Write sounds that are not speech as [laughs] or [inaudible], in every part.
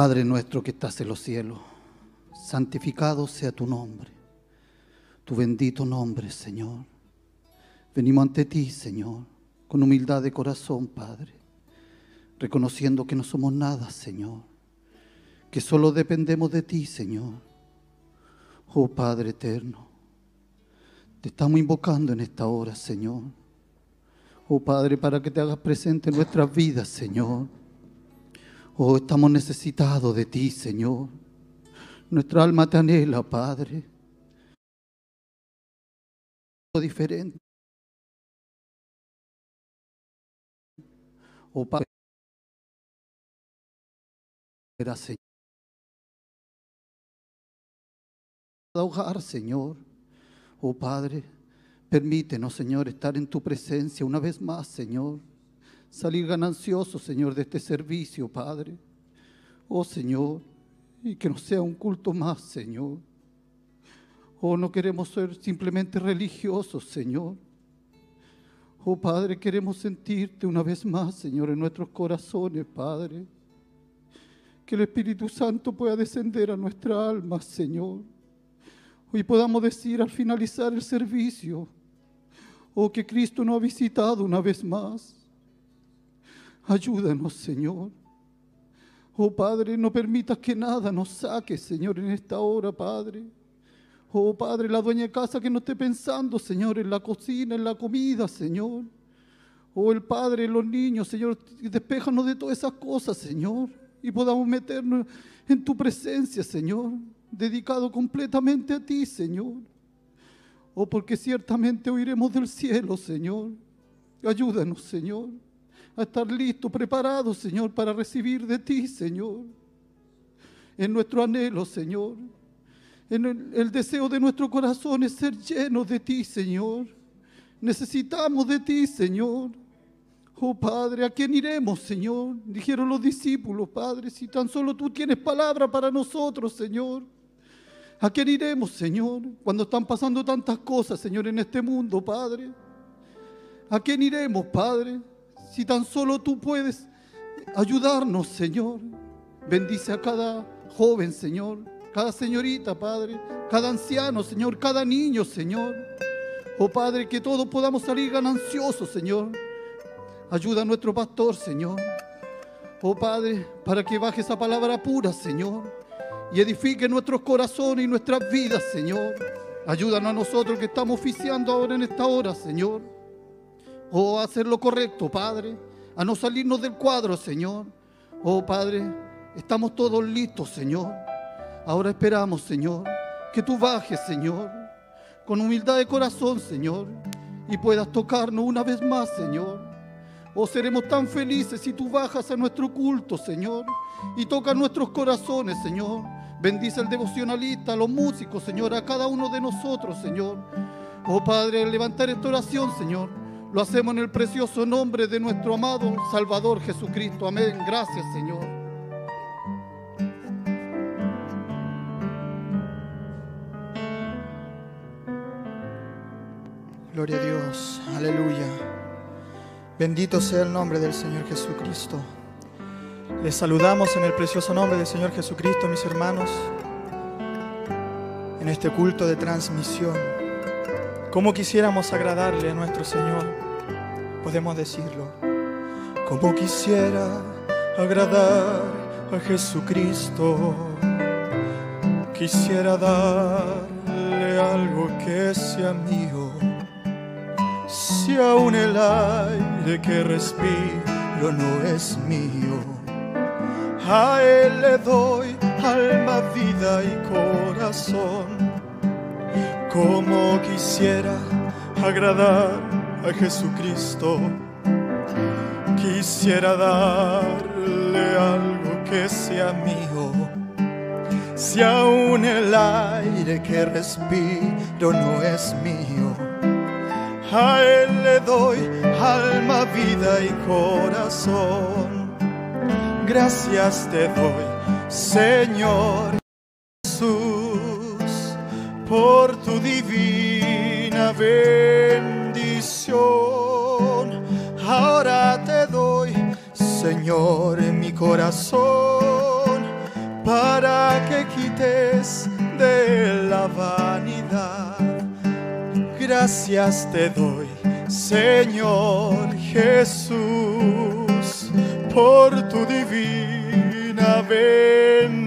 Padre nuestro que estás en los cielos, santificado sea tu nombre, tu bendito nombre, Señor. Venimos ante ti, Señor, con humildad de corazón, Padre, reconociendo que no somos nada, Señor, que solo dependemos de ti, Señor. Oh Padre eterno, te estamos invocando en esta hora, Señor. Oh Padre, para que te hagas presente en nuestras vidas, Señor. Oh, estamos necesitados de ti, Señor. Nuestra alma te anhela, Padre. Diferente. Oh Padre, Señor. hogar, Señor. Oh Padre, permítenos, Señor, estar en tu presencia una vez más, Señor. Salir ganancioso, Señor, de este servicio, Padre. Oh Señor, y que no sea un culto más, Señor. Oh, no queremos ser simplemente religiosos, Señor. Oh Padre, queremos sentirte una vez más, Señor, en nuestros corazones, Padre. Que el Espíritu Santo pueda descender a nuestra alma, Señor. Hoy podamos decir al finalizar el servicio, oh que Cristo nos ha visitado una vez más. Ayúdanos, Señor. Oh Padre, no permitas que nada nos saque, Señor, en esta hora, Padre. Oh Padre, la dueña de casa que no esté pensando, Señor, en la cocina, en la comida, Señor. Oh el Padre, los niños, Señor, despejanos de todas esas cosas, Señor. Y podamos meternos en tu presencia, Señor. Dedicado completamente a ti, Señor. Oh, porque ciertamente oiremos del cielo, Señor. Ayúdanos, Señor a estar listos, preparados, Señor, para recibir de ti, Señor. En nuestro anhelo, Señor. En el, deseo de nuestro corazón es ser llenos de ti, Señor. Necesitamos de ti, Señor. Oh Padre, ¿a quién iremos, Señor? Dijeron los discípulos, Padre, si tan solo tú tienes palabra para nosotros, Señor. ¿A quién iremos, Señor? Cuando están pasando tantas cosas, Señor, en este mundo, Padre. ¿A quién iremos, Padre? Si tan solo tú puedes ayudarnos, Señor. Bendice a cada joven, Señor. Cada señorita, Padre. Cada anciano, Señor. Cada niño, Señor. Oh Padre, que todos podamos salir gananciosos, Señor. Ayuda a nuestro pastor, Señor. Oh Padre, para que baje esa palabra pura, Señor. Y edifique nuestros corazones y nuestras vidas, Señor. Ayúdanos a nosotros que estamos oficiando ahora en esta hora, Señor Oh, a hacer lo correcto, Padre. A no salirnos del cuadro, Señor. Oh, Padre, estamos todos listos, Señor. Ahora esperamos, Señor, que tú bajes, Señor, con humildad de corazón, Señor, y puedas tocarnos una vez más, Señor. Oh, seremos tan felices si tú bajas a nuestro culto, Señor, y tocas nuestros corazones, Señor. Bendice al devocionalista, a los músicos, Señor, a cada uno de nosotros, Señor. Oh Padre, levantar esta oración, Señor, lo hacemos en el precioso nombre de nuestro amado Salvador Jesucristo. Amén. Gracias, Señor. Gloria a Dios. Aleluya. Bendito sea el nombre del Señor Jesucristo. Les saludamos en el precioso nombre del Señor Jesucristo, mis hermanos, en este culto de transmisión. ¿Cómo quisiéramos agradarle a nuestro Señor? Podemos decirlo. Como quisiera agradar a Jesucristo. Quisiera darle algo que sea mío. Si aún el aire que respiro no es mío. A Él le doy alma, vida y corazón como quisiera agradar a Jesucristo. Quisiera darle algo que sea mío. Si aún el aire que respiro no es mío, a Él le doy alma, vida y corazón. Gracias te doy, Señor por tu divina bendición. Ahora te doy, Señor, mi corazón para que quites de la vanidad. Gracias te doy, Señor Jesús, por tu divina bendición.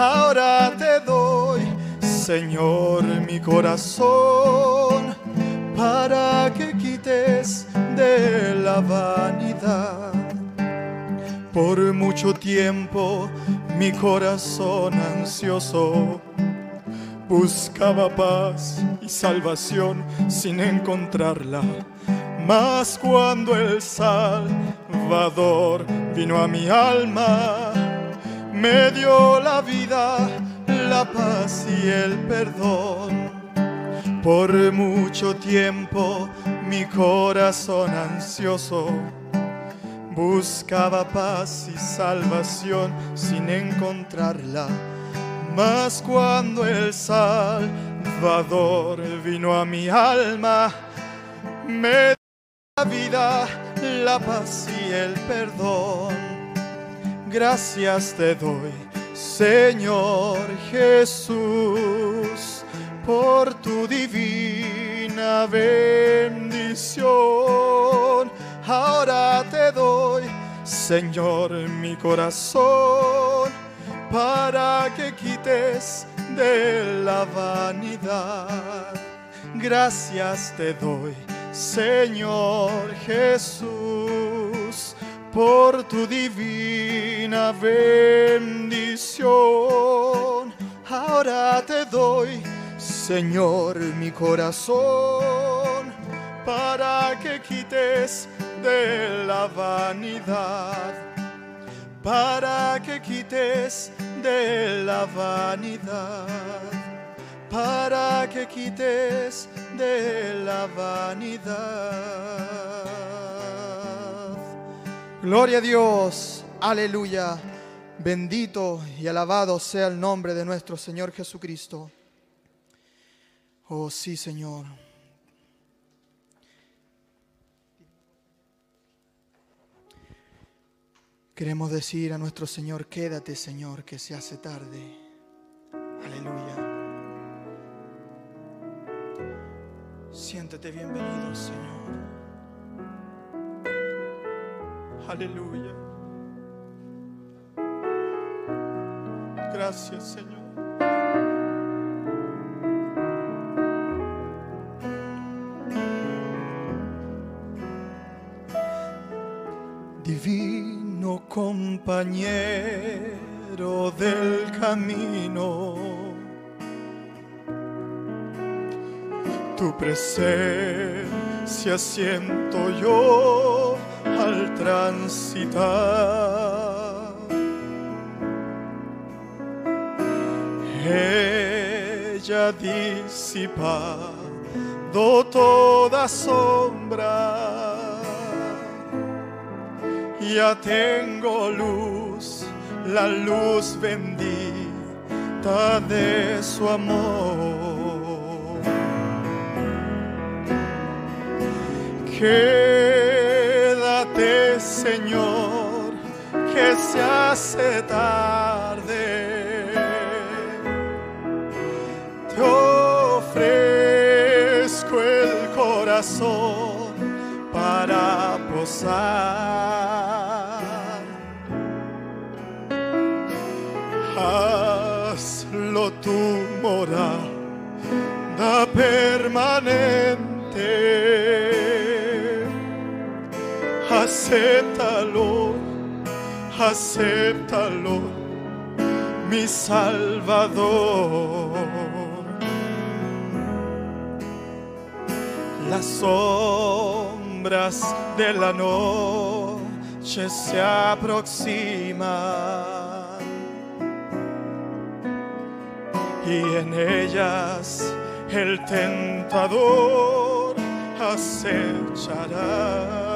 Ahora te doy, Señor, mi corazón, para que quites de la vanidad. Por mucho tiempo mi corazón ansioso buscaba paz y salvación sin encontrarla. Mas cuando el Salvador vino a mi alma, me dio la vida, la paz y el perdón. Por mucho tiempo mi corazón ansioso buscaba paz y salvación sin encontrarla. Mas cuando el Salvador vino a mi alma, me dio la vida, la paz y el perdón. Gracias te doy, Señor Jesús, por tu divina bendición. Ahora te doy, Señor, mi corazón, para que quites de la vanidad. Gracias te doy, Señor Jesús, por tu divina bendición. Ahora te doy, Señor, mi corazón, para que quites de la vanidad, para que quites de la vanidad, para que quites de la vanidad. Gloria a Dios, aleluya. Bendito y alabado sea el nombre de nuestro Señor Jesucristo. Oh sí, Señor. Queremos decir a nuestro Señor, quédate, Señor, que se hace tarde. Aleluya. Siéntete bienvenido, Señor. Aleluya. Gracias, Señor. Divino compañero del camino, tu presencia siento yo al transitar. Ella disipado toda sombra ya tengo luz, la luz bendita de su amor. Quédate, Señor, que se hace tarde. Te ofrezco el corazón para posar. Hazlo tu morada permanente. Acéptalo, acéptalo, mi Salvador. Las sombras de la noche se aproximan y en ellas el tentador acechará.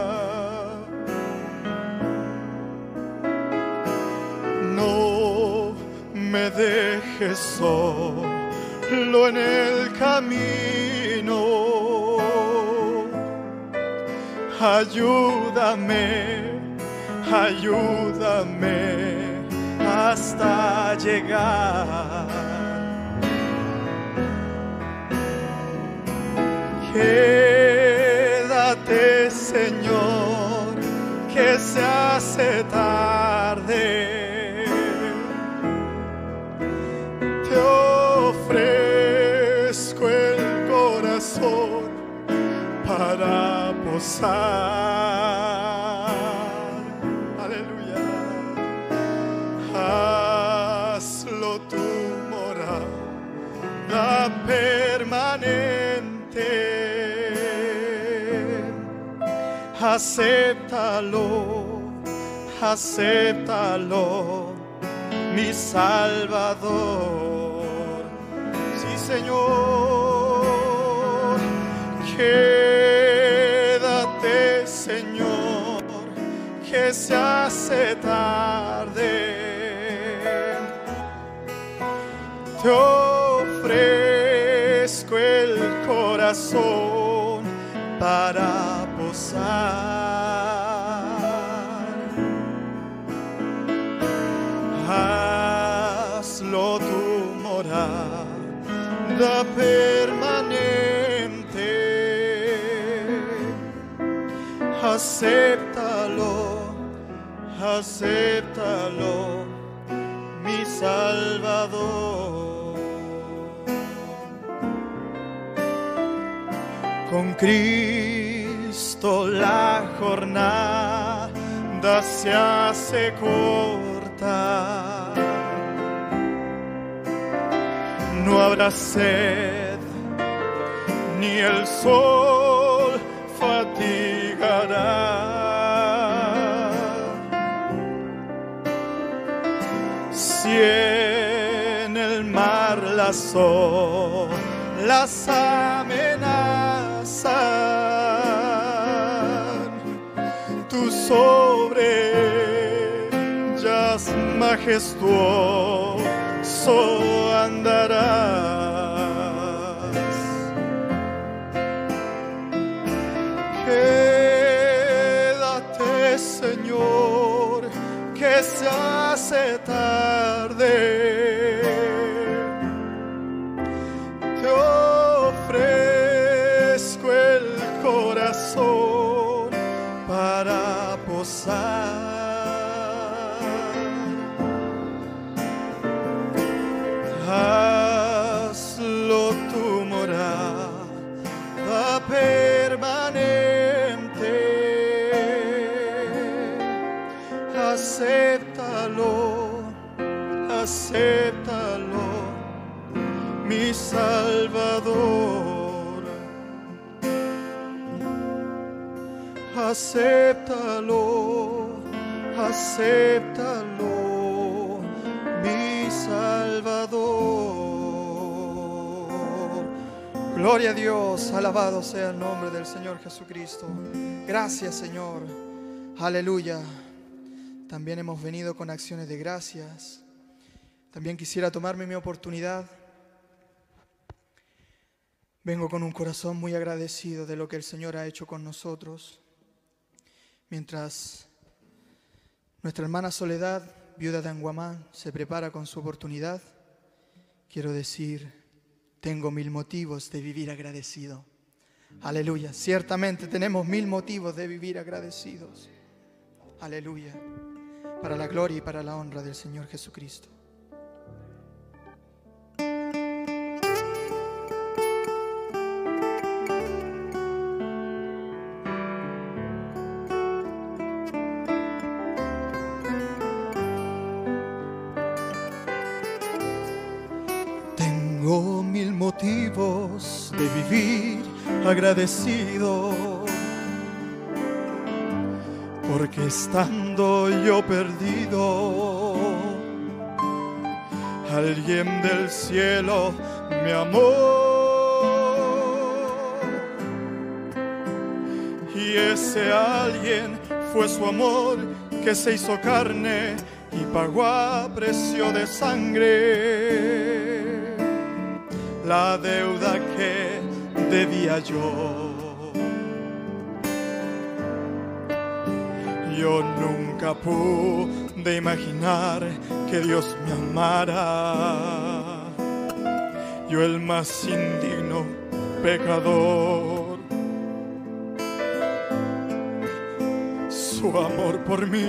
No me dejes solo en el camino ayúdame ayúdame hasta llegar. Quédate, Señor, que se hace tarde. Para posar. Aleluya. Hazlo tu morada permanente. Acéptalo, acéptalo, mi Salvador. Sí, Señor, quédate, Señor, que se hace tarde. Te ofrezco el corazón para posar. Hazlo tu morada permanente. Acéptalo, acéptalo, mi Salvador. Con Cristo la jornada se hace corta. No habrá sed, ni el sol fatigará. Si en el mar las olas amenazan, tú sobre ellas majestuoso andarás. Quédate, Señor, se hace tarde. Acéptalo, acéptalo, mi Salvador. Gloria a Dios, alabado sea el nombre del Señor Jesucristo. Gracias Señor, aleluya. También hemos venido con acciones de gracias. También quisiera tomarme mi oportunidad. Vengo con un corazón muy agradecido de lo que el Señor ha hecho con nosotros. Mientras nuestra hermana Soledad, viuda de Anguamán, se prepara con su oportunidad, quiero decir, tengo mil motivos de vivir agradecido. Aleluya. Ciertamente tenemos mil motivos de vivir agradecidos. Aleluya. Para la gloria y para la honra del Señor Jesucristo. Agradecido. Porque estando yo perdido, alguien del cielo me amó. Y ese alguien fue su amor que se hizo carne y pagó a precio de sangre la deuda que debía yo. Yo nunca pude imaginar que Dios me amara. Yo el más indigno pecador. Su amor por mí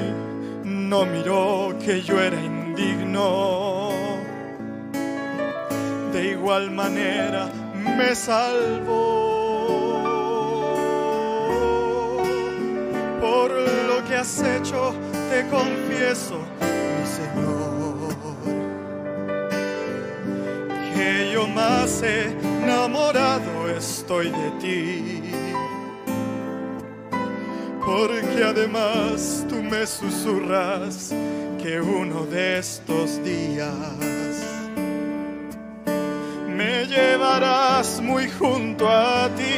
no miró que yo era indigno. De igual manera me salvó. Por lo que has hecho, te confieso, mi Señor, que yo más enamorado estoy de ti. Porque además tú me susurras que uno de estos días me llevarás muy junto a ti.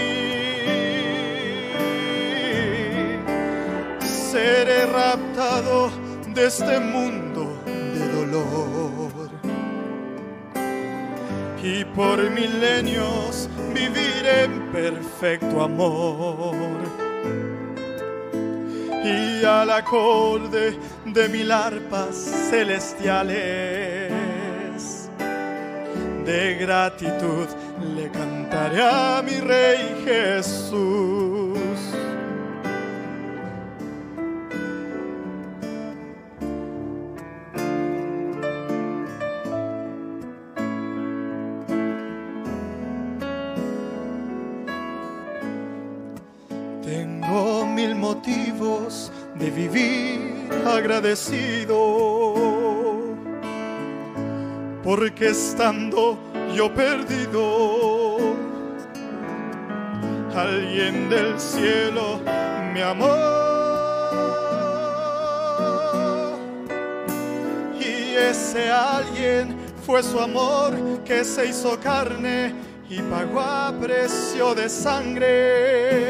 Seré raptado de este mundo de dolor. Y por milenios viviré en perfecto amor. Y al acorde de mil arpas celestiales de gratitud cantaré a mi Rey Jesús. Tengo mil motivos de vivir agradecido porque estando yo perdido, alguien del cielo me amó. Y ese alguien fue su amor que se hizo carne y pagó a precio de sangre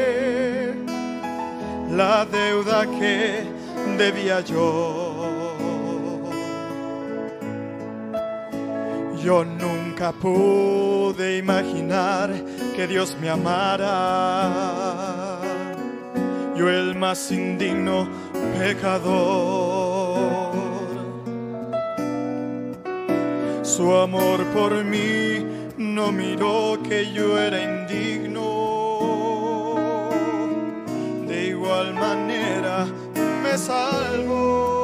la deuda que debía yo. Yo nunca pude imaginar que Dios me amara. Yo el más indigno pecador. Su amor por mí no miró que yo era indigno. De igual manera me salvó.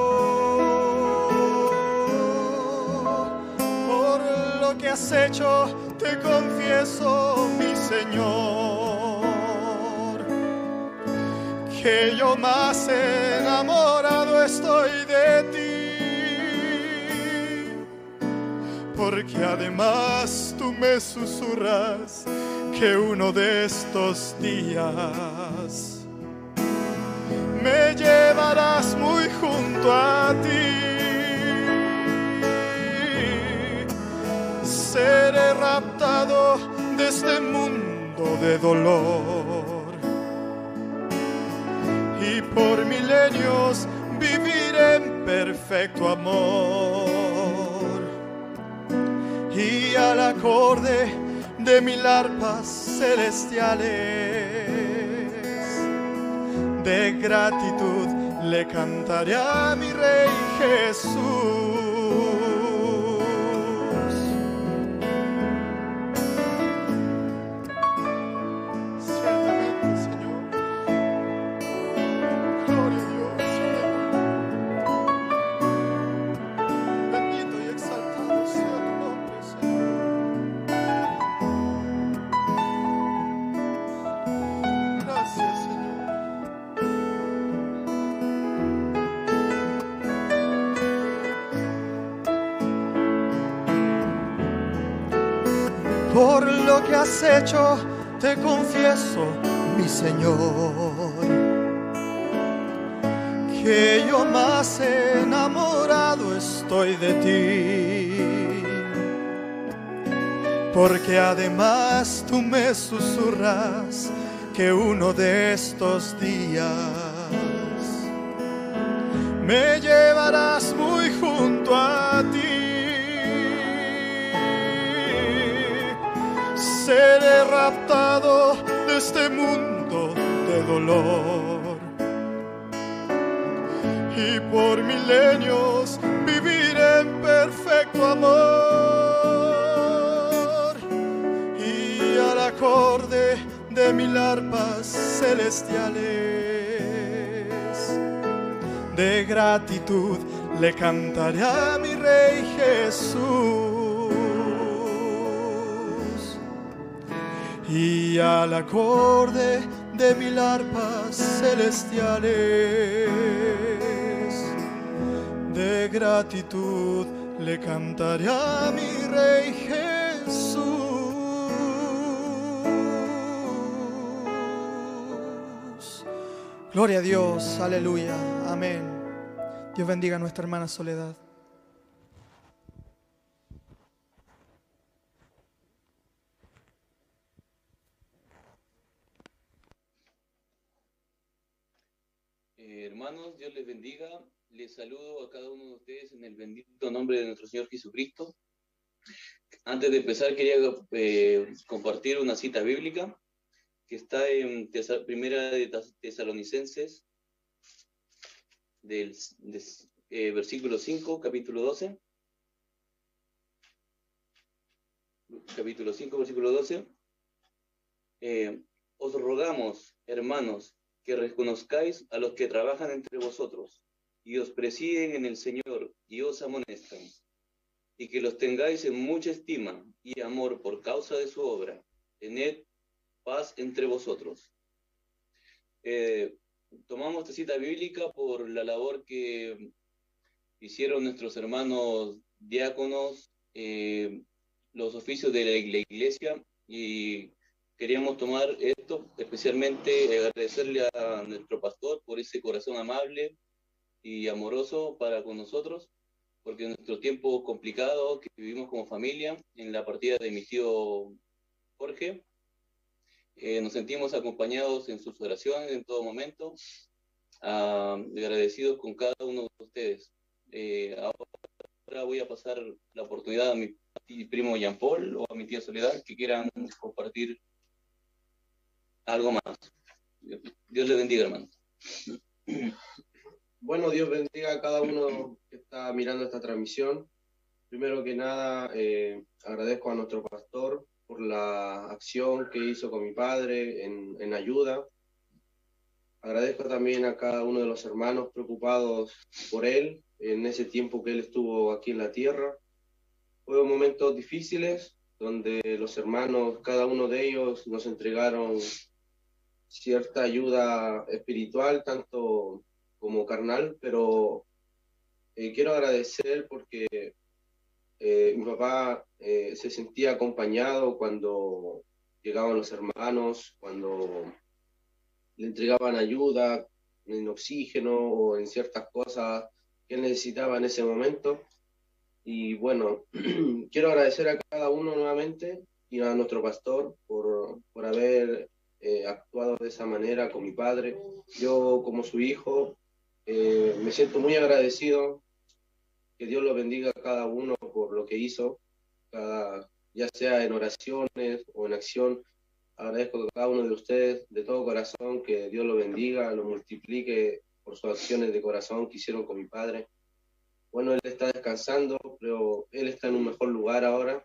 Hecho, te confieso, mi Señor, que yo más enamorado estoy de ti. Porque además tú me susurras que uno de estos días me llevarás muy junto a ti. Seré raptado de este mundo de dolor y por milenios viviré en perfecto amor. Y al acorde de mil arpas celestiales de gratitud le cantaré a mi Rey Jesús. Que has hecho, te confieso, mi Señor, que yo más enamorado estoy de ti. Porque además tú me susurras que uno de estos días me llevarás Seré raptado de este mundo de dolor. Por milenios vivir en perfecto amor. Y al acorde de mil arpas celestiales de gratitud le cantaré a mi rey Jesús y al acorde de mil arpas celestiales de gratitud le cantaré a mi rey Jesús. Gloria a Dios, aleluya, amén. Dios bendiga a nuestra hermana Soledad. Hermanos, Dios les bendiga. Les saludo a cada uno de ustedes en el bendito nombre de nuestro Señor Jesucristo. Antes de empezar, quería eh, compartir una cita bíblica que está en Primera de Tesalonicenses, del eh, versículo 5, capítulo 12. Capítulo 5, versículo 12. Eh, os rogamos, hermanos, que reconozcáis a los que trabajan entre vosotros y os presiden en el Señor y os amonestan, y que los tengáis en mucha estima y amor por causa de su obra. Tened paz entre vosotros. Eh, tomamos esta cita bíblica por la labor que hicieron nuestros hermanos diáconos, eh, los oficios de la iglesia y queríamos tomar esto, especialmente agradecerle a nuestro pastor por ese corazón amable y amoroso para con nosotros, porque en nuestro tiempo complicado que vivimos como familia, en la partida de mi tío Jorge, eh, nos sentimos acompañados en sus oraciones en todo momento, ah, agradecidos con cada uno de ustedes. Eh, ahora voy a pasar la oportunidad a mi primo Jean Paul o a mi tía Soledad que quieran compartir algo más. Dios le bendiga, hermano. [clears throat] Bueno, Dios bendiga a cada uno que está mirando esta transmisión. Primero que nada, eh, agradezco a nuestro pastor por la acción que hizo con mi padre en, en ayuda. Agradezco también a cada uno de los hermanos preocupados por él en ese tiempo que él estuvo aquí en la tierra. Fueron momentos difíciles donde los hermanos, cada uno de ellos, nos entregaron cierta ayuda espiritual, tanto como carnal, pero eh, quiero agradecer porque eh, mi papá eh, se sentía acompañado cuando llegaban los hermanos, cuando le entregaban ayuda en oxígeno o en ciertas cosas que necesitaba en ese momento. Y bueno, [clears throat] quiero agradecer a cada uno nuevamente y a nuestro pastor por, por haber eh, actuado de esa manera con mi padre. Yo como su hijo eh, me siento muy agradecido. Que Dios lo bendiga a cada uno por lo que hizo, ya sea en oraciones o en acción. Agradezco a cada uno de ustedes de todo corazón que Dios lo bendiga, lo multiplique por sus acciones de corazón que hicieron con mi padre. Bueno, él está descansando, pero él está en un mejor lugar ahora.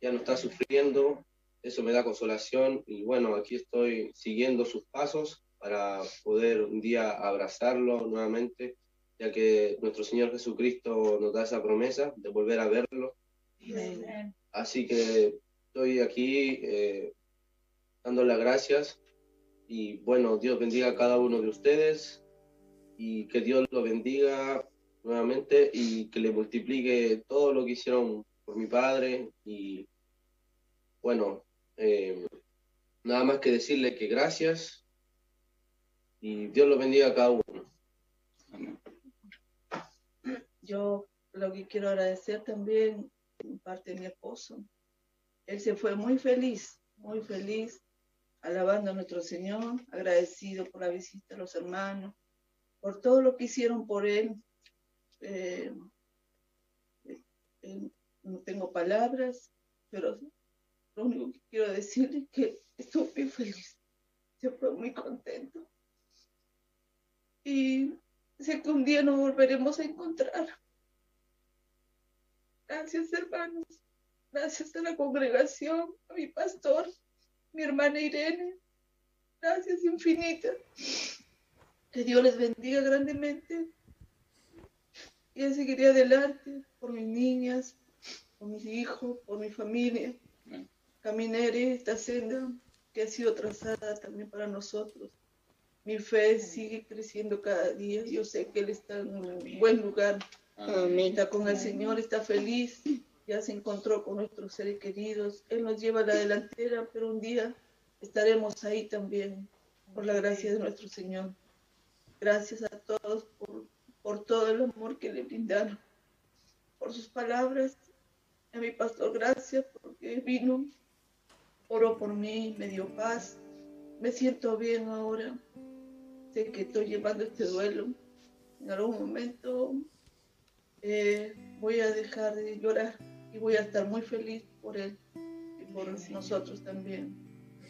Ya no está sufriendo, eso me da consolación y bueno, aquí estoy siguiendo sus pasos para poder un día abrazarlo nuevamente, ya que nuestro Señor Jesucristo nos da esa promesa de volver a verlo. Así que estoy aquí eh, dando las gracias y bueno, Dios bendiga a cada uno de ustedes y que Dios lo bendiga nuevamente y que le multiplique todo lo que hicieron por mi padre y bueno, eh, nada más que decirle que gracias y Dios lo bendiga a cada uno. Yo lo que quiero agradecer también en parte de mi esposo. Él se fue muy feliz, muy feliz, alabando a nuestro Señor, agradecido por la visita a los hermanos, por todo lo que hicieron por él. Eh, eh, no tengo palabras, pero lo único que quiero decir es que estoy muy feliz, fue muy contento. Y Sé que un día nos volveremos a encontrar. Gracias, hermanos. Gracias a la congregación, a mi pastor, mi hermana Irene. Gracias infinitas. Que Dios les bendiga grandemente. Y seguiré adelante por mis niñas, por mis hijos, por mi familia. Caminaré esta senda que ha sido trazada también para nosotros. Mi fe sigue creciendo cada día. Yo sé que Él está en un buen lugar. Está con el Señor, está feliz. Ya se encontró con nuestros seres queridos. Él nos lleva a la delantera, pero un día estaremos ahí también, por la gracia de nuestro Señor. Gracias a todos por, por todo el amor que le brindaron, por sus palabras. A mi pastor, gracias porque vino, oró por mí, me dio paz. Me siento bien ahora. Sé que estoy llevando este duelo. En algún momento eh, voy a dejar de llorar y voy a estar muy feliz por él y por nosotros también,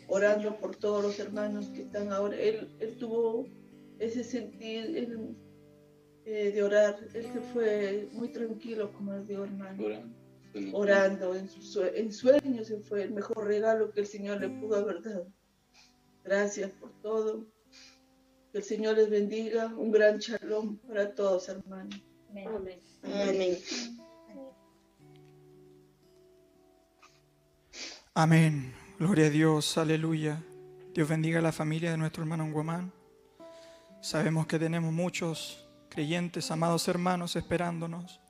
orando por todos los hermanos que están ahora. Él, él tuvo ese sentir eh, de orar, él se fue muy tranquilo, como les digo, hermano. Orando, en, su, en sueños, se fue el mejor regalo que el Señor le pudo haber dado. Gracias por todo. Que el Señor les bendiga. Un gran shalom para todos, hermanos. Amén. Amén. Amén. Gloria a Dios. Aleluya. Dios bendiga a la familia de nuestro hermano Guamán. Sabemos que tenemos muchos creyentes, amados hermanos, esperándonos.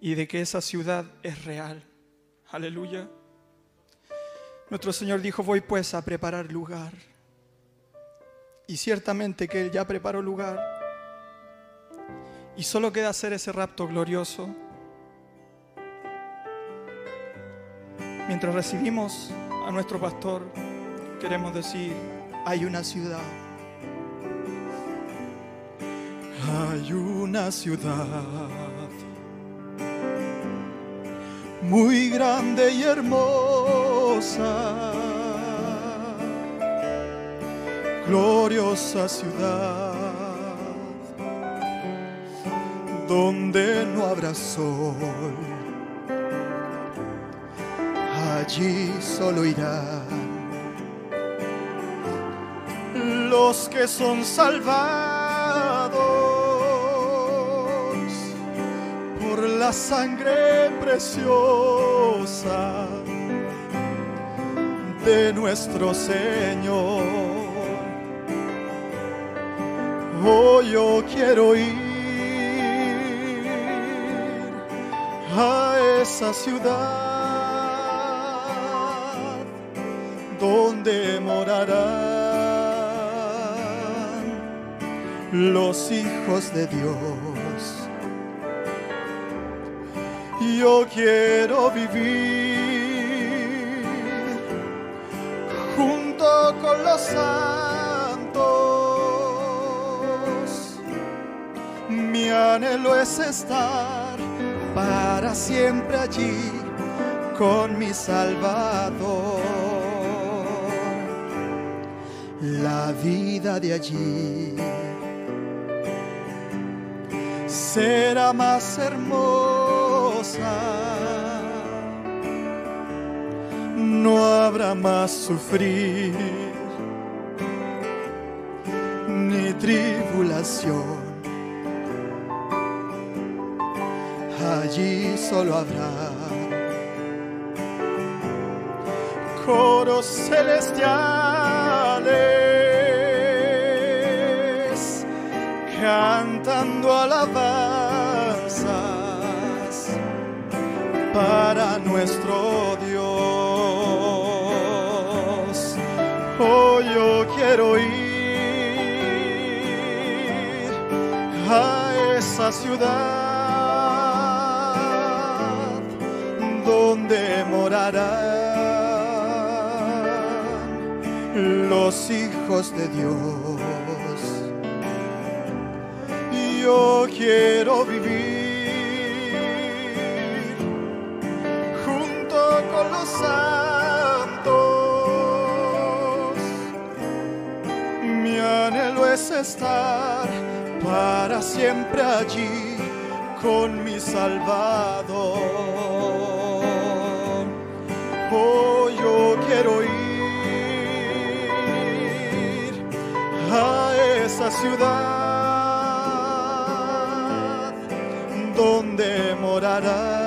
Y de que esa ciudad es real. Aleluya. Nuestro Señor dijo, voy pues a preparar lugar. Y ciertamente que Él ya preparó lugar. Y solo queda hacer ese rapto glorioso Mientras recibimos a nuestro pastor, queremos decir, hay una ciudad. Hay una ciudad muy grande y hermosa, gloriosa ciudad, donde no habrá sol. Allí solo irán los que son salvados la sangre preciosa de nuestro Señor. Hoy yo quiero ir a esa ciudad donde morarán los hijos de Dios. Yo quiero vivir junto con los santos. Mi anhelo es estar para siempre allí con mi Salvador la vida de allí será más hermosa. No habrá más sufrir ni tribulación. Allí solo habrá coros celestiales cantando alabanzas para nuestro Dios. Hoy yo quiero ir a esa ciudad donde morará los hijos de Dios. Yo quiero vivir estar para siempre allí con mi Salvador. Oh, yo quiero ir a esa ciudad donde morarán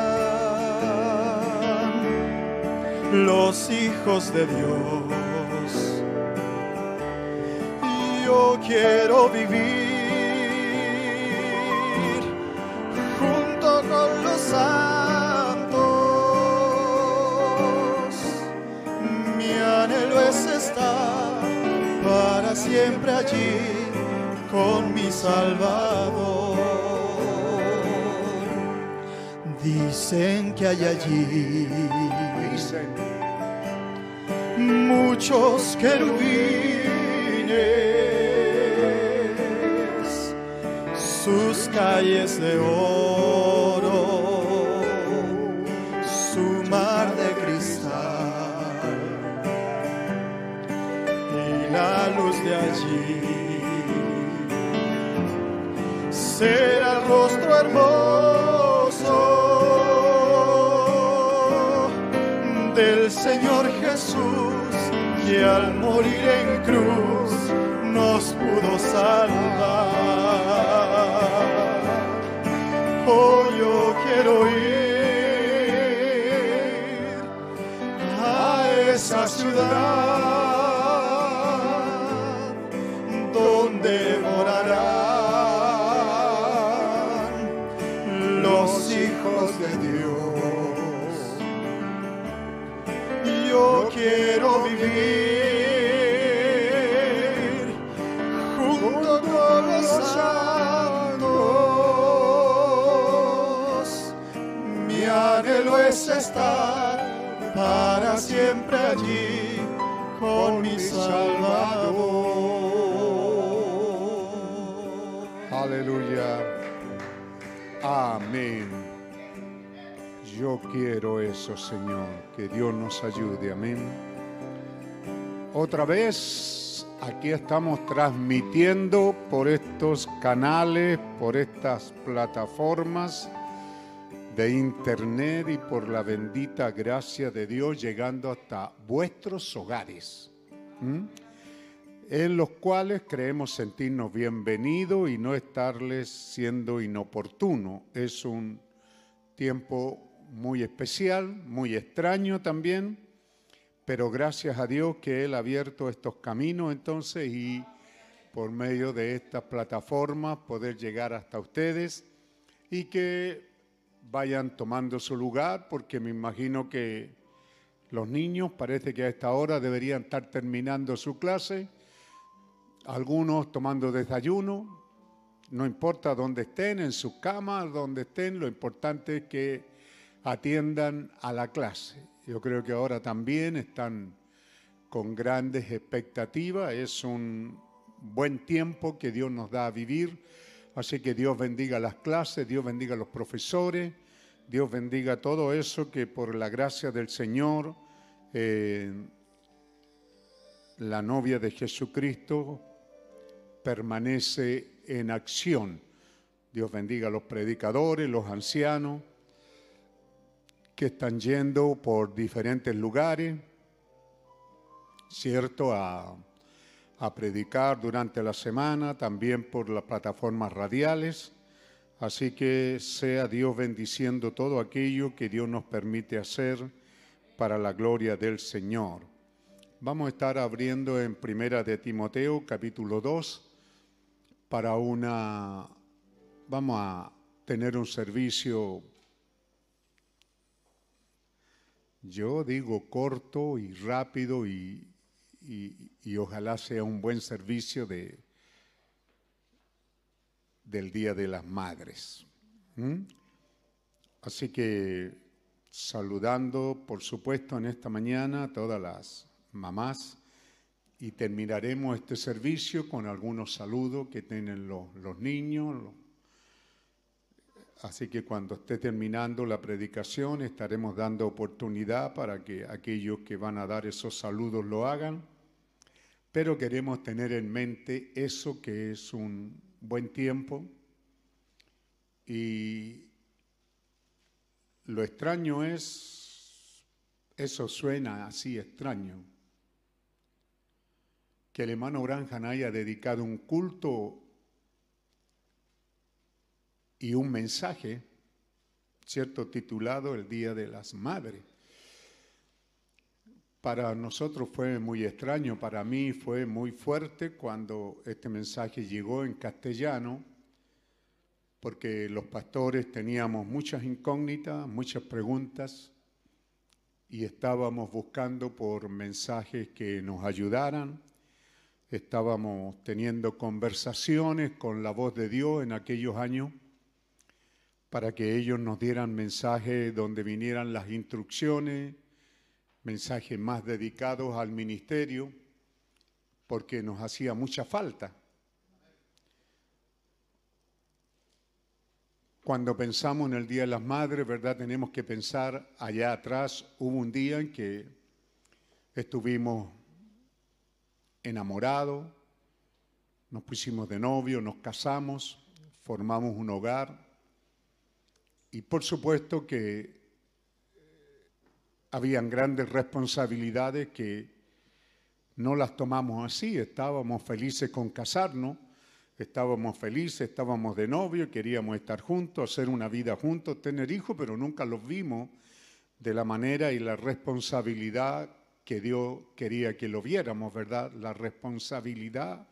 los hijos de Dios. Quiero vivir junto con los santos. Mi anhelo es estar para siempre allí con mi Salvador. Dicen que hay allí muchos querubines, sus calles de oro, su mar de cristal y la luz de allí será el rostro hermoso del Señor Jesús que al morir en cruz nos pudo salvar. Oh, yo quiero ir a esa ciudad donde morarán los hijos de Dios. Yo quiero vivir siempre allí con mi Salvador. Aleluya. Amén. Yo quiero eso, Señor. Que Dios nos ayude. Amén. Otra vez, aquí estamos transmitiendo por estos canales, por estas plataformas de internet y por la bendita gracia de Dios llegando hasta vuestros hogares. en los cuales creemos sentirnos bienvenidos y no estarles siendo inoportuno. Es un tiempo muy especial, muy extraño también, pero gracias a Dios que Él ha abierto estos caminos entonces y por medio de estas plataformas poder llegar hasta ustedes y que vayan tomando su lugar, porque me imagino que los niños parece que a esta hora deberían estar terminando su clase, algunos tomando desayuno, no importa dónde estén, en sus camas, donde estén, lo importante es que atiendan a la clase. Yo creo que ahora también están con grandes expectativas, es un buen tiempo que Dios nos da a vivir, así que Dios bendiga las clases, Dios bendiga a los profesores, Dios bendiga todo eso que por la gracia del Señor, eh, la novia de Jesucristo permanece en acción. Dios bendiga a los predicadores, los ancianos que están yendo por diferentes lugares, ¿cierto? A, a predicar durante la semana, también por las plataformas radiales. Así que sea Dios bendiciendo todo aquello que Dios nos permite hacer para la gloria del Señor. Vamos a estar abriendo en Primera de Timoteo, capítulo 2, para una, vamos a tener un servicio, yo digo corto y rápido y, y- y ojalá sea un buen servicio de, del Día de las Madres. ¿Mm? Así que saludando, por supuesto, en esta mañana a todas las mamás y terminaremos este servicio con algunos saludos que tienen los, los niños. Así que cuando esté terminando la predicación estaremos dando oportunidad para que aquellos que van a dar esos saludos lo hagan. Pero queremos tener en mente eso que es un buen tiempo y lo extraño es, eso suena así extraño, que el hermano Branham haya dedicado un culto y un mensaje, cierto, titulado El Día de las Madres. Para nosotros fue muy extraño, para mí fue muy fuerte cuando este mensaje llegó en castellano, porque los pastores teníamos muchas incógnitas, muchas preguntas, y estábamos buscando por mensajes que nos ayudaran, estábamos teniendo conversaciones con la voz de Dios en aquellos años para que ellos nos dieran mensajes donde vinieran las instrucciones, mensajes más dedicados al ministerio, porque nos hacía mucha falta. Cuando pensamos en el Día de las Madres, ¿verdad? Tenemos que pensar allá atrás, hubo un día en que estuvimos enamorados, nos pusimos de novio, nos casamos, formamos un hogar y por supuesto que habían grandes responsabilidades que no las tomamos así, estábamos felices con casarnos, estábamos felices, estábamos de novio, queríamos estar juntos, hacer una vida juntos, tener hijos, pero nunca los vimos de la manera y la responsabilidad que Dios quería que lo viéramos, ¿verdad? La responsabilidad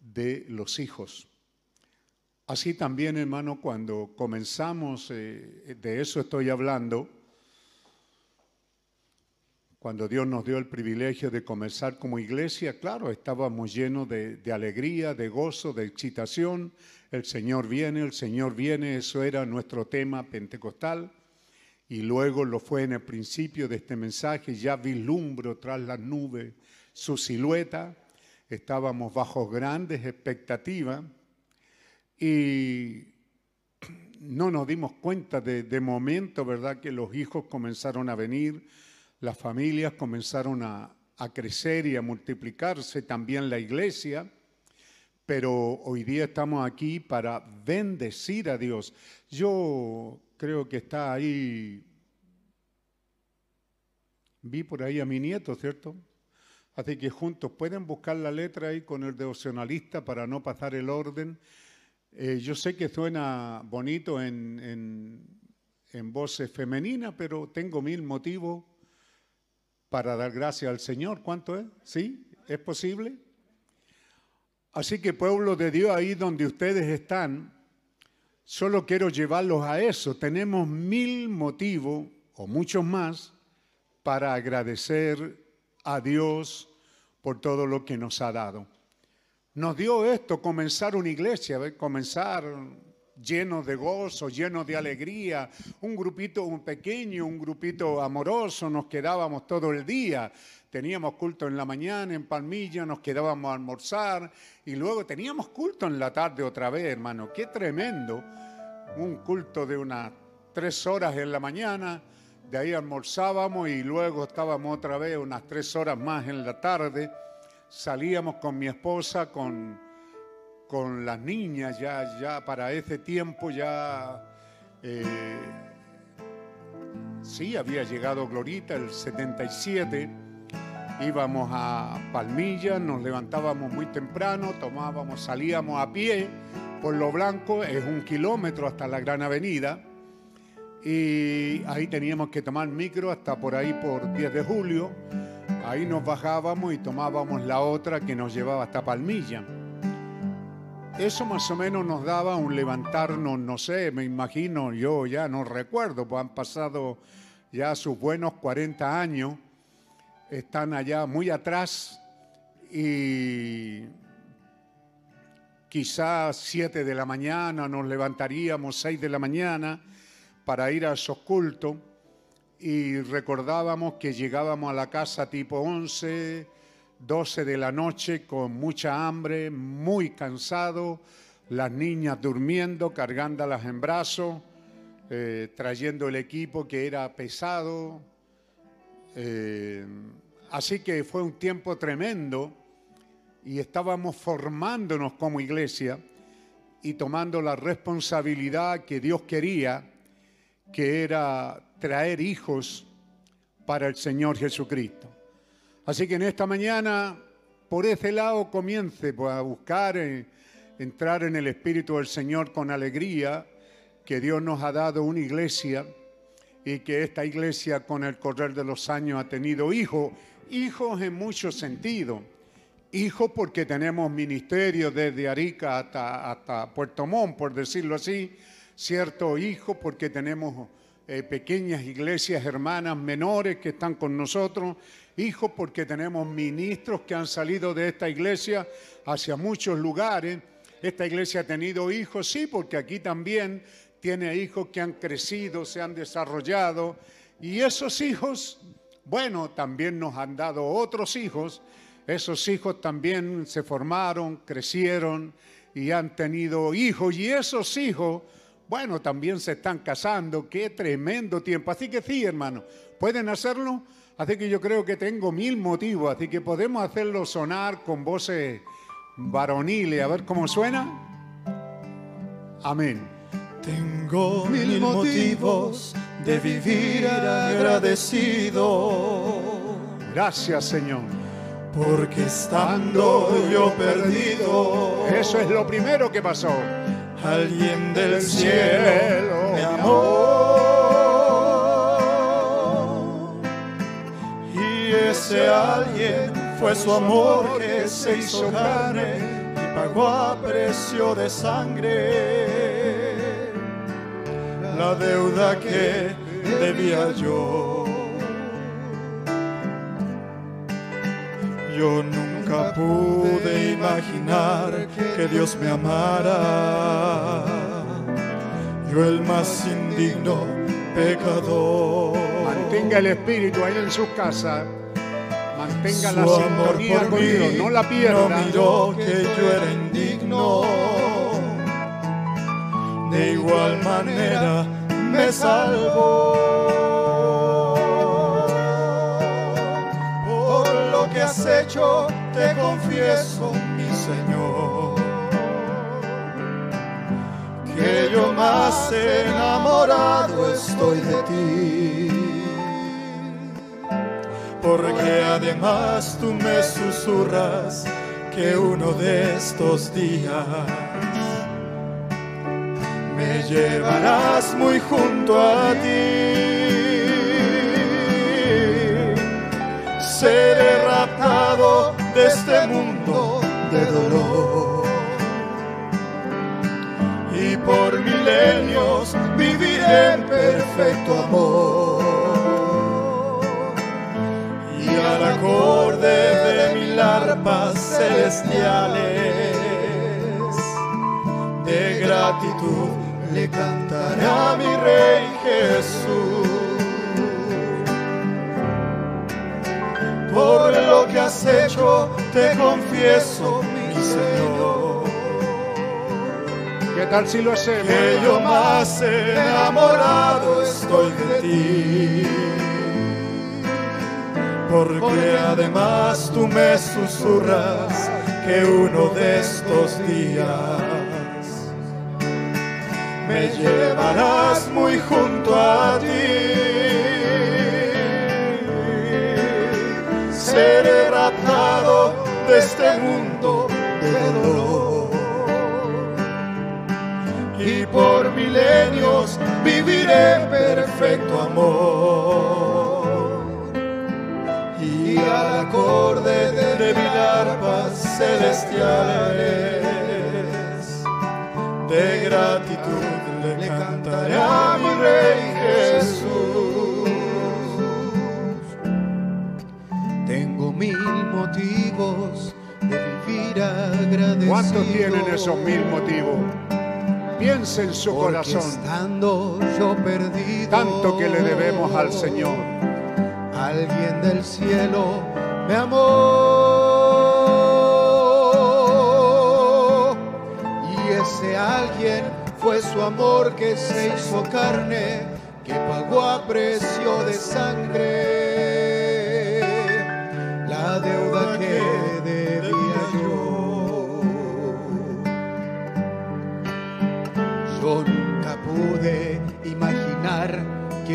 de los hijos. Así también, hermano, cuando comenzamos, eh, de eso estoy hablando, cuando Dios nos dio el privilegio de comenzar como iglesia, claro, estábamos llenos de, alegría, de gozo, de excitación. El Señor viene, el Señor viene, eso era nuestro tema pentecostal. Y luego lo fue en el principio de este mensaje, ya vislumbro tras las nubes su silueta. Estábamos bajo grandes expectativas y no nos dimos cuenta de, de momento, ¿verdad?, que los hijos comenzaron a venir las familias comenzaron a, crecer y a multiplicarse, también la iglesia, pero hoy día estamos aquí para bendecir a Dios. Yo creo que está ahí, vi por ahí a mi nieto, ¿cierto? Así que juntos pueden buscar la letra ahí con el devocionalista para no pasar el orden. Eh, yo sé que suena bonito en, voces femeninas, pero tengo mil motivos para dar gracias al Señor. ¿Cuánto es? ¿Sí? ¿Es posible? Así que pueblo de Dios, ahí donde ustedes están, solo quiero llevarlos a eso. Tenemos mil motivos, o muchos más, para agradecer a Dios por todo lo que nos ha dado. Nos dio esto, comenzar una iglesia, comenzar llenos de gozo, llenos de alegría, un grupito un pequeño, un grupito amoroso, nos quedábamos todo el día. Teníamos culto en la mañana en Palmilla, nos quedábamos a almorzar y luego teníamos culto en la tarde otra vez, hermano. Qué tremendo. Un culto de unas tres horas en la mañana, de ahí almorzábamos y luego estábamos otra vez unas tres horas más en la tarde. Salíamos con mi esposa, con con las niñas, ya, ya para ese tiempo ya eh, sí había llegado Glorita el 77, íbamos a Palmilla, nos levantábamos muy temprano, tomábamos, salíamos a pie por lo blanco, es un kilómetro hasta la Gran Avenida, y ahí teníamos que tomar micro hasta por ahí por 10 de julio, ahí nos bajábamos y tomábamos la otra que nos llevaba hasta Palmilla. Eso más o menos nos daba un levantarnos, no sé, me imagino, yo ya no recuerdo, pues han pasado ya sus buenos 40 años, están allá muy atrás y quizás 7 de la mañana nos levantaríamos, 6 de la mañana, para ir a esos cultos y recordábamos que llegábamos a la casa tipo 11, 12 de la noche con mucha hambre, muy cansado, las niñas durmiendo, cargándolas en brazos, eh, trayendo el equipo que era pesado. Eh, así que fue un tiempo tremendo y estábamos formándonos como iglesia y tomando la responsabilidad que Dios quería, que era traer hijos para el Señor Jesucristo. Así que en esta mañana, por ese lado, comience pues, a buscar, eh, entrar en el Espíritu del Señor con alegría, que Dios nos ha dado una iglesia y que esta iglesia con el correr de los años ha tenido hijos, hijos en muchos sentidos. Hijos porque tenemos ministerio desde Arica hasta, hasta Puerto Montt, por decirlo así, cierto hijo porque tenemos eh, pequeñas iglesias hermanas menores que están con nosotros, hijos porque tenemos ministros que han salido de esta iglesia hacia muchos lugares. Esta iglesia ha tenido hijos, sí, porque aquí también tiene hijos que han crecido, se han desarrollado, y esos hijos, bueno, también nos han dado otros hijos, esos hijos también se formaron, crecieron y han tenido hijos, y esos hijos, bueno, también se están casando, qué tremendo tiempo. Así que sí, hermano, pueden hacerlo. Así que yo creo que tengo mil motivos, así que podemos hacerlo sonar con voces varoniles, a ver cómo suena. Amén. Tengo mil motivos de vivir agradecido. Gracias, Señor. Porque estando yo perdido, Eso es lo primero que pasó. Alguien del cielo me amó. Y ese alguien fue su amor que se hizo carne y pagó a precio de sangre la deuda que debía yo. Yo nunca pude imaginar que Dios me amara. Yo el más indigno pecador. Mantenga el espíritu ahí en su casa. Mantenga la Su amor sintonía por con mí Dios. No la no pierda. miró que yo era indigno. De igual manera me salvó. Por lo que has hecho, te confieso, mi Señor, que yo más enamorado estoy de ti porque además tú me susurras que uno de estos días me llevarás muy junto a ti. Seré este mundo de dolor. Y por milenios viviré en perfecto amor. Y al acorde de mil arpas celestiales de gratitud le cantaré a mi rey Jesús. Por lo que has hecho te confieso mi Señor ¿Qué tal si lo hacemos? que yo más enamorado estoy de ti. Porque además tú me susurras que uno de estos días me llevarás muy junto a ti. Seré raptado de este mundo de dolor y por milenios viviré en perfecto amor. Y al acorde de mil arpas celestiales, de gratitud le cantaré a mi Rey motivos de vivir agradecido. ¿Cuántos tienen esos mil motivos? Piensa en su Porque corazón. Estando yo perdido. Tanto que le debemos al Señor. Alguien del cielo me amó. Y ese alguien fue su amor que se hizo carne, que pagó a precio de sangre la deuda que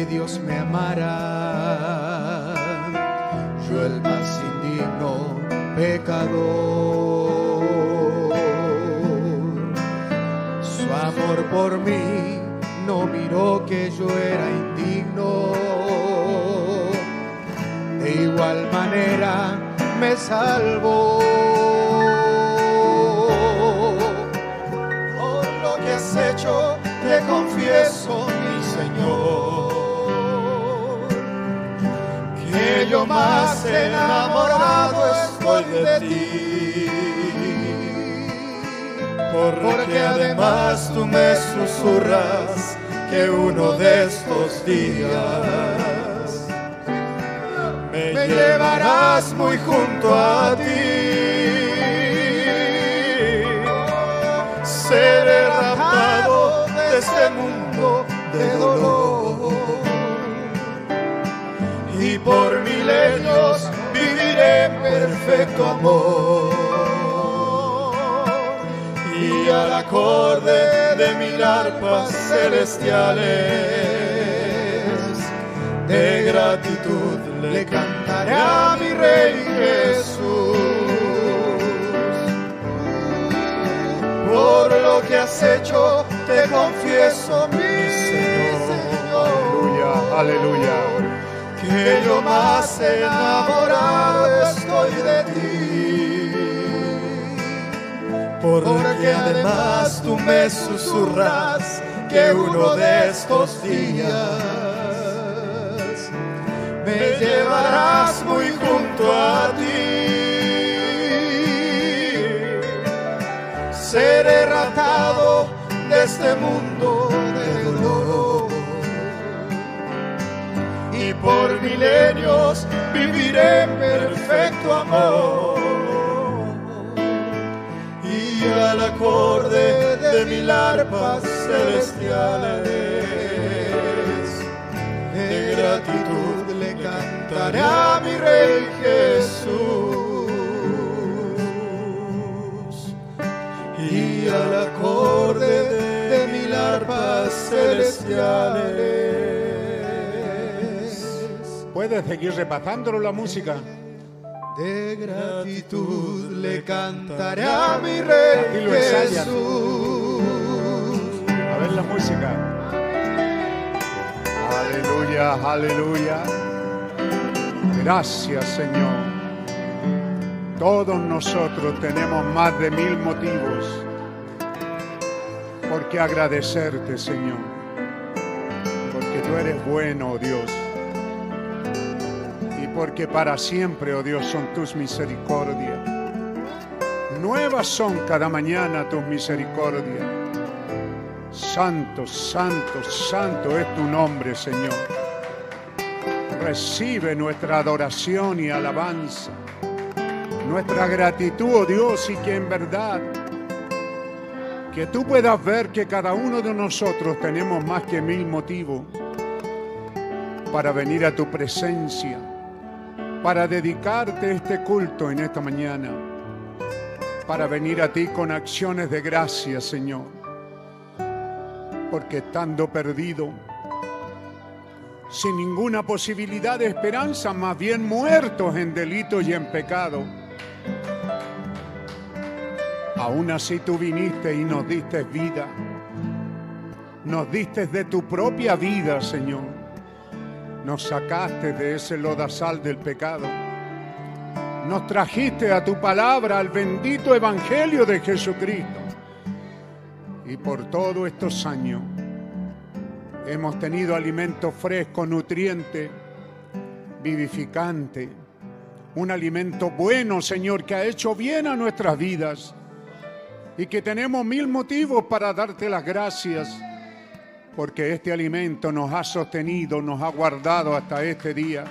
Dios me amara. Yo el más indigno pecador. Su amor por mí no miró que yo era indigno. De igual manera me salvó. Por lo que has hecho, te confieso, yo más enamorado estoy de ti. Porque además tú me susurras que uno de estos días me llevarás muy junto a ti. Seré raptado de este mundo de dolor y por milenios viviré en perfecto amor. Y al acorde de mil arpas celestiales de gratitud le cantaré a mi rey Jesús. Por lo que has hecho te confieso mi Señor. Aleluya, aleluya. Que yo más enamorado estoy de ti. Porque además tú me susurras que uno de estos días me llevarás muy junto a ti. Seré ratado de este mundo por milenios viviré en perfecto amor. Y al acorde de mil arpas celestiales, de gratitud le cantaré a mi Rey Jesús. Y al acorde de mil arpas celestiales. Puedes seguir repasándolo la música. De gratitud le cantaré a mi rey lo. Jesús. A ver la música. Aleluya, aleluya. Gracias Señor. Todos nosotros tenemos más de mil motivos por qué agradecerte Señor. Porque tú eres bueno, Dios. Porque para siempre, oh Dios, son tus misericordias. Nuevas son cada mañana tus misericordias. Santo, santo, santo es tu nombre, Señor. Recibe nuestra adoración y alabanza, nuestra gratitud, oh Dios, y que en verdad que tú puedas ver que cada uno de nosotros tenemos más que mil motivos para venir a tu presencia, para dedicarte este culto en esta mañana, para venir a ti con acciones de gracia, Señor. Porque estando perdido, sin ninguna posibilidad de esperanza, más bien muertos en delito y en pecado, aún así tú viniste y nos diste vida, nos diste de tu propia vida, Señor, nos sacaste de ese lodazal del pecado, nos trajiste a tu palabra, al bendito Evangelio de Jesucristo. Y por todos estos años hemos tenido alimento fresco, nutriente, vivificante, un alimento bueno, Señor, que ha hecho bien a nuestras vidas. Y que tenemos mil motivos para darte las gracias, porque este alimento nos ha sostenido, nos ha guardado hasta este día.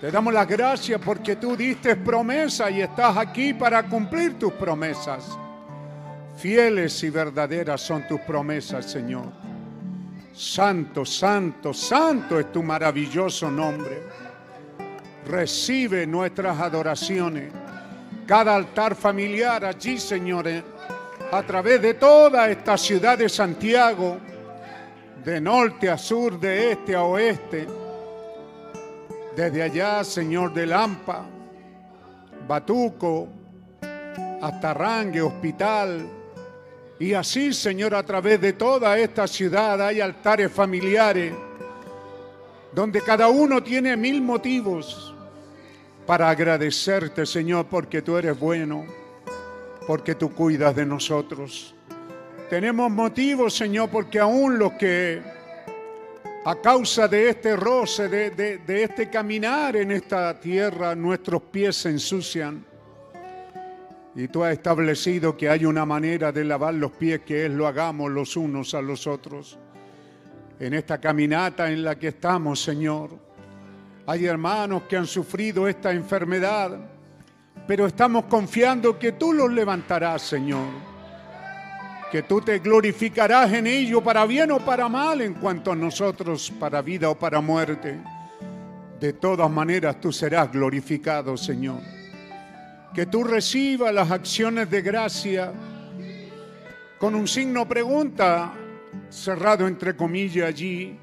Te damos las gracias porque tú diste promesa y estás aquí para cumplir tus promesas. Fieles y verdaderas son tus promesas, Señor. Santo, santo, santo es tu maravilloso nombre. Recibe nuestras adoraciones. Cada altar familiar allí, Señor, eh, a través de toda esta ciudad de Santiago, de norte a sur, de este a oeste, desde allá, Señor de Lampa, Batuco, hasta Rangue, Hospital, y así, Señor, a través de toda esta ciudad hay altares familiares donde cada uno tiene mil motivos para agradecerte, Señor, porque tú eres bueno, porque tú cuidas de nosotros. Tenemos motivos, Señor, porque aún los que a causa de este roce, de, de, este caminar en esta tierra, nuestros pies se ensucian. Y tú has establecido que hay una manera de lavar los pies que es lo hagamos los unos a los otros. En esta caminata en la que estamos, Señor, hay hermanos que han sufrido esta enfermedad, pero estamos confiando que tú los levantarás, Señor que tú te glorificarás en ello para bien o para mal en cuanto a nosotros, para vida o para muerte. De todas maneras tú serás glorificado, Señor. Que tú recibas las acciones de gracia con un signo pregunta cerrado entre comillas allí.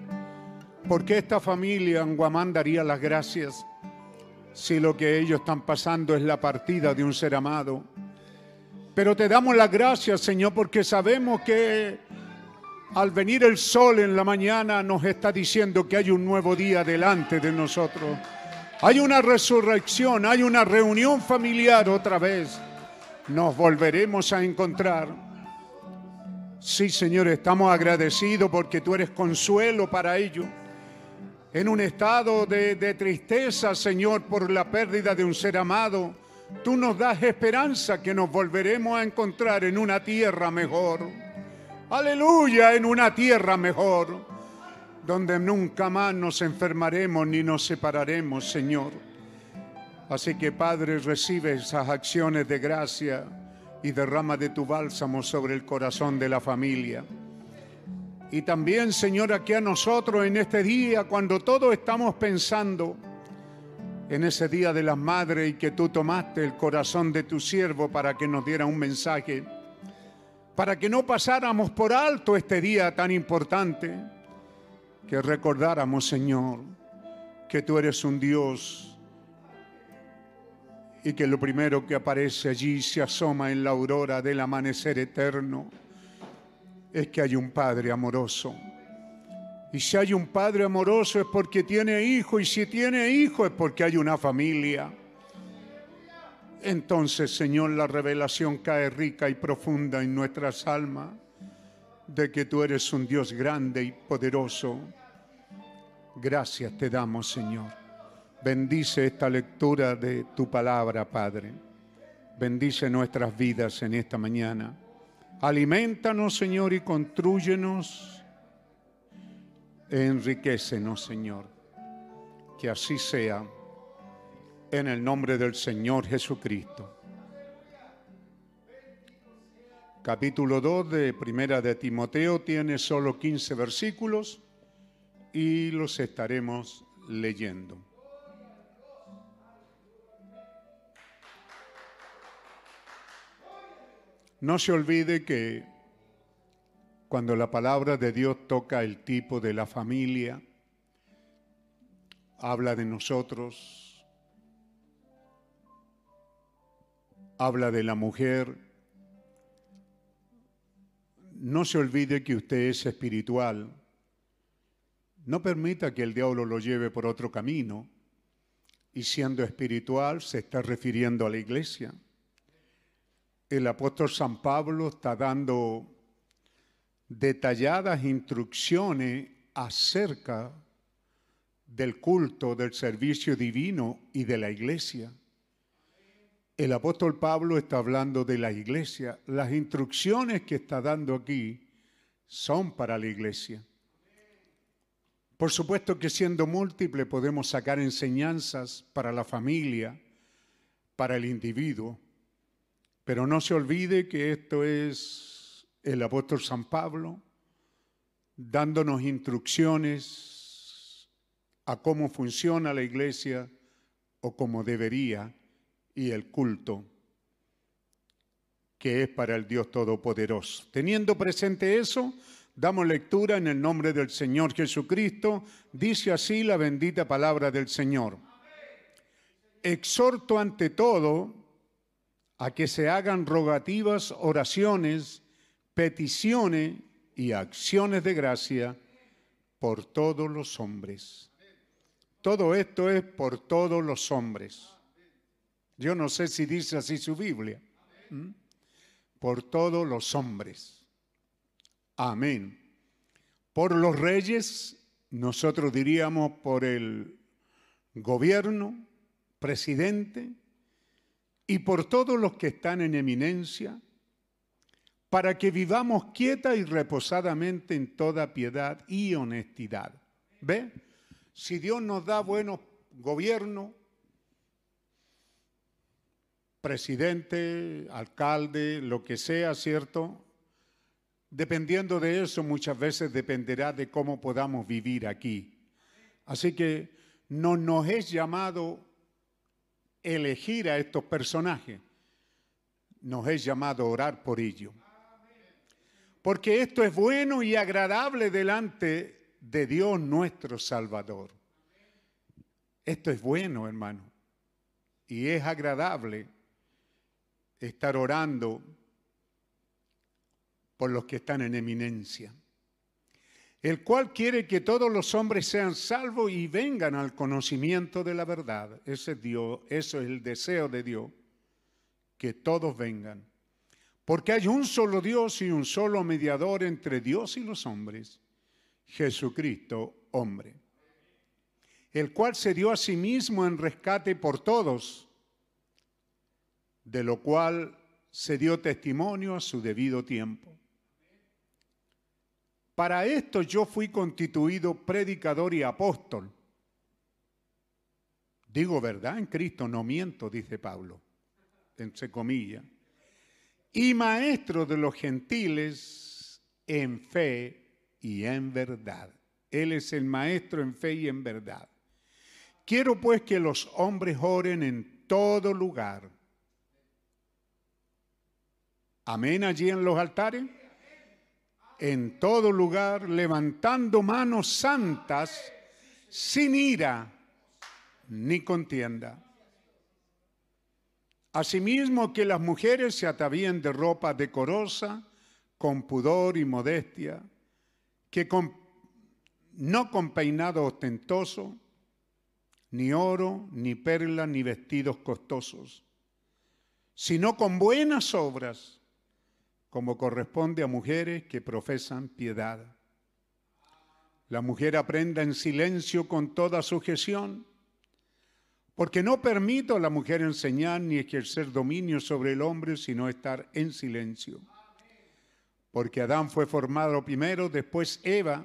¿Por qué esta familia en Guamán daría las gracias si lo que ellos están pasando es la partida de un ser amado? Pero te damos las gracias, Señor, porque sabemos que al venir el sol en la mañana nos está diciendo que hay un nuevo día delante de nosotros. Hay una resurrección, hay una reunión familiar otra vez. Nos volveremos a encontrar. Sí, Señor, estamos agradecidos porque tú eres consuelo para ellos. En un estado de, de tristeza, Señor, por la pérdida de un ser amado, Tú nos das esperanza que nos volveremos a encontrar en una tierra mejor. Aleluya, en una tierra mejor, donde nunca más nos enfermaremos ni nos separaremos, Señor. Así que, Padre, recibe esas acciones de gracia y derrama de tu bálsamo sobre el corazón de la familia. Y también, Señor, aquí a nosotros en este día, cuando todos estamos pensando, en ese día de las madres y que tú tomaste el corazón de tu siervo para que nos diera un mensaje, para que no pasáramos por alto este día tan importante, que recordáramos, Señor, que tú eres un Dios y que lo primero que aparece allí se asoma en la aurora del amanecer eterno es que hay un Padre amoroso y si hay un padre amoroso es porque tiene hijo, y si tiene hijo es porque hay una familia. Entonces, Señor, la revelación cae rica y profunda en nuestras almas de que tú eres un Dios grande y poderoso. Gracias te damos, Señor. Bendice esta lectura de tu palabra, Padre. Bendice nuestras vidas en esta mañana. Alimentanos, Señor, y construyenos Enriquecenos, Señor. Que así sea. En el nombre del Señor Jesucristo. Capítulo 2 de Primera de Timoteo tiene solo 15 versículos y los estaremos leyendo. No se olvide que cuando la palabra de Dios toca el tipo de la familia, habla de nosotros, habla de la mujer. No se olvide que usted es espiritual. No permita que el diablo lo lleve por otro camino. Y siendo espiritual se está refiriendo a la iglesia. El apóstol San Pablo está dando detalladas instrucciones acerca del culto, del servicio divino y de la iglesia. El apóstol Pablo está hablando de la iglesia. Las instrucciones que está dando aquí son para la iglesia. Por supuesto que siendo múltiple podemos sacar enseñanzas para la familia, para el individuo, pero no se olvide que esto es el apóstol San Pablo dándonos instrucciones a cómo funciona la iglesia o cómo debería y el culto. que es para el Dios Todopoderoso. Teniendo presente eso, damos lectura en el nombre del Señor Jesucristo. Dice así la bendita palabra del Señor. Exhorto ante todo a que se hagan rogativas, oraciones, peticiones y acciones de gracia por todos los hombres. Todo esto es por todos los hombres. Yo no sé si dice así su Biblia. ¿Mm? Por todos los hombres. Amén. Por los reyes, nosotros diríamos por el gobierno, presidente, y por todos los que están en eminencia, para que vivamos quieta y reposadamente en toda piedad y honestidad. ¿Ve? Si Dios nos da buenos gobiernos, presidente, alcalde, lo que sea, ¿cierto? Dependiendo de eso, muchas veces dependerá de cómo podamos vivir aquí. Así que no nos es llamado elegir a estos personajes, nos es llamado orar por ellos. Porque esto es bueno y agradable delante de Dios nuestro Salvador. Esto es bueno, hermano, y es agradable estar orando por los que están en eminencia, el cual quiere que todos los hombres sean salvos y vengan al conocimiento de la verdad. Ese es Dios, eso es el deseo de Dios, que todos vengan. Porque hay un solo Dios y un solo mediador entre Dios y los hombres, Jesucristo, hombre, el cual se dio a sí mismo en rescate por todos, de lo cual se dio testimonio a su debido tiempo. Para esto yo fui constituido predicador y apóstol. Digo verdad en Cristo, no miento, dice Pablo, entre comillas y maestro de los gentiles en fe y en verdad. Él es el maestro en fe y en verdad. Quiero pues que los hombres oren en todo lugar. Amén allí en los altares. En todo lugar, levantando manos santas, sin ira ni contienda. Asimismo que las mujeres se atavíen de ropa decorosa, con pudor y modestia, que no con peinado ostentoso, ni oro, ni perla, ni vestidos costosos, sino con buenas obras, como corresponde a mujeres que profesan piedad. La mujer aprenda en silencio con toda sujeción porque no permito a la mujer enseñar ni ejercer dominio sobre el hombre, sino estar en silencio. Porque Adán fue formado primero, después Eva,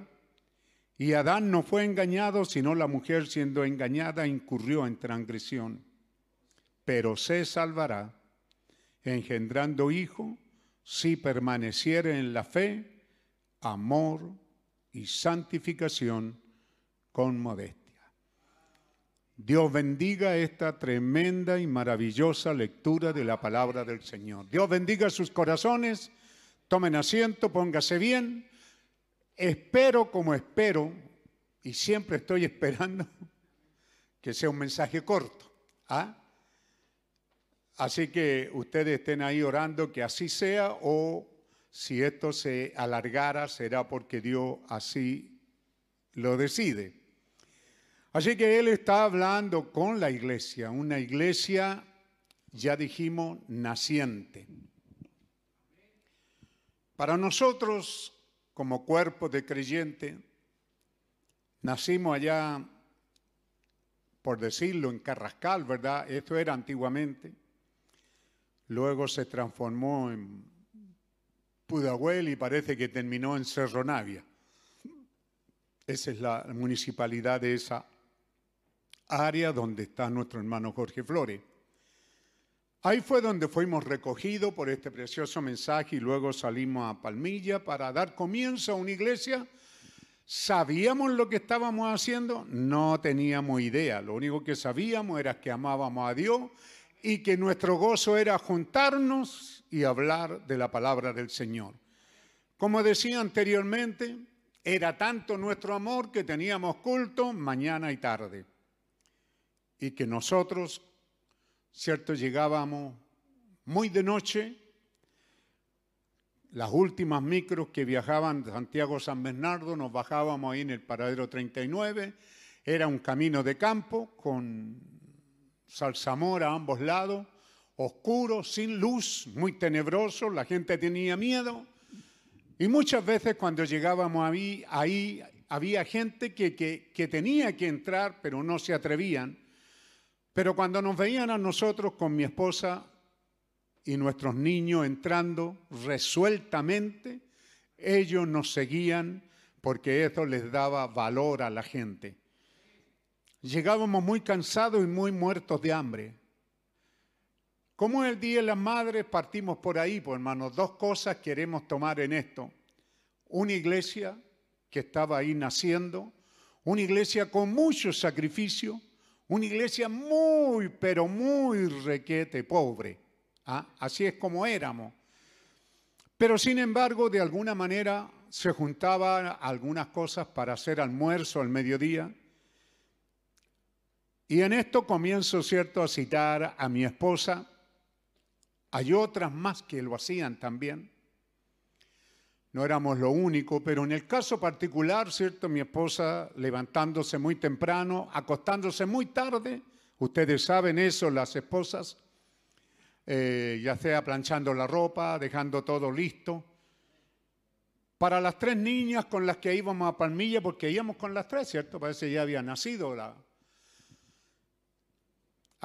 y Adán no fue engañado, sino la mujer siendo engañada incurrió en transgresión. Pero se salvará, engendrando hijo, si permaneciere en la fe, amor y santificación con modestia. Dios bendiga esta tremenda y maravillosa lectura de la palabra del Señor. Dios bendiga sus corazones. Tomen asiento, póngase bien. Espero como espero, y siempre estoy esperando [laughs] que sea un mensaje corto. ¿ah? Así que ustedes estén ahí orando que así sea o si esto se alargara será porque Dios así lo decide. Así que Él está hablando con la iglesia, una iglesia, ya dijimos, naciente. Para nosotros, como cuerpo de creyente, nacimos allá, por decirlo, en Carrascal, ¿verdad? Esto era antiguamente. Luego se transformó en Pudahuel y parece que terminó en Cerro Navia. Esa es la municipalidad de esa área donde está nuestro hermano Jorge Flores. Ahí fue donde fuimos recogidos por este precioso mensaje y luego salimos a Palmilla para dar comienzo a una iglesia. ¿Sabíamos lo que estábamos haciendo? No teníamos idea. Lo único que sabíamos era que amábamos a Dios y que nuestro gozo era juntarnos y hablar de la palabra del Señor. Como decía anteriormente, era tanto nuestro amor que teníamos culto mañana y tarde. Y que nosotros, cierto, llegábamos muy de noche. Las últimas micros que viajaban de Santiago San Bernardo, nos bajábamos ahí en el paradero 39. Era un camino de campo con salsamora a ambos lados, oscuro, sin luz, muy tenebroso, la gente tenía miedo y muchas veces cuando llegábamos ahí, ahí había gente que, tenía que entrar, pero no se atrevían. Pero cuando nos veían a nosotros con mi esposa y nuestros niños entrando resueltamente, ellos nos seguían porque eso les daba valor a la gente. Llegábamos muy cansados y muy muertos de hambre. Como el Día de las Madres, partimos por ahí, pues hermanos, dos cosas queremos tomar en esto. Una iglesia que estaba ahí naciendo, una iglesia con mucho sacrificio, una iglesia muy, pero muy requete, pobre. ¿ah? Así es como éramos. Pero sin embargo, de alguna manera se juntaban algunas cosas para hacer almuerzo al mediodía y en esto comienzo, ¿cierto?, a citar a mi esposa. Hay otras más que lo hacían también. No éramos lo único, pero en el caso particular, ¿cierto? Mi esposa levantándose muy temprano, acostándose muy tarde. Ustedes saben eso, las esposas. Eh, ya sea planchando la ropa, dejando todo listo. Para las tres niñas con las que íbamos a Palmilla, porque íbamos con las tres, ¿cierto? Parece que ya había nacido la,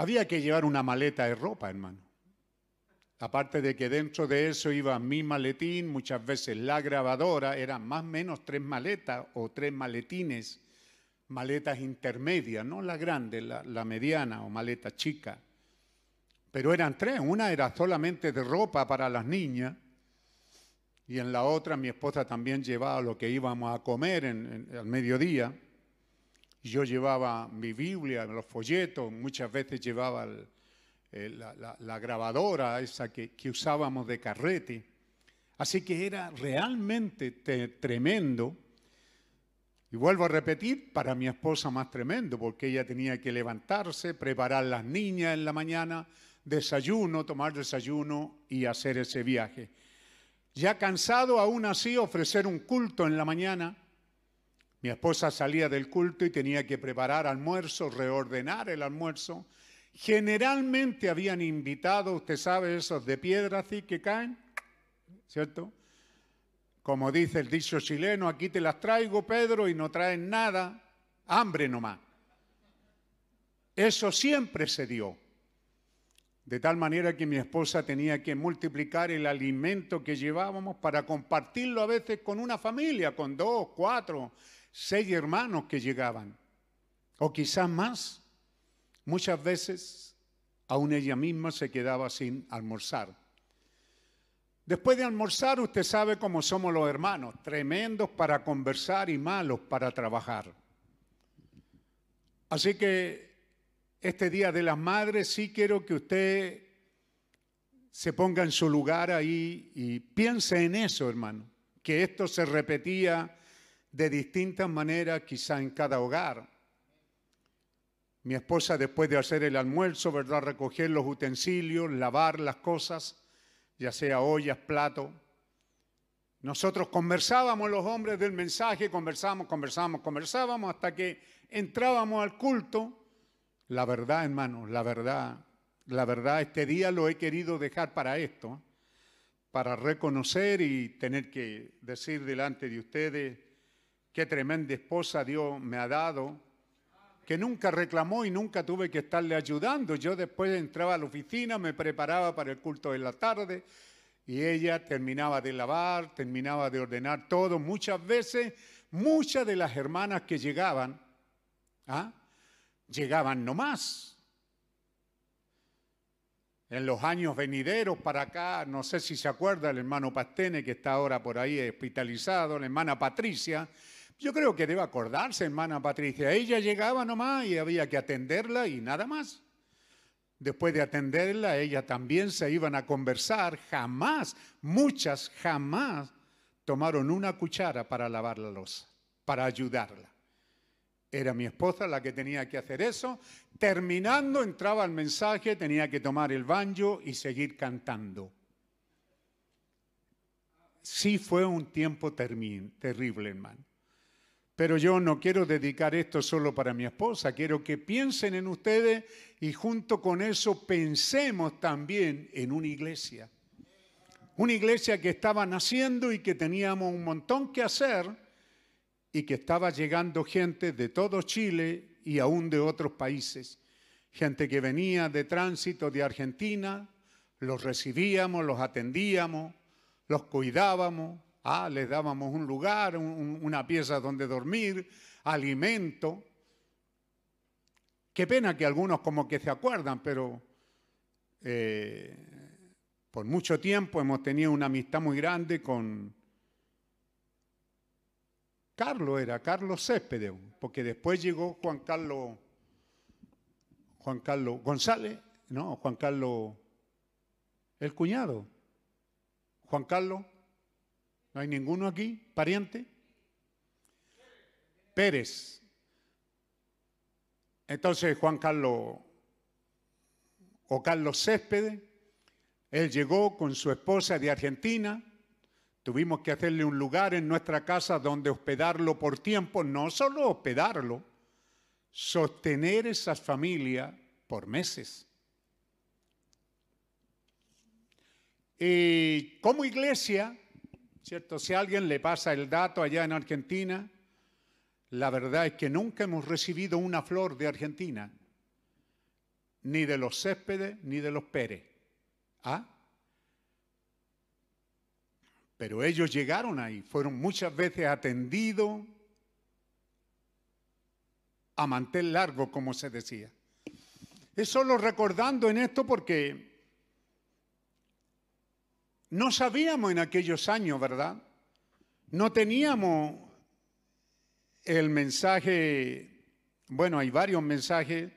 había que llevar una maleta de ropa, hermano. Aparte de que dentro de eso iba mi maletín, muchas veces la grabadora, eran más o menos tres maletas o tres maletines, maletas intermedias, no la grande, la, mediana o maleta chica. Pero eran tres, una era solamente de ropa para las niñas y en la otra mi esposa también llevaba lo que íbamos a comer en, al mediodía. Yo llevaba mi Biblia, los folletos, muchas veces llevaba la, grabadora esa que, usábamos de carrete. Así que era realmente tremendo. Y vuelvo a repetir, para mi esposa más tremendo, porque ella tenía que levantarse, preparar las niñas en la mañana, desayuno, tomar desayuno y hacer ese viaje. Ya cansado, aún así, ofrecer un culto en la mañana mi esposa salía del culto y tenía que preparar almuerzo, reordenar el almuerzo. Generalmente habían invitado, usted sabe, esos de piedra así que caen, ¿cierto? Como dice el dicho chileno, aquí te las traigo, Pedro, y no traen nada, hambre nomás. Eso siempre se dio. De tal manera que mi esposa tenía que multiplicar el alimento que llevábamos para compartirlo a veces con una familia, con dos, cuatro, seis hermanos que llegaban, o quizás más. Muchas veces aún ella misma se quedaba sin almorzar. Después de almorzar, usted sabe cómo somos los hermanos, tremendos para conversar y malos para trabajar. Así que este Día de las Madres sí quiero que usted se ponga en su lugar ahí y piense en eso, hermano, que esto se repetía de distintas maneras, quizá en cada hogar. Mi esposa, después de hacer el almuerzo, ¿verdad? Recoger los utensilios, lavar las cosas, ya sea ollas, plato. Nosotros conversábamos los hombres del mensaje, conversábamos, conversábamos, conversábamos hasta que entrábamos al culto. La verdad, hermanos, la verdad, la verdad, este día lo he querido dejar para esto, para reconocer y tener que decir delante de ustedes qué tremenda esposa Dios me ha dado, que nunca reclamó y nunca tuve que estarle ayudando. Yo después entraba a la oficina, me preparaba para el culto de la tarde y ella terminaba de lavar, terminaba de ordenar todo. Muchas veces, muchas de las hermanas que llegaban, ¿ah? llegaban nomás. En los años venideros para acá, no sé si se acuerda el hermano Pastene que está ahora por ahí hospitalizado, la hermana Patricia, yo creo que debe acordarse, hermana Patricia. Ella llegaba nomás y había que atenderla y nada más. después de atenderla, ella también se iban a conversar. Jamás, muchas jamás tomaron una cuchara para lavar la losa, para ayudarla. Era mi esposa la que tenía que hacer eso. Terminando, entraba el mensaje, tenía que tomar el banjo y seguir cantando. Sí fue un tiempo terrible, hermano. Pero yo no quiero dedicar esto solo para mi esposa, quiero que piensen en ustedes y junto con eso pensemos también en una iglesia. Una iglesia que estaba naciendo y que teníamos un montón que hacer y que estaba llegando gente de todo Chile y aún de otros países. Gente que venía de tránsito de Argentina, los recibíamos, los atendíamos, los cuidábamos, ah, les dábamos un lugar, una pieza donde dormir, alimento. Qué pena que algunos como que se acuerdan, pero eh, por mucho tiempo hemos tenido una amistad muy grande con Carlos, era Carlos Céspedes, porque después llegó Juan Carlos, Juan Carlos González, no, Juan Carlos, el cuñado. Juan Carlos, ¿no hay ninguno aquí? ¿Pariente? Pérez. Entonces Juan Carlos o Carlos Céspedes, él llegó con su esposa de Argentina, tuvimos que hacerle un lugar en nuestra casa donde hospedarlo por tiempo, no solo hospedarlo, sostener esas familias por meses. Y como iglesia, ¿cierto? Si alguien le pasa el dato allá en Argentina, la verdad es que nunca hemos recibido una flor de Argentina, ni de los céspedes ni de los Pérez. ¿Ah? Pero ellos llegaron ahí, fueron muchas veces atendidos a mantel largo, como se decía. Es solo recordando en esto porque no sabíamos en aquellos años, ¿verdad? No teníamos el mensaje, bueno, hay varios mensajes,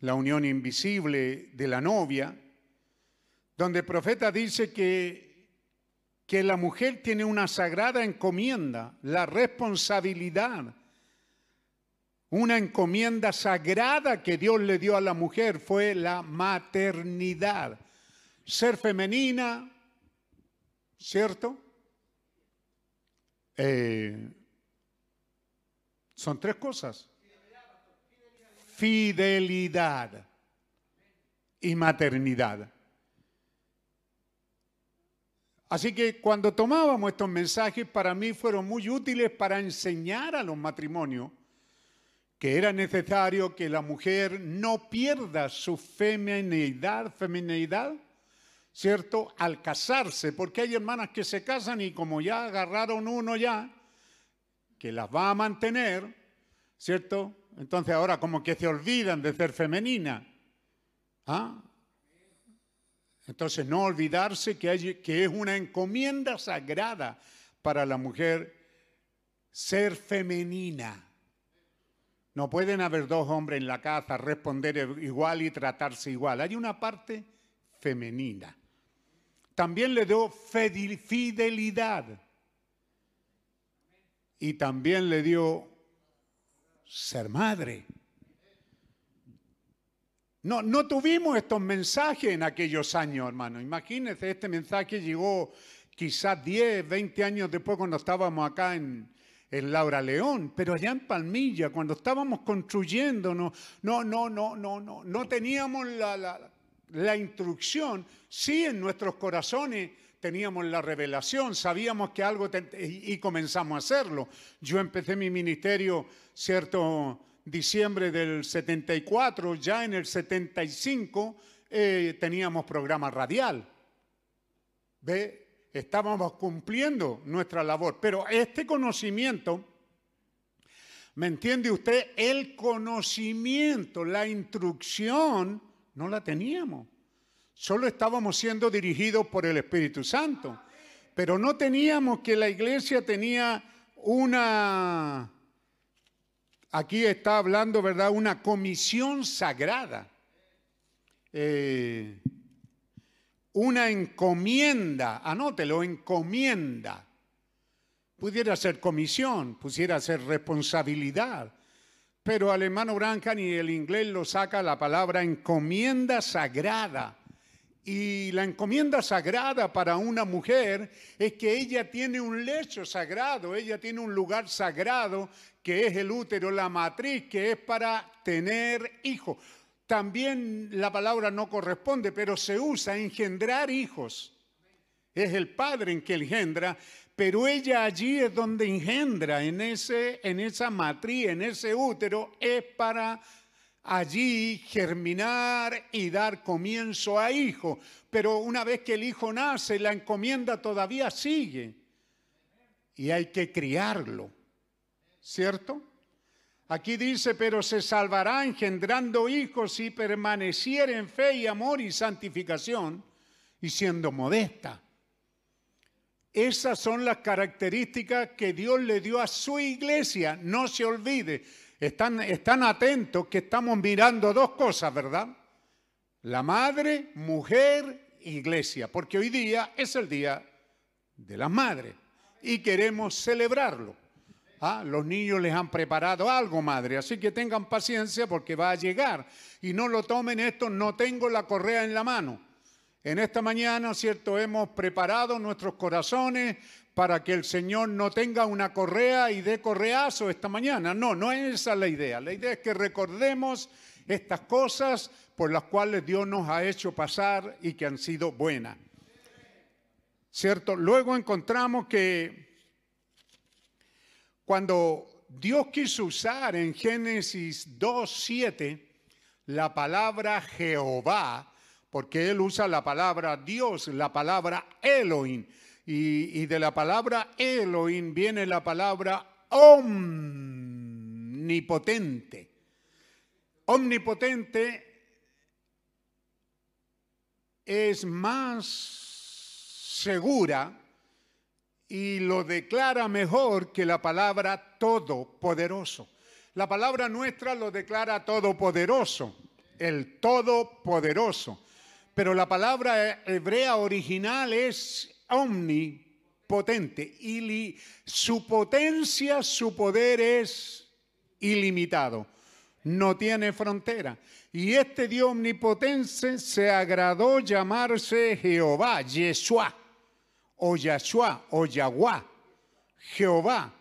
la unión invisible de la novia, donde el profeta dice que, que la mujer tiene una sagrada encomienda, la responsabilidad, una encomienda sagrada que Dios le dio a la mujer fue la maternidad. Ser femenina, ¿Cierto? Eh, son tres cosas. Fidelidad y maternidad. Así que cuando tomábamos estos mensajes, para mí fueron muy útiles para enseñar a los matrimonios que era necesario que la mujer no pierda su feminidad, feminidad ¿cierto? Al casarse, porque hay hermanas que se casan y como ya agarraron uno ya, que las va a mantener, ¿cierto? Entonces ahora como que se olvidan de ser femenina. ¿Ah? Entonces no olvidarse que, que es una encomienda sagrada para la mujer ser femenina. No pueden haber dos hombres en la casa, responder igual y tratarse igual. Hay una parte femenina también le dio fidelidad y también le dio ser madre. No, no tuvimos estos mensajes en aquellos años, hermano. Imagínense, este mensaje llegó quizás 10, 20 años después cuando estábamos acá en, en Laura León, pero allá en Palmilla, cuando estábamos construyendo, no, no, no, no, no, no, teníamos la, la instrucción, sí en nuestros corazones teníamos la revelación, sabíamos que algo y comenzamos a hacerlo. Yo empecé mi ministerio, cierto, diciembre del 74, ya en el 75 eh, teníamos programa radial. ¿Ve? Estábamos cumpliendo nuestra labor, pero este conocimiento, ¿me entiende usted? El conocimiento, la instrucción, no la teníamos. Solo estábamos siendo dirigidos por el Espíritu Santo. Pero no teníamos que la iglesia tenía una, aquí está hablando, ¿verdad? Una comisión sagrada. eh, una encomienda, anótelo, encomienda. Pudiera ser comisión, pudiera ser responsabilidad, pero al hermano Branca ni el inglés lo saca la palabra encomienda sagrada. Y la encomienda sagrada para una mujer es que ella tiene un lecho sagrado, ella tiene un lugar sagrado que es el útero, la matriz, que es para tener hijos. También la palabra no corresponde, pero se usa engendrar hijos. Es el padre en que engendra, pero ella allí es donde engendra, en, ese, en esa matriz, en ese útero, es para allí germinar y dar comienzo a hijo. Pero una vez que el hijo nace, la encomienda todavía sigue. Y hay que criarlo, ¿cierto? Aquí dice, pero se salvará engendrando hijos si permaneciera en fe y amor y santificación y siendo modesta. Esas son las características que Dios le dio a su iglesia. No se olvide, están, atentos que estamos mirando dos cosas, ¿verdad? La madre, mujer, iglesia, porque hoy día es el día de las madres y queremos celebrarlo. Ah, los niños les han preparado algo, madre, así que tengan paciencia porque va a llegar. Y no lo tomen esto, no tengo la correa en la mano. En esta mañana, ¿cierto? Hemos preparado nuestros corazones para que el Señor no tenga una correa y dé correazo esta mañana. No, no es esa la idea. La idea es que recordemos estas cosas por las cuales Dios nos ha hecho pasar y que han sido buenas. ¿Cierto? Luego encontramos que cuando Dios quiso usar en Génesis 2.7 la palabra Jehová, porque él usa la palabra Dios, la palabra Elohim. Y, de la palabra Elohim viene la palabra omnipotente. Omnipotente es más segura y lo declara mejor que la palabra todopoderoso. La palabra nuestra lo declara todopoderoso, el todopoderoso pero la palabra hebrea original es omnipotente y su potencia, su poder es ilimitado, no tiene frontera. Y este Dios omnipotente se agradó llamarse Jehová, Yeshua, o Yahshua, o Yahweh, Jehová,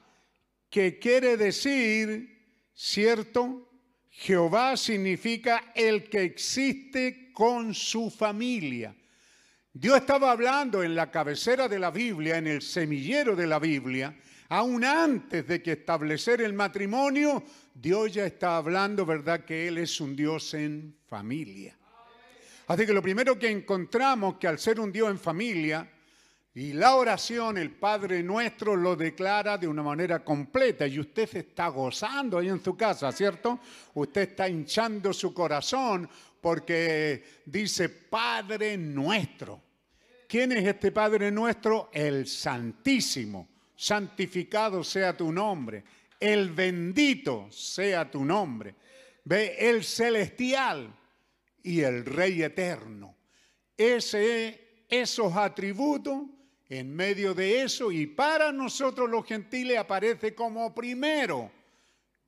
que quiere decir, ¿cierto? Jehová significa el que existe con su familia. Dios estaba hablando en la cabecera de la Biblia, en el semillero de la Biblia, aún antes de que establecer el matrimonio, Dios ya está hablando, ¿verdad? Que Él es un Dios en familia. Así que lo primero que encontramos que al ser un Dios en familia, y la oración, el Padre nuestro lo declara de una manera completa y usted se está gozando ahí en su casa, ¿cierto? Usted está hinchando su corazón porque dice Padre nuestro. ¿Quién es este Padre nuestro? El Santísimo. Santificado sea tu nombre. El bendito sea tu nombre. Ve el celestial y el Rey eterno. Ese, esos atributos en medio de eso y para nosotros los gentiles aparece como primero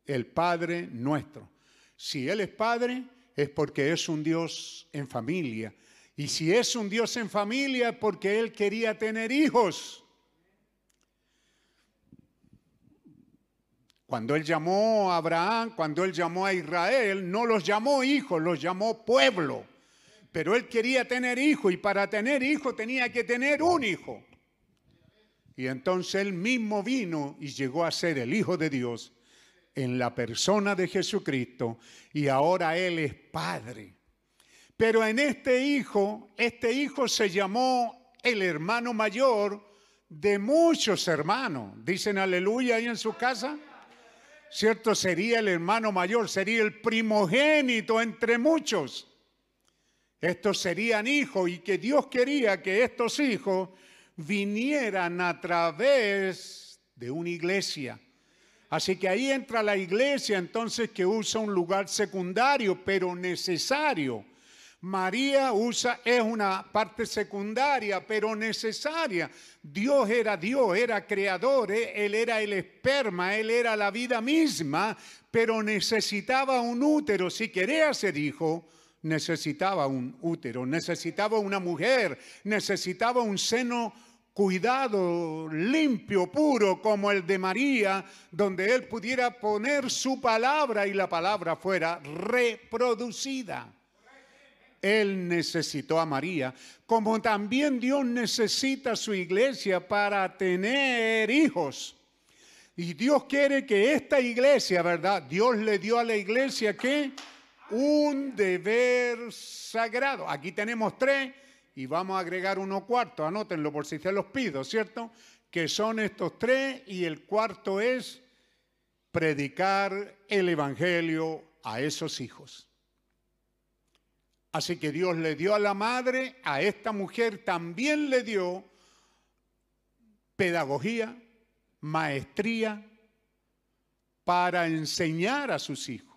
el Padre nuestro. Si Él es Padre es porque es un Dios en familia. Y si es un Dios en familia porque Él quería tener hijos. Cuando Él llamó a Abraham, cuando Él llamó a Israel, no los llamó hijos, los llamó pueblo. Pero Él quería tener hijos y para tener hijos tenía que tener un hijo. Y entonces él mismo vino y llegó a ser el Hijo de Dios en la persona de Jesucristo y ahora él es Padre. Pero en este hijo, este hijo se llamó el hermano mayor de muchos hermanos. Dicen aleluya ahí en su casa. ¿Cierto? Sería el hermano mayor, sería el primogénito entre muchos. Estos serían hijos y que Dios quería que estos hijos vinieran a través de una iglesia. Así que ahí entra la iglesia entonces que usa un lugar secundario, pero necesario, María usa, es una parte secundaria, pero necesaria. Dios era Dios, era creador, ¿eh? Él era el esperma, Él era la vida misma, pero necesitaba un útero. Si quería ser hijo, necesitaba un útero, necesitaba una mujer, necesitaba un seno cuidado, limpio, puro, como el de María, donde Él pudiera poner su palabra y la palabra fuera reproducida. Él necesitó a María, como también Dios necesita su iglesia para tener hijos. Y Dios quiere que esta iglesia, ¿verdad? Dios le dio a la iglesia que un deber sagrado. Aquí tenemos tres y vamos a agregar uno cuarto, anótenlo por si se los pido, ¿cierto? Que son estos tres y el cuarto es predicar el Evangelio a esos hijos. Así que Dios le dio a la madre, a esta mujer también le dio pedagogía, maestría para enseñar a sus hijos.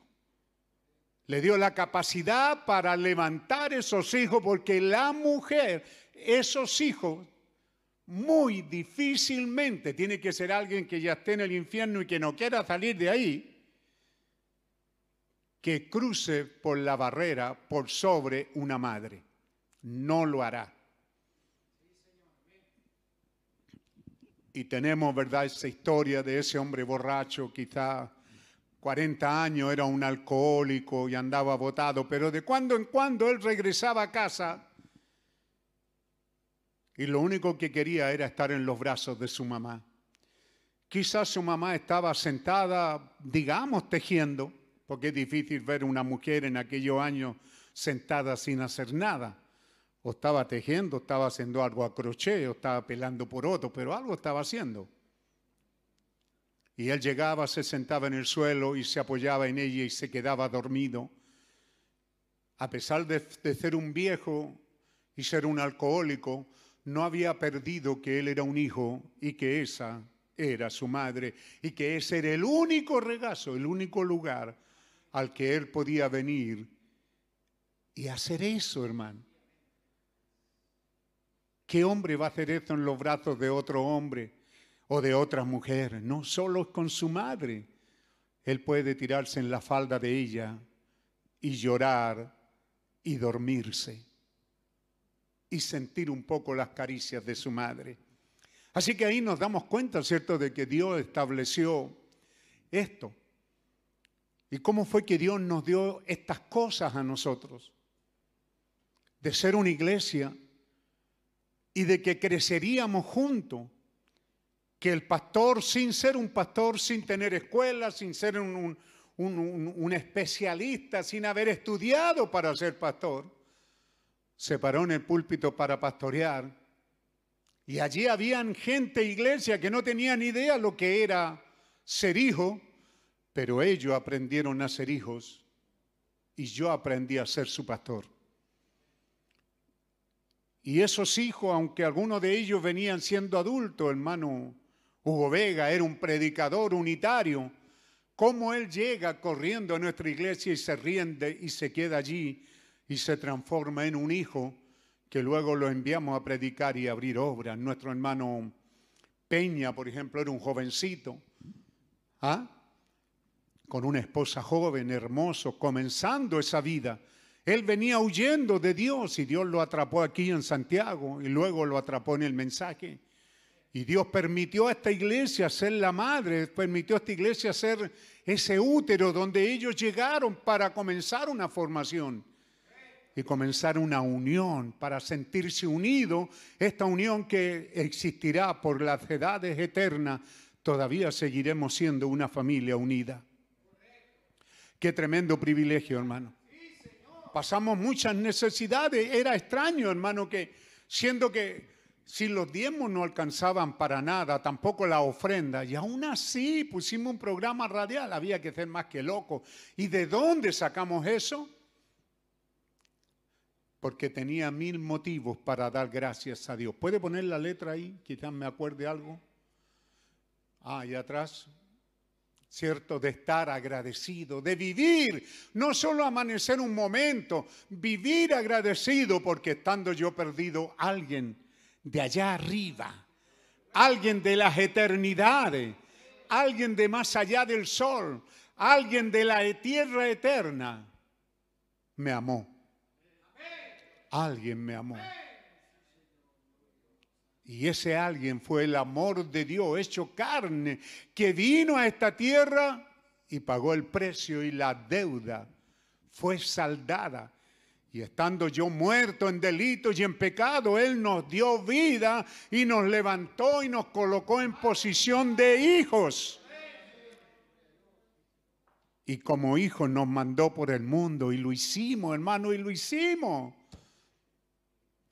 Le dio la capacidad para levantar esos hijos porque la mujer, esos hijos, muy difícilmente tiene que ser alguien que ya esté en el infierno y que no quiera salir de ahí que cruce por la barrera por sobre una madre. No lo hará. Y tenemos, ¿verdad?, esa historia de ese hombre borracho, quizá 40 años, era un alcohólico y andaba botado, pero de cuando en cuando él regresaba a casa y lo único que quería era estar en los brazos de su mamá. Quizás su mamá estaba sentada, digamos, tejiendo porque es difícil ver una mujer en aquellos años sentada sin hacer nada. O estaba tejiendo, estaba haciendo algo a crochet, o estaba pelando por otro, pero algo estaba haciendo. Y él llegaba, se sentaba en el suelo y se apoyaba en ella y se quedaba dormido. A pesar de, ser un viejo y ser un alcohólico, no había perdido que él era un hijo y que esa era su madre y que ese era el único regazo, el único lugar al que él podía venir y hacer eso, hermano. ¿Qué hombre va a hacer eso en los brazos de otro hombre o de otra mujer? No solo con su madre. Él puede tirarse en la falda de ella y llorar y dormirse y sentir un poco las caricias de su madre. Así que ahí nos damos cuenta, ¿cierto?, de que Dios estableció esto. ¿Y cómo fue que Dios nos dio estas cosas a nosotros? De ser una iglesia y de que creceríamos juntos. Que el pastor, sin ser un pastor, sin tener escuela, sin ser un, especialista, sin haber estudiado para ser pastor, se paró en el púlpito para pastorear. Y allí habían gente, iglesia, que no tenían idea lo que era ser hijo pero ellos aprendieron a ser hijos y yo aprendí a ser su pastor. Y esos hijos, aunque algunos de ellos venían siendo adultos, hermano Hugo Vega era un predicador unitario, cómo él llega corriendo a nuestra iglesia y se riende y se queda allí y se transforma en un hijo que luego lo enviamos a predicar y abrir obras. Nuestro hermano Peña, por ejemplo, era un jovencito. ¿Ah? con una esposa joven, hermoso, comenzando esa vida. Él venía huyendo de Dios y Dios lo atrapó aquí en Santiago y luego lo atrapó en el mensaje. Y Dios permitió a esta iglesia ser la madre, permitió a esta iglesia ser ese útero donde ellos llegaron para comenzar una formación y comenzar una unión, para sentirse unido, esta unión que existirá por las edades eternas, todavía seguiremos siendo una familia unida. Qué tremendo privilegio, hermano. Pasamos muchas necesidades. Era extraño, hermano, que siendo que si los diezmos no alcanzaban para nada, tampoco la ofrenda, y aún así pusimos un programa radial, había que ser más que loco. ¿Y de dónde sacamos eso? Porque tenía mil motivos para dar gracias a Dios. ¿Puede poner la letra ahí? Quizás me acuerde algo. Ah, y atrás. ¿cierto? De estar agradecido, de vivir, no solo amanecer un momento, vivir agradecido porque estando yo perdido, alguien de allá arriba, alguien de las eternidades, alguien de más allá del sol, alguien de la tierra eterna, me amó. Alguien me amó. Y ese alguien fue el amor de Dios hecho carne, que vino a esta tierra y pagó el precio y la deuda fue saldada. Y estando yo muerto en delitos y en pecado, Él nos dio vida y nos levantó y nos colocó en posición de hijos. Y como hijos nos mandó por el mundo y lo hicimos, hermano, y lo hicimos.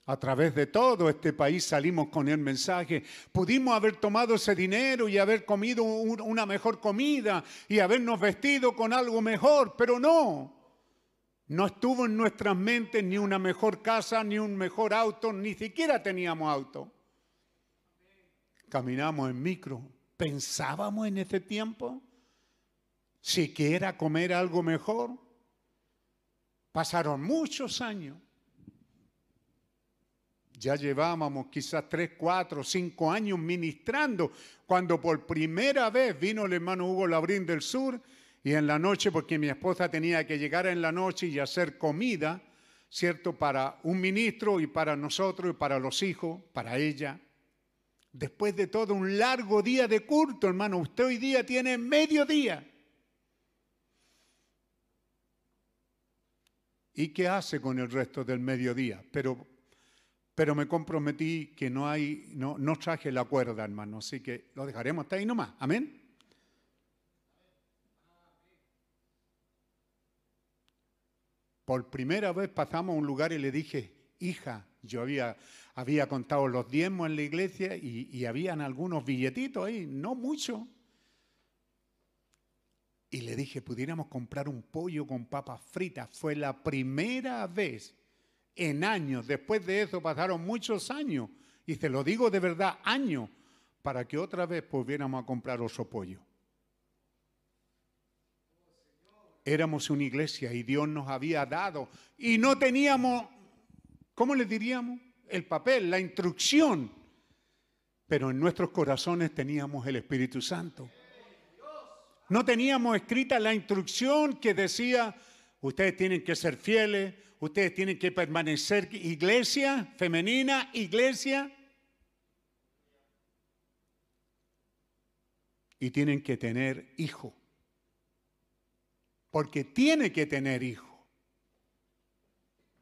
A través de todo este país salimos con el mensaje. Pudimos haber tomado ese dinero y haber comido una mejor comida y habernos vestido con algo mejor, pero no. No estuvo en nuestras mentes ni una mejor casa, ni un mejor auto, ni siquiera teníamos auto. Caminamos en micro. ¿Pensábamos en ese tiempo? Siquiera comer algo mejor. Pasaron muchos años ya llevábamos quizás tres, cuatro, cinco años ministrando cuando por primera vez vino el hermano Hugo Labrín del Sur y en la noche, porque mi esposa tenía que llegar en la noche y hacer comida, ¿cierto? Para un ministro y para nosotros y para los hijos, para ella. Después de todo un largo día de culto, hermano, usted hoy día tiene medio día. ¿Y qué hace con el resto del mediodía? Pero pero me comprometí que no hay, no, no traje la cuerda, hermano, así que lo dejaremos hasta ahí nomás. Amén. Por primera vez pasamos a un lugar y le dije, hija, yo había, había contado los diezmos en la iglesia y, y habían algunos billetitos ahí, no mucho. Y le dije, pudiéramos comprar un pollo con papas fritas. Fue la primera vez en años. Después de eso pasaron muchos años, y se lo digo de verdad, años, para que otra vez pudiéramos comprar oso pollo. Éramos una iglesia y Dios nos había dado, y no teníamos, ¿cómo le diríamos? El papel, la instrucción, pero en nuestros corazones teníamos el Espíritu Santo. No teníamos escrita la instrucción que decía, ustedes tienen que ser fieles, ustedes tienen que permanecer iglesia femenina, iglesia. Y tienen que tener hijo. Porque tiene que tener hijo.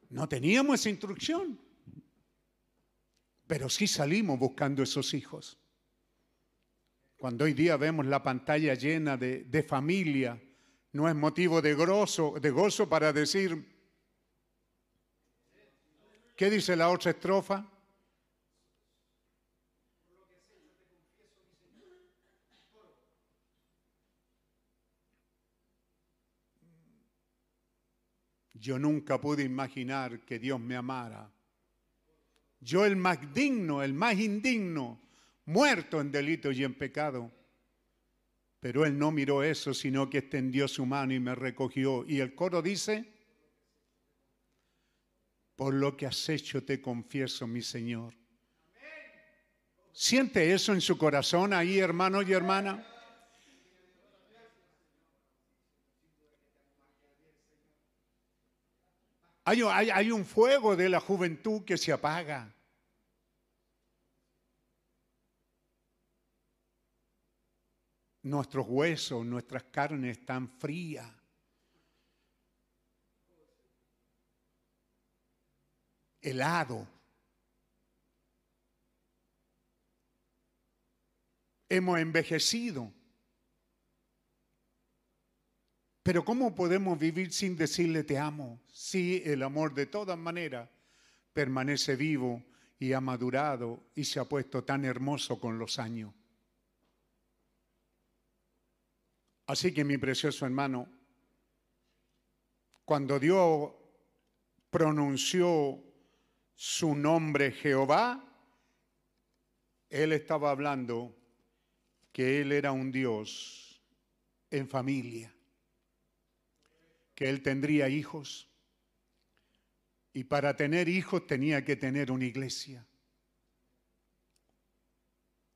No teníamos esa instrucción. Pero sí salimos buscando esos hijos. Cuando hoy día vemos la pantalla llena de, de familia, no es motivo de, grosso, de gozo para decir, ¿Qué dice la otra estrofa? Yo nunca pude imaginar que Dios me amara. Yo el más digno, el más indigno, muerto en delito y en pecado. Pero Él no miró eso, sino que extendió su mano y me recogió. Y el coro dice, por lo que has hecho te confieso, mi Señor. ¿Siente eso en su corazón ahí, hermano y hermana? Hay, un fuego de la juventud que se apaga. Nuestros huesos, nuestras carnes están frías. helado. Hemos envejecido. Pero ¿cómo podemos vivir sin decirle te amo? Si el amor de todas maneras permanece vivo y ha madurado y se ha puesto tan hermoso con los años. Así que mi precioso hermano, cuando Dios pronunció su nombre Jehová, él estaba hablando que él era un Dios en familia, que él tendría hijos y para tener hijos tenía que tener una iglesia.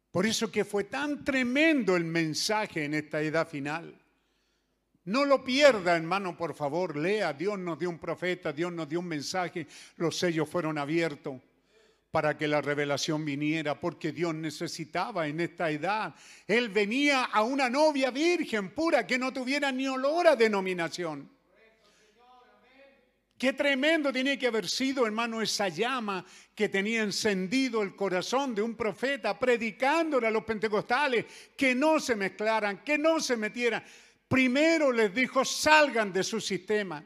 Por eso que fue tan tremendo el mensaje en esta edad final. No lo pierda, hermano, por favor, lea. Dios nos dio un profeta, Dios nos dio un mensaje, los sellos fueron abiertos para que la revelación viniera, porque Dios necesitaba en esta edad. Él venía a una novia virgen pura que no tuviera ni olor a denominación. Qué tremendo tiene que haber sido, hermano, esa llama que tenía encendido el corazón de un profeta, predicándole a los pentecostales que no se mezclaran, que no se metieran. Primero les dijo, salgan de su sistema.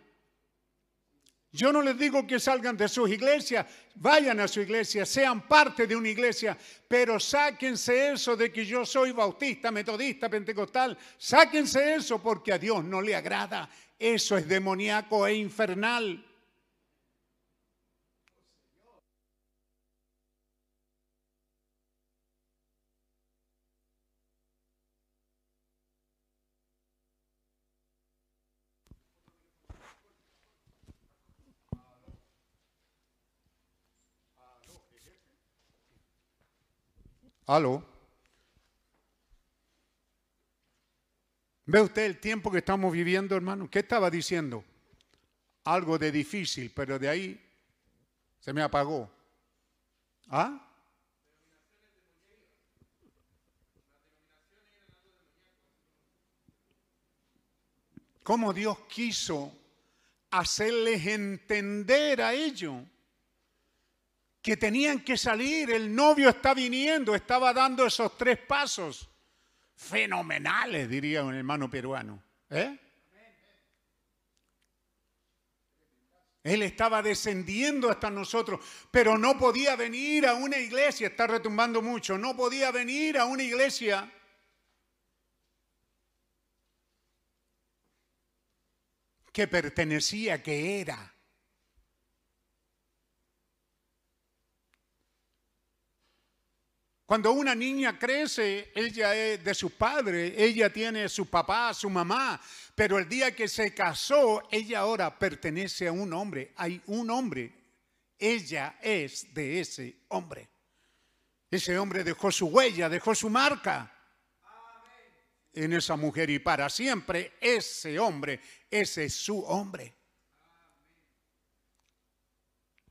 Yo no les digo que salgan de sus iglesias, vayan a su iglesia, sean parte de una iglesia, pero sáquense eso de que yo soy bautista, metodista, pentecostal. Sáquense eso porque a Dios no le agrada. Eso es demoníaco e infernal. Aló. ¿Ve usted el tiempo que estamos viviendo, hermano? ¿Qué estaba diciendo? Algo de difícil, pero de ahí se me apagó. ¿Ah? ¿Cómo Dios quiso hacerles entender a ellos? que tenían que salir, el novio está viniendo, estaba dando esos tres pasos fenomenales, diría un hermano peruano. ¿eh? Él estaba descendiendo hasta nosotros, pero no podía venir a una iglesia, está retumbando mucho, no podía venir a una iglesia que pertenecía, que era Cuando una niña crece, ella es de su padre, ella tiene su papá, su mamá, pero el día que se casó, ella ahora pertenece a un hombre. Hay un hombre, ella es de ese hombre. Ese hombre dejó su huella, dejó su marca en esa mujer y para siempre ese hombre, ese es su hombre.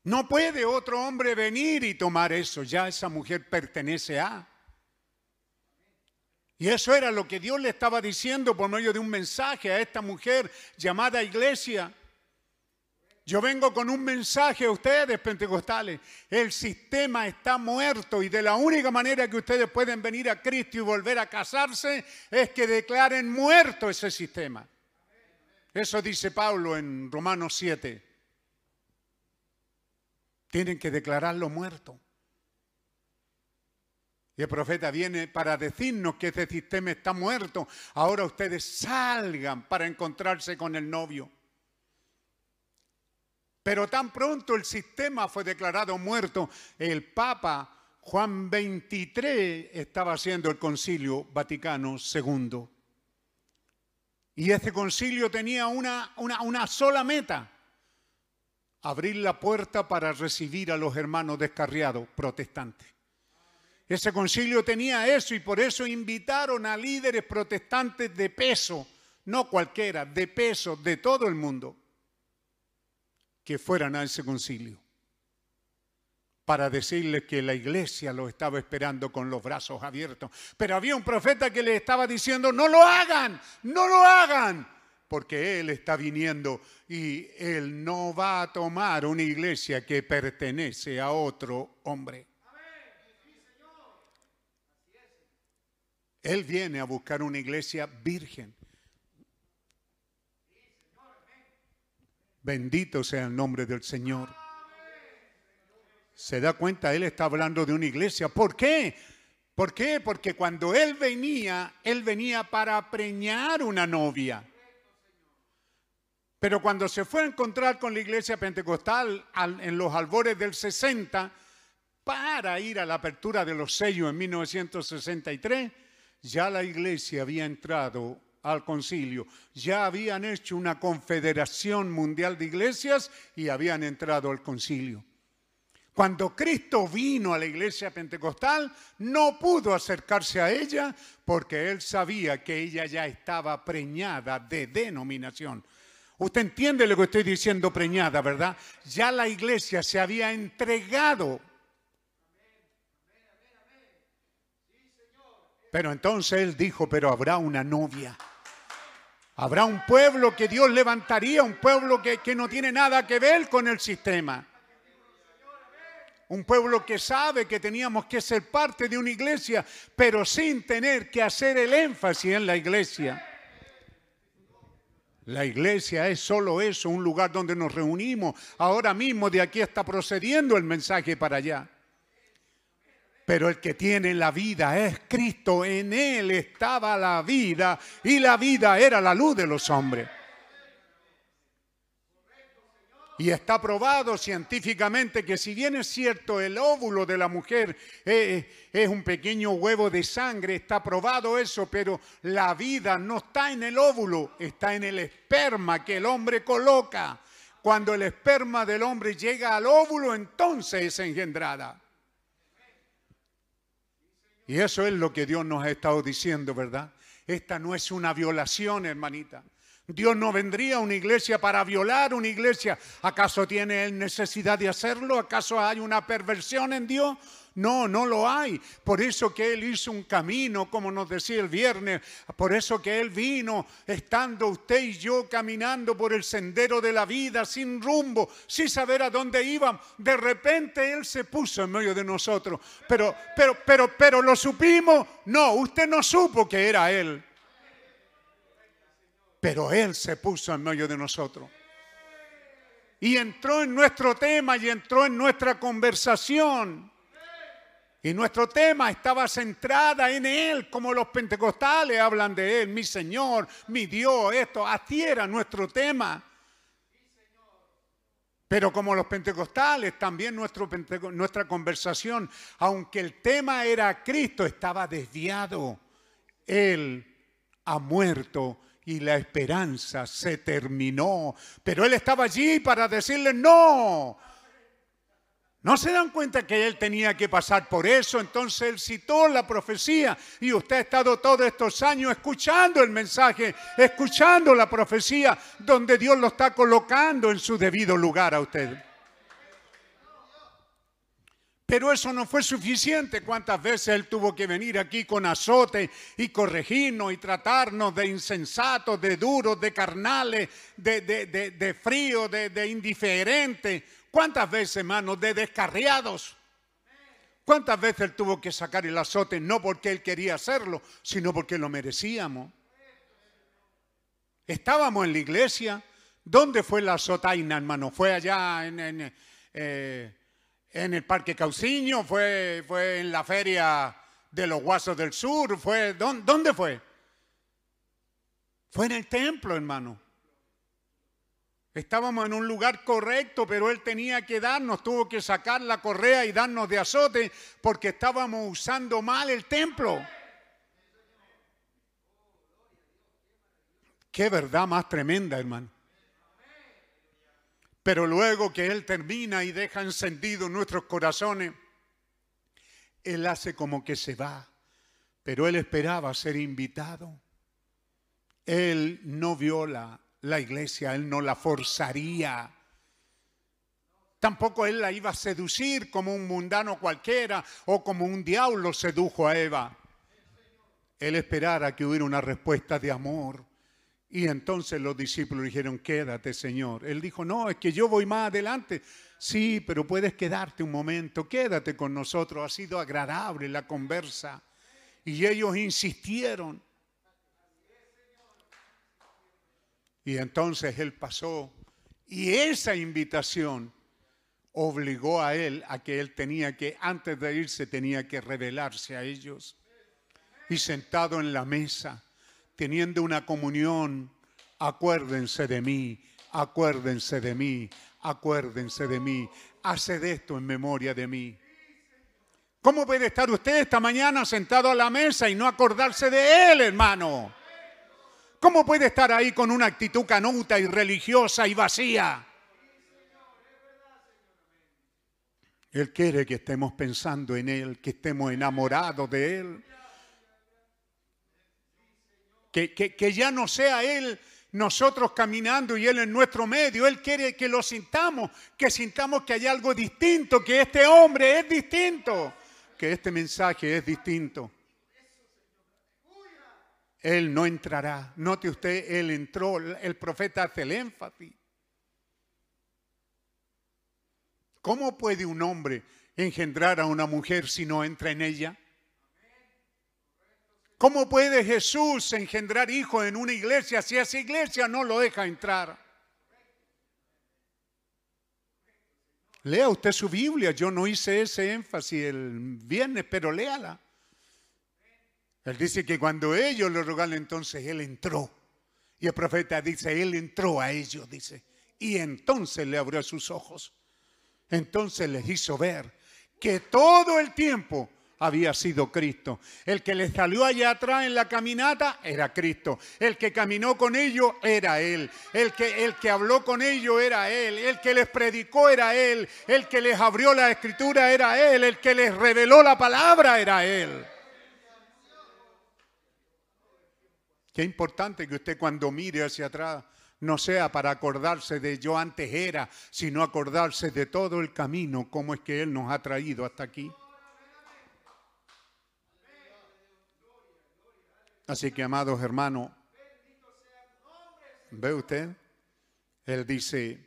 No puede otro hombre venir y tomar eso. Ya esa mujer pertenece a. Y eso era lo que Dios le estaba diciendo por medio de un mensaje a esta mujer llamada iglesia. Yo vengo con un mensaje a ustedes, pentecostales. El sistema está muerto y de la única manera que ustedes pueden venir a Cristo y volver a casarse es que declaren muerto ese sistema. Eso dice Pablo en Romanos 7. Tienen que declararlo muerto. Y el profeta viene para decirnos que este sistema está muerto. Ahora ustedes salgan para encontrarse con el novio. Pero tan pronto el sistema fue declarado muerto, el Papa Juan XXIII estaba haciendo el concilio Vaticano II. Y este concilio tenía una, una sola meta, abrir la puerta para recibir a los hermanos descarriados protestantes. Ese concilio tenía eso y por eso invitaron a líderes protestantes de peso, no cualquiera, de peso de todo el mundo, que fueran a ese concilio para decirles que la iglesia lo estaba esperando con los brazos abiertos. Pero había un profeta que le estaba diciendo, no lo hagan, no lo hagan, porque Él está viniendo y Él no va a tomar una iglesia que pertenece a otro hombre. Él viene a buscar una iglesia virgen. Bendito sea el nombre del Señor. Se da cuenta, Él está hablando de una iglesia. ¿Por qué? ¿Por qué? Porque cuando Él venía, Él venía para preñar una novia. Pero cuando se fue a encontrar con la iglesia pentecostal en los albores del 60, para ir a la apertura de los sellos en 1963, ya la iglesia había entrado al concilio. Ya habían hecho una confederación mundial de iglesias y habían entrado al concilio. Cuando Cristo vino a la iglesia pentecostal, no pudo acercarse a ella porque él sabía que ella ya estaba preñada de denominación. Usted entiende lo que estoy diciendo preñada, ¿verdad? Ya la iglesia se había entregado Pero entonces él dijo, pero habrá una novia. Habrá un pueblo que Dios levantaría, un pueblo que, que, no tiene nada que ver con el sistema. Un pueblo que sabe que teníamos que ser parte de una iglesia, pero sin tener que hacer el énfasis en la iglesia. La iglesia es solo eso, un lugar donde nos reunimos. Ahora mismo de aquí está procediendo el mensaje para allá. Pero el que tiene la vida es Cristo. En Él estaba la vida y la vida era la luz de los hombres. Y está probado científicamente que si bien es cierto el óvulo de la mujer eh, es un pequeño huevo de sangre, está probado eso, pero la vida no está en el óvulo, está en el esperma que el hombre coloca. Cuando el esperma del hombre llega al óvulo, entonces es engendrada. Y eso es lo que Dios nos ha estado diciendo, ¿verdad? Esta no es una violación, hermanita. Dios no vendría a una iglesia para violar una iglesia. ¿Acaso tiene él necesidad de hacerlo? ¿Acaso hay una perversión en Dios? No, no lo hay. Por eso que Él hizo un camino, como nos decía el viernes. Por eso que Él vino, estando usted y yo caminando por el sendero de la vida, sin rumbo, sin saber a dónde íbamos. De repente Él se puso en medio de nosotros. Pero, pero, pero, pero lo supimos. No, usted no supo que era Él. Pero Él se puso en medio de nosotros y entró en nuestro tema y entró en nuestra conversación. Y nuestro tema estaba centrada en Él, como los pentecostales hablan de Él, mi Señor, mi Dios, esto, así era nuestro tema. Pero como los pentecostales, también nuestro, nuestra conversación, aunque el tema era Cristo, estaba desviado. Él ha muerto y la esperanza se terminó. Pero Él estaba allí para decirle, no, ¿No se dan cuenta que él tenía que pasar por eso? Entonces él citó la profecía y usted ha estado todos estos años escuchando el mensaje, escuchando la profecía donde Dios lo está colocando en su debido lugar a usted. Pero eso no fue suficiente. ¿Cuántas veces Él tuvo que venir aquí con azote y corregirnos y tratarnos de insensatos, de duros, de carnales, de, de, de, de frío, de indiferentes? ¿Cuántas veces, hermanos, de descarriados? ¿Cuántas veces él tuvo que sacar el azote no porque él quería hacerlo, sino porque lo merecíamos? Estábamos en la iglesia. ¿Dónde fue la azotaina, hermano? ¿Fue allá en, eh, en, el Parque Cauciño? ¿Fue, ¿Fue en la feria de los Guasos del Sur? ¿Fue, ¿Dónde fue? Fue en el templo, hermano. Estábamos en un lugar correcto, pero él tenía que darnos, tuvo que sacar la correa y darnos de azote porque estábamos usando mal el templo. Qué verdad más tremenda, hermano. Pero luego que Él termina y deja encendidos nuestros corazones, Él hace como que se va, pero Él esperaba ser invitado. Él no viola la iglesia, él no la forzaría. Tampoco él la iba a seducir como un mundano cualquiera o como un diablo sedujo a Eva. Él esperara que hubiera una respuesta de amor. Y entonces los discípulos dijeron, quédate Señor. Él dijo, no, es que yo voy más adelante. Sí, pero puedes quedarte un momento, quédate con nosotros. Ha sido agradable la conversa. Y ellos insistieron. Y entonces él pasó y esa invitación obligó a él a que él tenía que, antes de irse, tenía que revelarse a ellos. Y sentado en la mesa, teniendo una comunión, acuérdense de mí, acuérdense de mí, acuérdense de mí, haced esto en memoria de mí. ¿Cómo puede estar usted esta mañana sentado a la mesa y no acordarse de él, hermano? ¿Cómo puede estar ahí con una actitud canuta y religiosa y vacía? Él quiere que estemos pensando en Él, que estemos enamorados de Él. Que, que, ya no sea Él nosotros caminando y Él en nuestro medio. Él quiere que lo sintamos, que sintamos que hay algo distinto, que este hombre es distinto, que este mensaje es distinto. Él no entrará. Note usted, Él entró. El profeta hace el énfasis. ¿Cómo puede un hombre engendrar a una mujer si no entra en ella? ¿Cómo puede Jesús engendrar hijos en una iglesia si esa iglesia no lo deja entrar? Lea usted su Biblia. Yo no hice ese énfasis el viernes, pero léala. Él dice que cuando ellos lo rogaron, entonces él entró. Y el profeta dice, él entró a ellos, dice. Y entonces le abrió sus ojos. Entonces les hizo ver que todo el tiempo había sido Cristo. El que les salió allá atrás en la caminata era Cristo. El que caminó con ellos era Él. El que, el que habló con ellos era Él. El que les predicó era Él. El que les abrió la escritura era Él. El que les reveló la palabra era Él. Qué importante que usted cuando mire hacia atrás no sea para acordarse de yo antes era, sino acordarse de todo el camino, cómo es que Él nos ha traído hasta aquí. Así que, amados hermanos, ¿ve usted? Él dice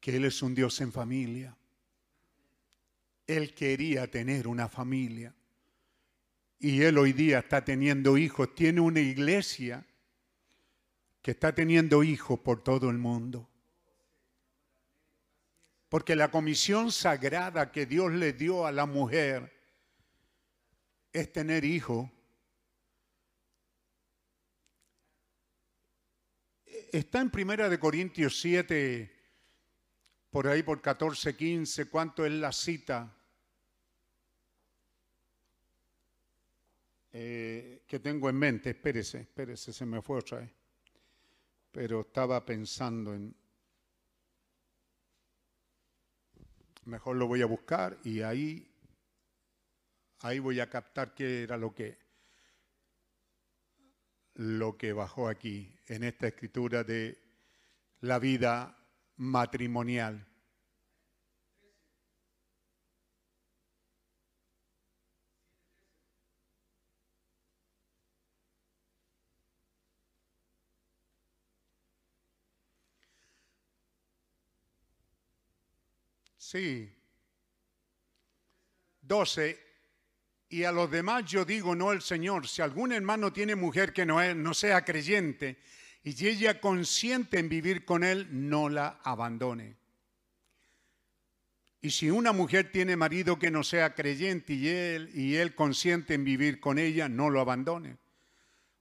que Él es un Dios en familia. Él quería tener una familia. Y Él hoy día está teniendo hijos. Tiene una iglesia que está teniendo hijos por todo el mundo. Porque la comisión sagrada que Dios le dio a la mujer es tener hijos. Está en Primera de Corintios 7, por ahí por 14, 15, ¿cuánto es la cita? Eh, que tengo en mente, espérese, espérese, se me fue otra vez pero estaba pensando en, mejor lo voy a buscar y ahí, ahí voy a captar qué era lo que, lo que bajó aquí en esta escritura de la vida matrimonial. Sí. 12. Y a los demás yo digo, no el Señor, si algún hermano tiene mujer que no, es, no sea creyente y ella consiente en vivir con él, no la abandone. Y si una mujer tiene marido que no sea creyente y él, y él consiente en vivir con ella, no lo abandone.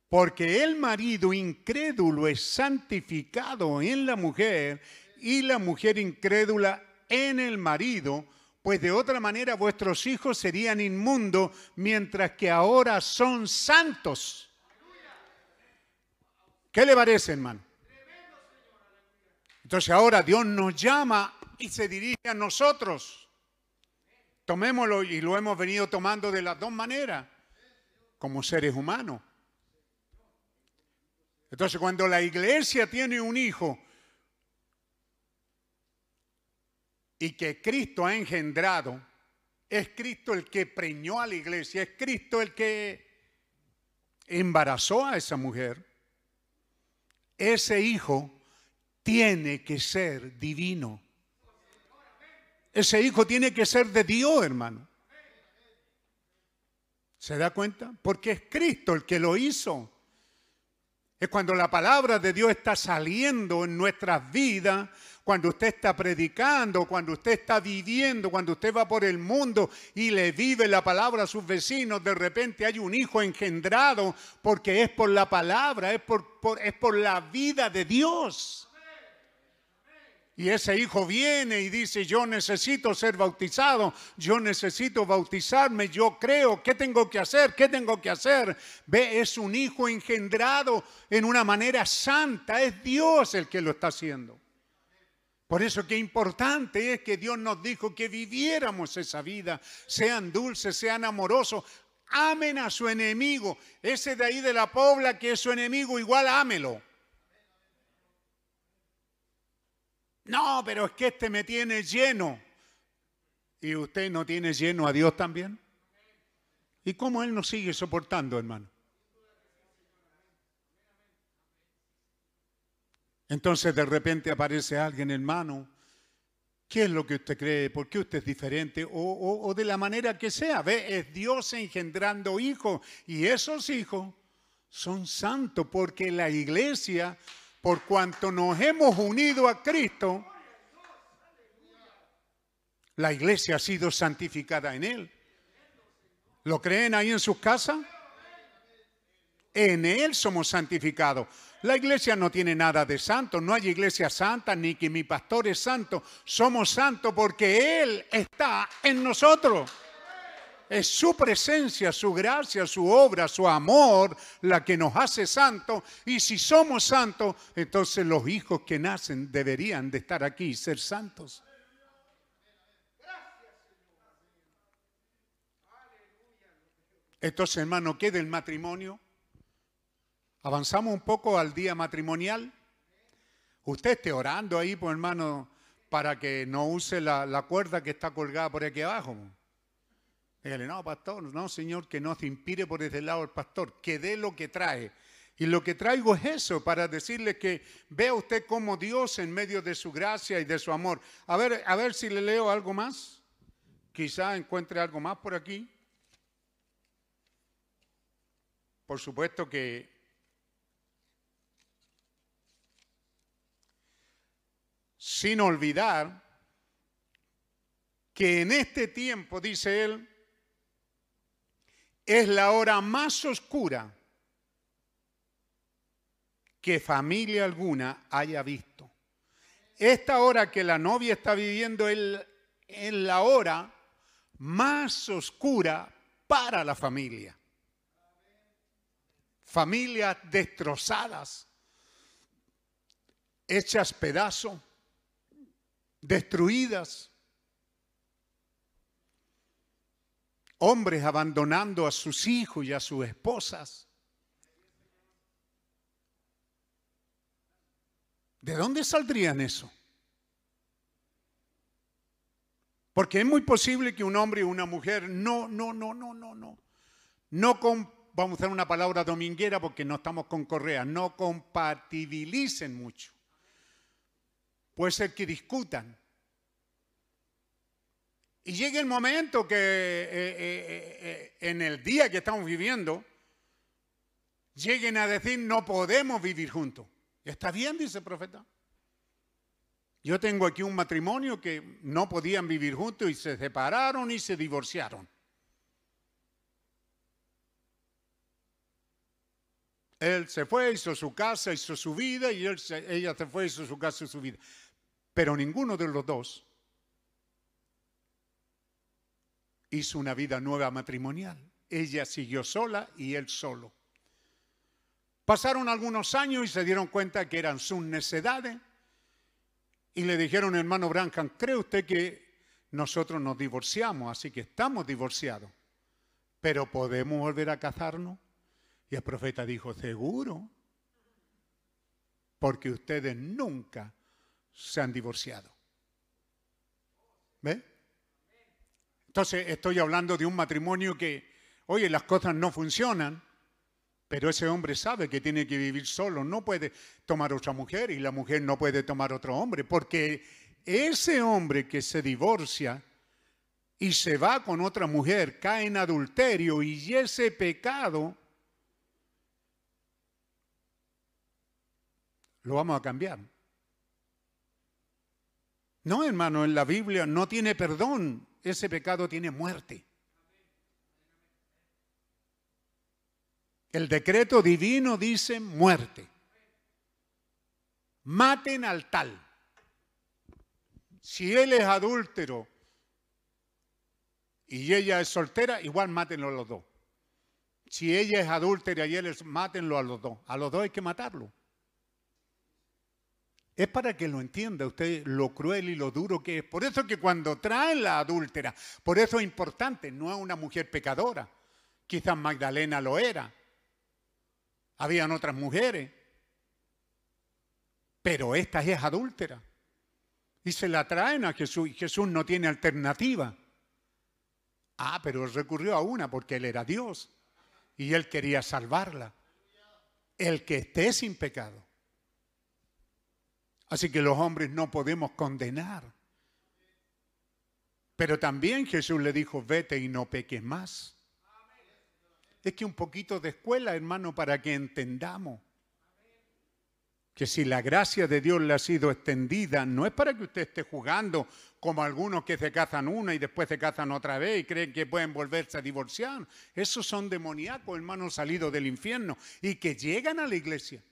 Porque el marido incrédulo es santificado en la mujer y la mujer incrédula en el marido, pues de otra manera vuestros hijos serían inmundos, mientras que ahora son santos. ¿Qué le parece, hermano? Entonces ahora Dios nos llama y se dirige a nosotros. Tomémoslo y lo hemos venido tomando de las dos maneras, como seres humanos. Entonces cuando la iglesia tiene un hijo, y que Cristo ha engendrado, es Cristo el que preñó a la iglesia, es Cristo el que embarazó a esa mujer, ese hijo tiene que ser divino. Ese hijo tiene que ser de Dios, hermano. ¿Se da cuenta? Porque es Cristo el que lo hizo. Es cuando la palabra de Dios está saliendo en nuestras vidas, cuando usted está predicando, cuando usted está viviendo, cuando usted va por el mundo y le vive la palabra a sus vecinos, de repente hay un hijo engendrado porque es por la palabra, es por, por la vida de Dios. Y ese hijo viene y dice, yo necesito ser bautizado, yo necesito bautizarme, yo creo, ¿qué tengo que hacer? ¿Qué tengo que hacer? Ve, es un hijo engendrado en una manera santa, es Dios el que lo está haciendo. Por eso que importante es que Dios nos dijo que viviéramos esa vida, sean dulces, sean amorosos, amen a su enemigo. Ese de ahí de la pobla que es su enemigo, igual ámelo. No, pero es que este me tiene lleno. ¿Y usted no tiene lleno a Dios también? ¿Y cómo Él nos sigue soportando, hermano? Entonces de repente aparece alguien, hermano, ¿qué es lo que usted cree? ¿Por qué usted es diferente? O, o de la manera que sea, ve, es Dios engendrando hijos y esos hijos son santos porque la iglesia por cuanto nos hemos unido a Cristo, la iglesia ha sido santificada en Él. ¿Lo creen ahí en sus casas? En Él somos santificados. La iglesia no tiene nada de santo, no hay iglesia santa, ni que mi pastor es santo. Somos santos porque Él está en nosotros. Es su presencia, su gracia, su obra, su amor la que nos hace santos. Y si somos santos, entonces los hijos que nacen deberían de estar aquí y ser santos. Entonces, hermano, ¿qué del matrimonio? Avanzamos un poco al día matrimonial. Usted esté orando ahí, pues hermano, para que no use la, cuerda que está colgada por aquí abajo. Dígale, no, pastor, no, Señor, que no se inspire por ese lado el pastor, que dé lo que trae. Y lo que traigo es eso, para decirle que vea usted como Dios en medio de su gracia y de su amor. A ver, a ver si le leo algo más. Quizá encuentre algo más por aquí. Por supuesto que sin olvidar que en este tiempo, dice él, es la hora más oscura que familia alguna haya visto. Esta hora que la novia está viviendo es la hora más oscura para la familia. Familias destrozadas, hechas pedazos, destruidas hombres abandonando a sus hijos y a sus esposas. ¿De dónde saldrían eso? Porque es muy posible que un hombre y una mujer no, no, no, no, no, no, no vamos a usar una palabra dominguera porque no estamos con correa, no compatibilicen mucho. Puede ser que discutan, y llega el momento que eh, eh, eh, en el día que estamos viviendo, lleguen a decir no podemos vivir juntos. Está bien, dice el profeta. Yo tengo aquí un matrimonio que no podían vivir juntos y se separaron y se divorciaron. Él se fue, hizo su casa, hizo su vida y ella se fue, hizo su casa y su vida. Pero ninguno de los dos hizo una vida nueva matrimonial. Ella siguió sola y él solo. Pasaron algunos años y se dieron cuenta que eran sus necedades y le dijeron, hermano Branham, ¿cree usted que nosotros nos divorciamos? Así que estamos divorciados, pero ¿podemos volver a casarnos? Y el profeta dijo, seguro, porque ustedes nunca se han divorciado. ¿Ve? Entonces estoy hablando de un matrimonio que, oye, las cosas no funcionan, pero ese hombre sabe que tiene que vivir solo, no puede tomar otra mujer y la mujer no puede tomar otro hombre, porque ese hombre que se divorcia y se va con otra mujer cae en adulterio y ese pecado lo vamos a cambiar. No, hermano, en la Biblia no tiene perdón ese pecado tiene muerte. El decreto divino dice muerte. Maten al tal. Si él es adúltero y ella es soltera, igual mátenlo a los dos. Si ella es adúltera y él es, mátenlo a los dos. A los dos hay que matarlo. Es para que lo entienda usted lo cruel y lo duro que es. Por eso que cuando traen la adúltera, por eso es importante, no es una mujer pecadora. Quizás Magdalena lo era. Habían otras mujeres. Pero esta es adúltera. Y se la traen a Jesús y Jesús no tiene alternativa. Ah, pero recurrió a una porque él era Dios y él quería salvarla. El que esté sin pecado. Así que los hombres no podemos condenar. Pero también Jesús le dijo, vete y no peques más. Es que un poquito de escuela, hermano, para que entendamos que si la gracia de Dios le ha sido extendida, no es para que usted esté jugando como algunos que se cazan una y después se cazan otra vez y creen que pueden volverse a divorciar. Esos son demoníacos, hermanos, salidos del infierno y que llegan a la iglesia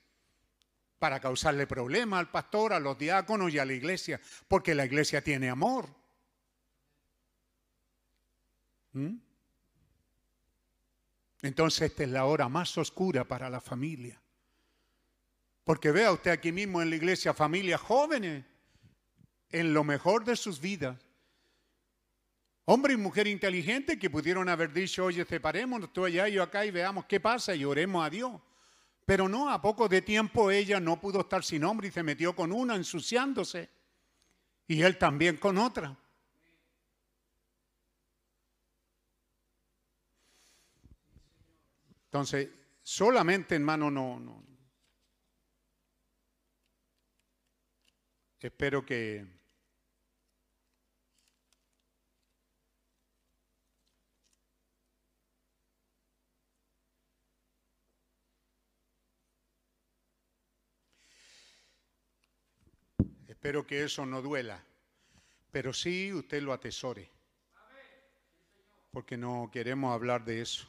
para causarle problemas al pastor, a los diáconos y a la iglesia, porque la iglesia tiene amor. ¿Mm? Entonces esta es la hora más oscura para la familia. Porque vea usted aquí mismo en la iglesia familias jóvenes en lo mejor de sus vidas. Hombre y mujer inteligente que pudieron haber dicho, oye, separémonos, tú allá y yo acá y veamos qué pasa y oremos a Dios. Pero no, a poco de tiempo ella no pudo estar sin hombre y se metió con una ensuciándose. Y él también con otra. Entonces, solamente hermano no, no. Espero que Espero que eso no duela, pero sí usted lo atesore, porque no queremos hablar de eso.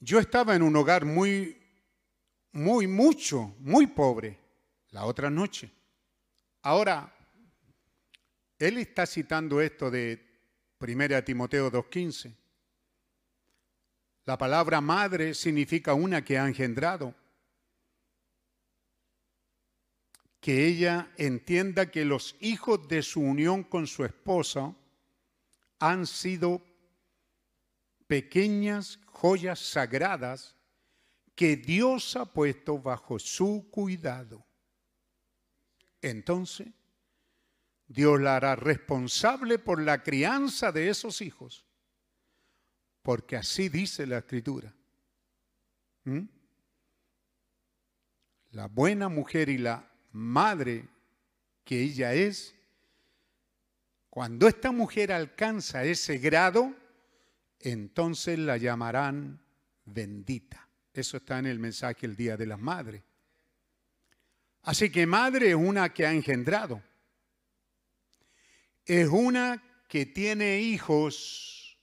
Yo estaba en un hogar muy, muy, mucho, muy pobre la otra noche. Ahora, él está citando esto de 1 Timoteo 2.15. La palabra madre significa una que ha engendrado. Que ella entienda que los hijos de su unión con su esposa han sido pequeñas joyas sagradas que Dios ha puesto bajo su cuidado. Entonces, Dios la hará responsable por la crianza de esos hijos, porque así dice la escritura. ¿Mm? La buena mujer y la madre que ella es, cuando esta mujer alcanza ese grado, entonces la llamarán bendita. Eso está en el mensaje el Día de las Madres. Así que madre es una que ha engendrado. Es una que tiene hijos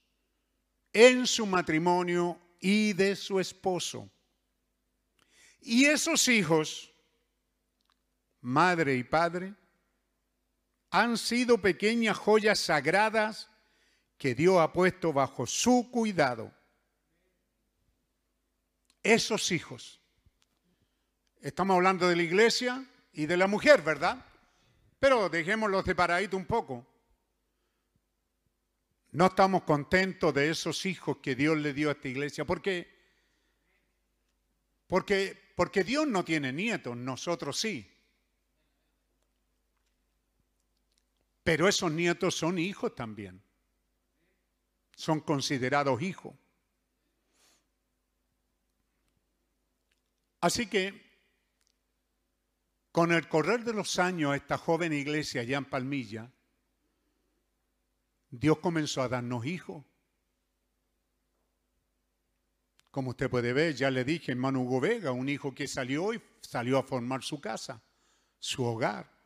en su matrimonio y de su esposo. Y esos hijos madre y padre, han sido pequeñas joyas sagradas que Dios ha puesto bajo su cuidado. Esos hijos. Estamos hablando de la iglesia y de la mujer, ¿verdad? Pero dejémoslos separaditos un poco. No estamos contentos de esos hijos que Dios le dio a esta iglesia. ¿Por qué? Porque, porque Dios no tiene nietos, nosotros sí. Pero esos nietos son hijos también. Son considerados hijos. Así que, con el correr de los años, esta joven iglesia allá en Palmilla, Dios comenzó a darnos hijos. Como usted puede ver, ya le dije, hermano Hugo Vega, un hijo que salió y salió a formar su casa, su hogar.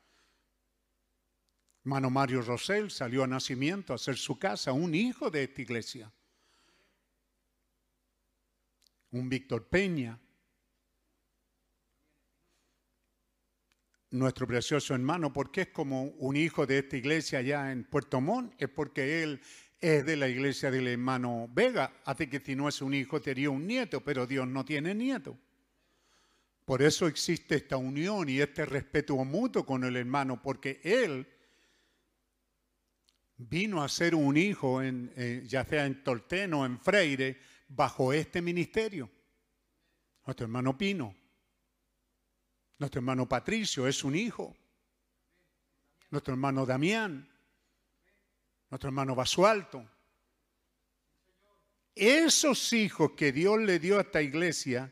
Hermano Mario Rosell salió a nacimiento a hacer su casa, un hijo de esta iglesia. Un Víctor Peña. nuestro precioso hermano, porque es como un hijo de esta iglesia allá en Puerto Montt, es porque él es de la iglesia del hermano Vega, así que si no es un hijo, sería un nieto, pero Dios no tiene nieto. Por eso existe esta unión y este respeto mutuo con el hermano, porque él vino a ser un hijo, en, eh, ya sea en Tolteno o en Freire, bajo este ministerio. Nuestro hermano Pino, nuestro hermano Patricio es un hijo, nuestro hermano Damián, nuestro hermano Basualto. Esos hijos que Dios le dio a esta iglesia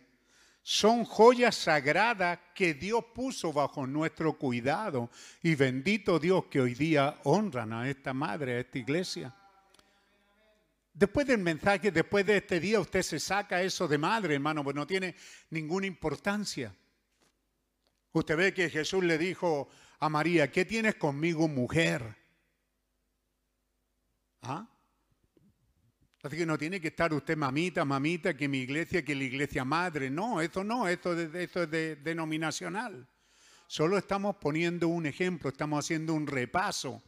son joyas sagradas que Dios puso bajo nuestro cuidado. Y bendito Dios que hoy día honran a esta madre, a esta iglesia. Después del mensaje, después de este día, usted se saca eso de madre, hermano, pues no tiene ninguna importancia. Usted ve que Jesús le dijo a María, ¿qué tienes conmigo, mujer? ¿Ah? Así que no tiene que estar usted mamita, mamita, que mi iglesia, que la iglesia madre. No, eso no, eso, eso es de, denominacional. Solo estamos poniendo un ejemplo, estamos haciendo un repaso.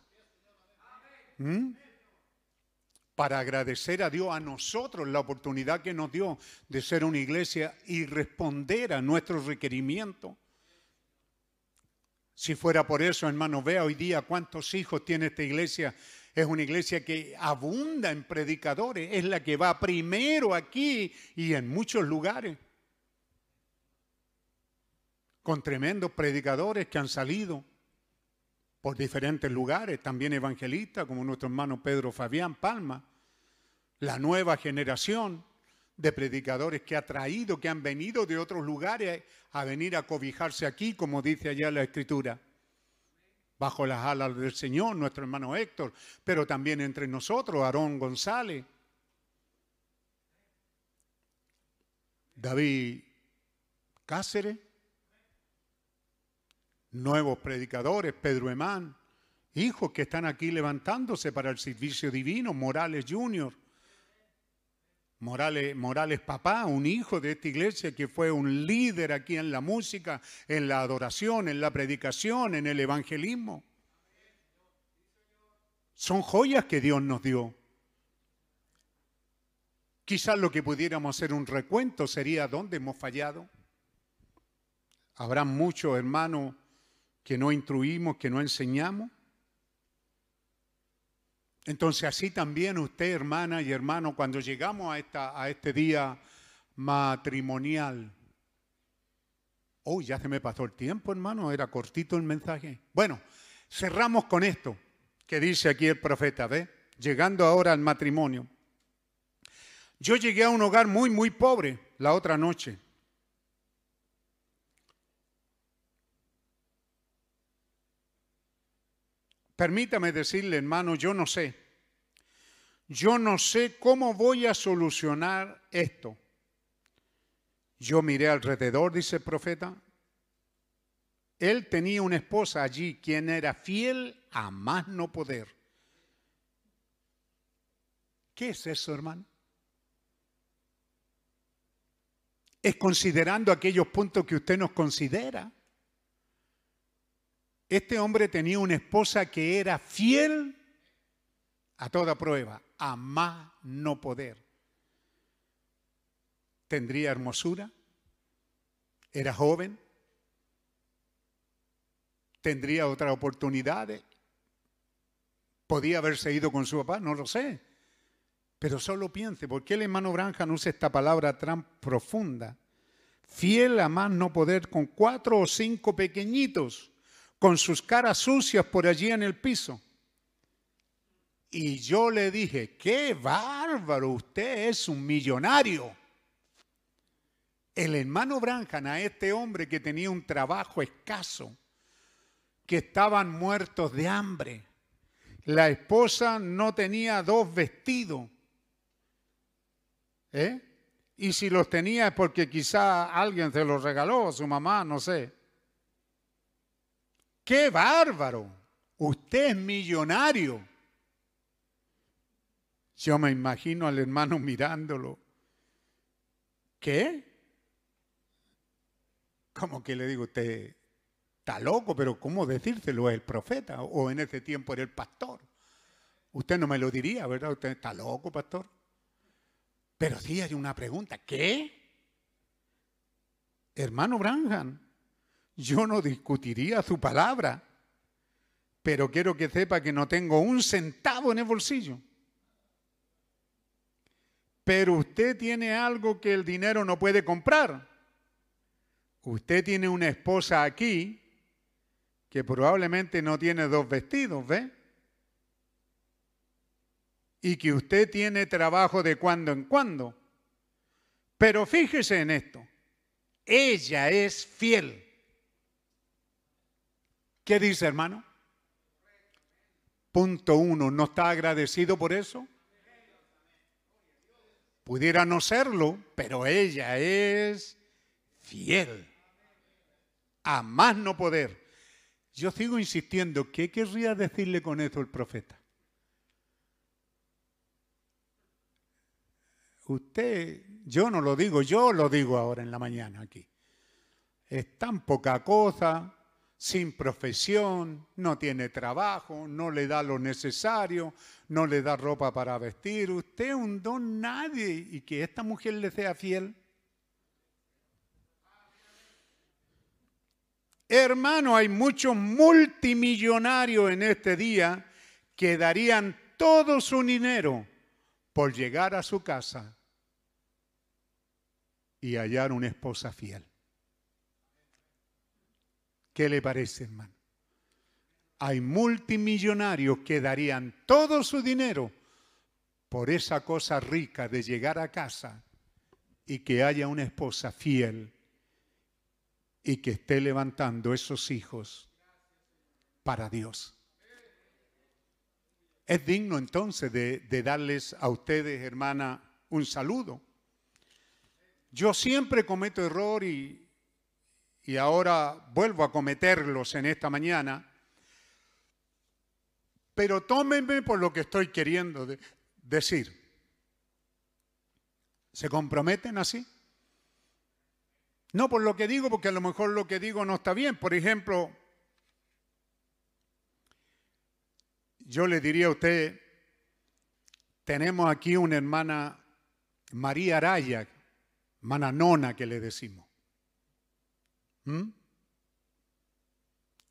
¿Mm? Para agradecer a Dios, a nosotros, la oportunidad que nos dio de ser una iglesia y responder a nuestros requerimientos. Si fuera por eso, hermano, vea hoy día cuántos hijos tiene esta iglesia es una iglesia que abunda en predicadores, es la que va primero aquí y en muchos lugares. Con tremendos predicadores que han salido por diferentes lugares, también evangelistas como nuestro hermano Pedro Fabián Palma, la nueva generación de predicadores que ha traído, que han venido de otros lugares a venir a cobijarse aquí, como dice allá la escritura bajo las alas del Señor, nuestro hermano Héctor, pero también entre nosotros, Aarón González, David Cáceres, nuevos predicadores, Pedro Emán, hijos que están aquí levantándose para el servicio divino, Morales Junior, Morales, Morales papá, un hijo de esta iglesia que fue un líder aquí en la música, en la adoración, en la predicación, en el evangelismo. Son joyas que Dios nos dio. Quizás lo que pudiéramos hacer un recuento sería dónde hemos fallado. Habrá muchos hermanos que no instruimos, que no enseñamos. Entonces así también usted, hermana y hermano, cuando llegamos a, esta, a este día matrimonial, oh, ya se me pasó el tiempo, hermano, era cortito el mensaje. Bueno, cerramos con esto que dice aquí el profeta, ¿ve? Llegando ahora al matrimonio. Yo llegué a un hogar muy, muy pobre la otra noche. Permítame decirle, hermano, yo no sé. Yo no sé cómo voy a solucionar esto. Yo miré alrededor, dice el profeta. Él tenía una esposa allí quien era fiel a más no poder. ¿Qué es eso, hermano? Es considerando aquellos puntos que usted nos considera. Este hombre tenía una esposa que era fiel a toda prueba, a más no poder. Tendría hermosura, era joven, tendría otra oportunidad, podía haberse ido con su papá, no lo sé. Pero solo piense, ¿por qué el hermano Branja no usa esta palabra tan profunda? Fiel a más no poder con cuatro o cinco pequeñitos con sus caras sucias por allí en el piso. Y yo le dije, qué bárbaro, usted es un millonario. El hermano Branham a este hombre que tenía un trabajo escaso, que estaban muertos de hambre. La esposa no tenía dos vestidos. ¿eh? Y si los tenía es porque quizá alguien se los regaló, su mamá, no sé. ¡Qué bárbaro! Usted es millonario. Yo me imagino al hermano mirándolo. ¿Qué? ¿Cómo que le digo usted? Está loco, pero ¿cómo decírselo? Es el profeta o en ese tiempo era el pastor. Usted no me lo diría, ¿verdad? Usted está loco, pastor. Pero sí hay una pregunta. ¿Qué? Hermano Branham, yo no discutiría su palabra, pero quiero que sepa que no tengo un centavo en el bolsillo. Pero usted tiene algo que el dinero no puede comprar. Usted tiene una esposa aquí que probablemente no tiene dos vestidos, ¿ve? Y que usted tiene trabajo de cuando en cuando. Pero fíjese en esto, ella es fiel. ¿Qué dice hermano? Punto uno, ¿no está agradecido por eso? Pudiera no serlo, pero ella es fiel. A más no poder. Yo sigo insistiendo, ¿qué querría decirle con eso el profeta? Usted, yo no lo digo, yo lo digo ahora en la mañana aquí. Es tan poca cosa, sin profesión, no tiene trabajo, no le da lo necesario, no le da ropa para vestir. Usted un don nadie y que esta mujer le sea fiel. Hermano, hay muchos multimillonarios en este día que darían todo su dinero por llegar a su casa y hallar una esposa fiel. ¿Qué le parece, hermano? Hay multimillonarios que darían todo su dinero por esa cosa rica de llegar a casa y que haya una esposa fiel y que esté levantando esos hijos para Dios. Es digno entonces de, darles a ustedes, hermana, un saludo. Yo siempre cometo error y, y ahora vuelvo a cometerlos en esta mañana, pero tómenme por lo que estoy queriendo decir. ¿Se comprometen así? No por lo que digo, porque a lo mejor lo que digo no está bien. Por ejemplo, yo le diría a usted, tenemos aquí una hermana María Araya, hermana nona que le decimos. ¿Mm?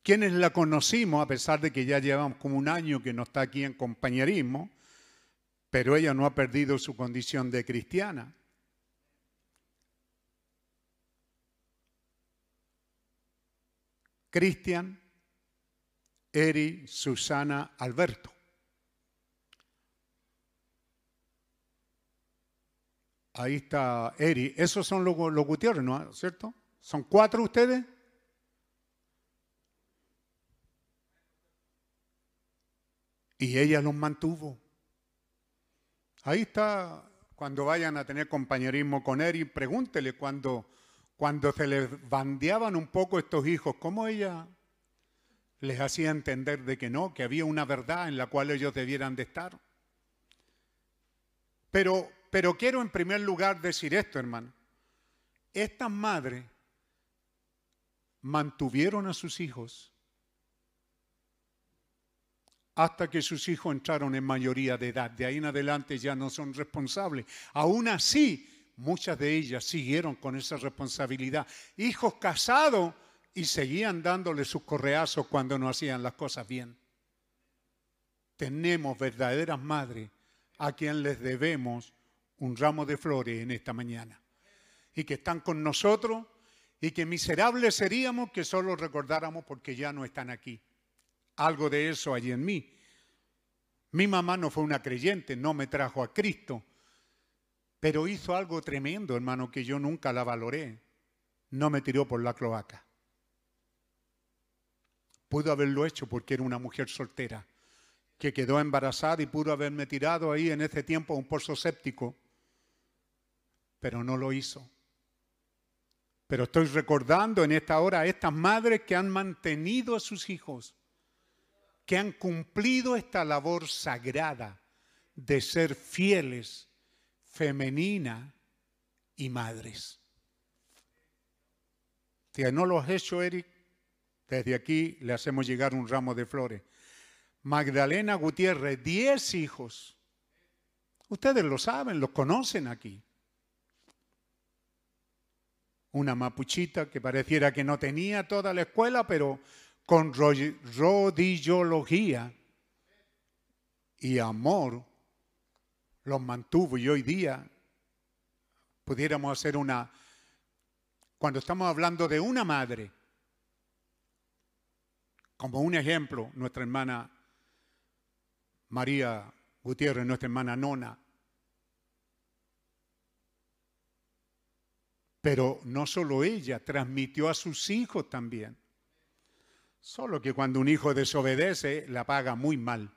Quienes la conocimos, a pesar de que ya llevamos como un año que no está aquí en compañerismo, pero ella no ha perdido su condición de cristiana. Cristian, Eri, Susana, Alberto. Ahí está Eri. Esos son los, los ¿no cierto? ¿Son cuatro ustedes? Y ella los mantuvo. Ahí está, cuando vayan a tener compañerismo con Eri, pregúntele cuando, cuando se les bandeaban un poco estos hijos, ¿cómo ella les hacía entender de que no, que había una verdad en la cual ellos debieran de estar? Pero, pero quiero en primer lugar decir esto, hermano. Estas madres mantuvieron a sus hijos hasta que sus hijos entraron en mayoría de edad. De ahí en adelante ya no son responsables. Aún así, muchas de ellas siguieron con esa responsabilidad. Hijos casados y seguían dándole sus correazos cuando no hacían las cosas bien. Tenemos verdaderas madres a quien les debemos un ramo de flores en esta mañana y que están con nosotros y que miserables seríamos que solo recordáramos porque ya no están aquí. Algo de eso hay en mí. Mi mamá no fue una creyente, no me trajo a Cristo, pero hizo algo tremendo, hermano, que yo nunca la valoré. No me tiró por la cloaca. Pudo haberlo hecho porque era una mujer soltera que quedó embarazada y pudo haberme tirado ahí en ese tiempo a un pozo séptico, pero no lo hizo. Pero estoy recordando en esta hora a estas madres que han mantenido a sus hijos, que han cumplido esta labor sagrada de ser fieles, femenina y madres. Si no lo has hecho, Eric, Desde aquí le hacemos llegar un ramo de flores. Magdalena Gutiérrez, 10 hijos. Ustedes lo saben, los conocen aquí. Una mapuchita que pareciera que no tenía toda la escuela, pero con rodillología y amor los mantuvo y hoy día pudiéramos hacer una, cuando estamos hablando de una madre, como un ejemplo, nuestra hermana María Gutiérrez, nuestra hermana Nona, pero no solo ella, transmitió a sus hijos también. Solo que cuando un hijo desobedece, la paga muy mal.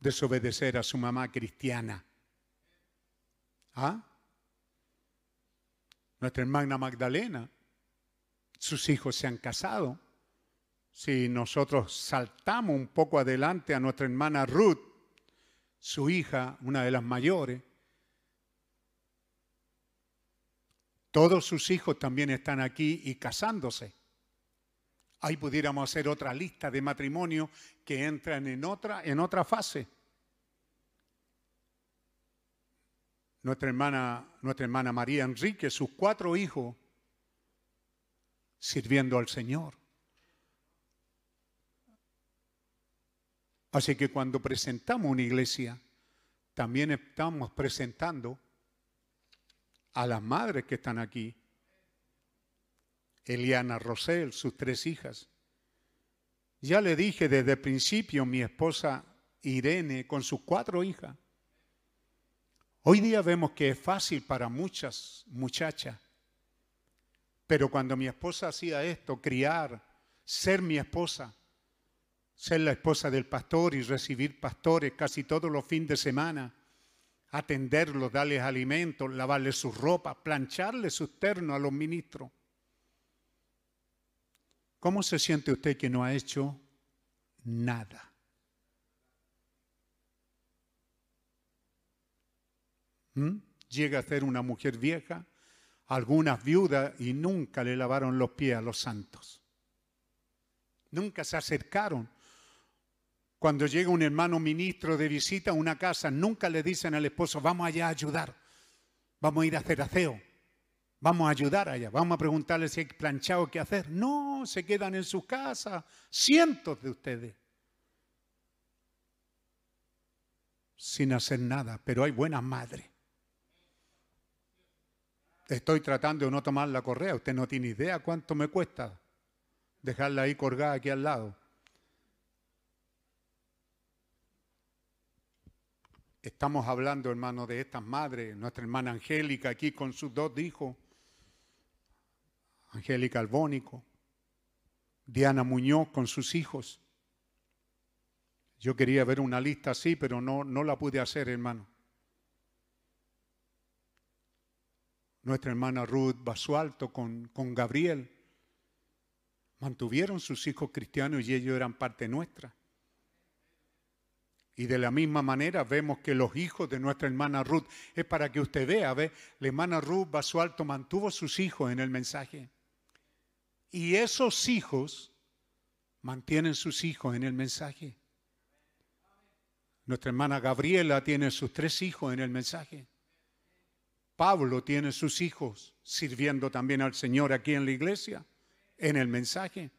Desobedecer a su mamá cristiana. ¿Ah? Nuestra hermana Magdalena, sus hijos se han casado. Si nosotros saltamos un poco adelante a nuestra hermana Ruth, su hija, una de las mayores, todos sus hijos también están aquí y casándose. Ahí pudiéramos hacer otra lista de matrimonios que entran en otra, en otra fase. Nuestra hermana, nuestra hermana María Enrique, sus cuatro hijos, sirviendo al Señor. Así que cuando presentamos una iglesia, también estamos presentando a las madres que están aquí Eliana Rosel, sus tres hijas. Ya le dije desde el principio mi esposa Irene con sus cuatro hijas. Hoy día vemos que es fácil para muchas muchachas, pero cuando mi esposa hacía esto, criar, ser mi esposa, ser la esposa del pastor y recibir pastores casi todos los fines de semana, atenderlos, darles alimentos, lavarles sus ropas, plancharles sus ternos a los ministros ¿Cómo se siente usted que no ha hecho nada? ¿Mm? Llega a ser una mujer vieja, algunas viudas y nunca le lavaron los pies a los santos. Nunca se acercaron. Cuando llega un hermano ministro de visita a una casa, nunca le dicen al esposo, vamos allá a ayudar, vamos a ir a hacer aseo. Vamos a ayudar allá, vamos a preguntarle si hay planchado qué hacer. No, se quedan en su casa, cientos de ustedes, sin hacer nada, pero hay buenas madres. Estoy tratando de no tomar la correa, usted no tiene idea cuánto me cuesta dejarla ahí colgada aquí al lado. Estamos hablando, hermano, de estas madres, nuestra hermana Angélica aquí con sus dos hijos Angélica Albónico, Diana Muñoz con sus hijos. Yo quería ver una lista así, pero no, no la pude hacer, hermano. Nuestra hermana Ruth Basualto con, con Gabriel mantuvieron sus hijos cristianos y ellos eran parte nuestra. Y de la misma manera vemos que los hijos de nuestra hermana Ruth, es para que usted vea, ve, la hermana Ruth Basualto mantuvo sus hijos en el mensaje. Y esos hijos mantienen sus hijos en el mensaje. Nuestra hermana Gabriela tiene sus tres hijos en el mensaje. Pablo tiene sus hijos sirviendo también al Señor aquí en la iglesia, en el mensaje.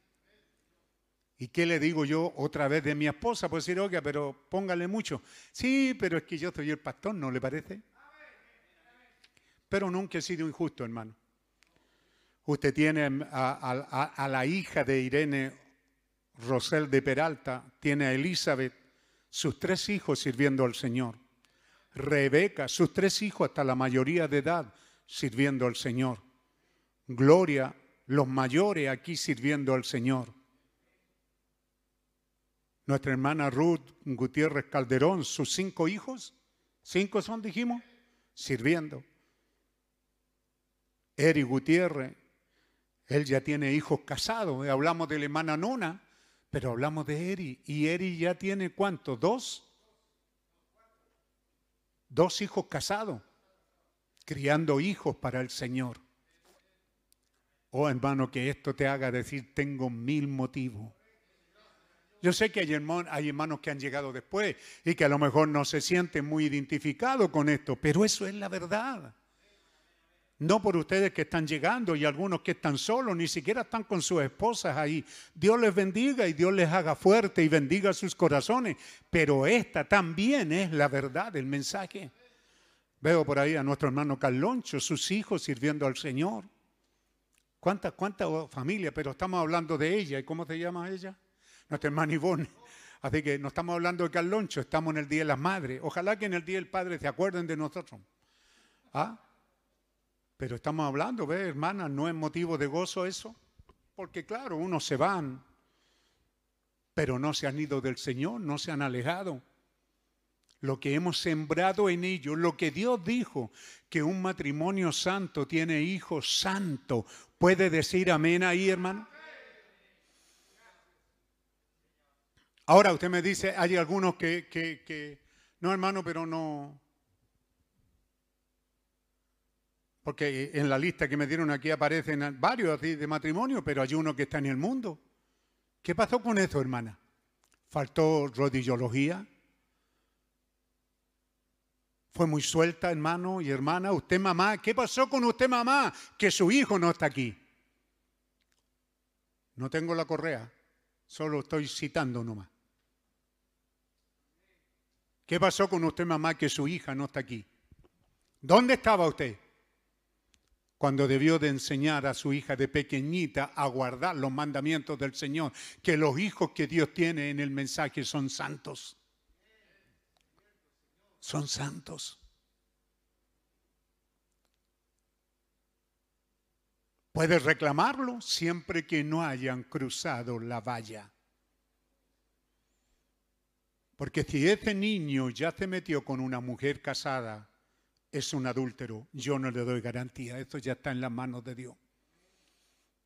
¿Y qué le digo yo otra vez de mi esposa? Puede decir, oiga, pero póngale mucho. Sí, pero es que yo soy el pastor, ¿no le parece? Pero nunca he sido injusto, hermano. Usted tiene a, la hija de Irene Rosel de Peralta, tiene a Elizabeth, sus tres hijos sirviendo al Señor. Rebeca, sus tres hijos hasta la mayoría de edad sirviendo al Señor. Gloria, los mayores aquí sirviendo al Señor. Nuestra hermana Ruth Gutiérrez Calderón, sus cinco hijos, cinco son, dijimos, sirviendo. Eri Gutiérrez, él ya tiene hijos casados. Hablamos de la hermana Nona, pero hablamos de Eri. ¿Y Eri ya tiene cuántos? ¿Dos? Dos hijos casados, criando hijos para el Señor. Oh, hermano, que esto te haga decir, tengo mil motivos. Yo sé que hay, hermanos que han llegado después y que a lo mejor no se sienten muy identificados con esto, pero eso es la verdad. No por ustedes que están llegando y algunos que están solos, ni siquiera están con sus esposas ahí. Dios les bendiga y Dios les haga fuerte y bendiga sus corazones. Pero esta también es la verdad, el mensaje. Veo por ahí a nuestro hermano Carloncho, sus hijos sirviendo al Señor. ¿Cuánta, cuánta familia? Pero estamos hablando de ella. ¿Y cómo se llama ella? Nuestra hermana Ivonne. Así que no estamos hablando de Carloncho, estamos en el Día de las Madres. Ojalá que en el Día del Padre se acuerden de nosotros. ¿Ah? Pero estamos hablando, ¿ve, hermana? ¿No es motivo de gozo eso? Porque claro, unos se van, pero no se han ido del Señor, no se han alejado lo que hemos sembrado en ellos, lo que Dios dijo, que un matrimonio santo tiene hijos santos. ¿Puede decir amén ahí, hermano? Ahora usted me dice, hay algunos que, no, hermano, pero no. Porque en la lista que me dieron aquí aparecen varios de matrimonio, pero hay uno que está en el mundo. ¿Qué pasó con eso, hermana? ¿Faltó rodillología? Fue muy suelta, hermano y hermana. Usted, mamá, ¿qué pasó con usted, mamá? Que su hijo no está aquí. No tengo la correa, solo estoy citando nomás. ¿Qué pasó con usted, mamá, que su hija no está aquí? ¿Dónde estaba usted? Cuando debió de enseñar a su hija de pequeñita a guardar los mandamientos del Señor, que los hijos que Dios tiene en el mensaje son santos son santos. Puedes reclamarlo siempre que no hayan cruzado la valla. Porque si ese niño ya se metió con una mujer casada, es un adúltero. Yo no le doy garantía. Esto ya está en las manos de Dios.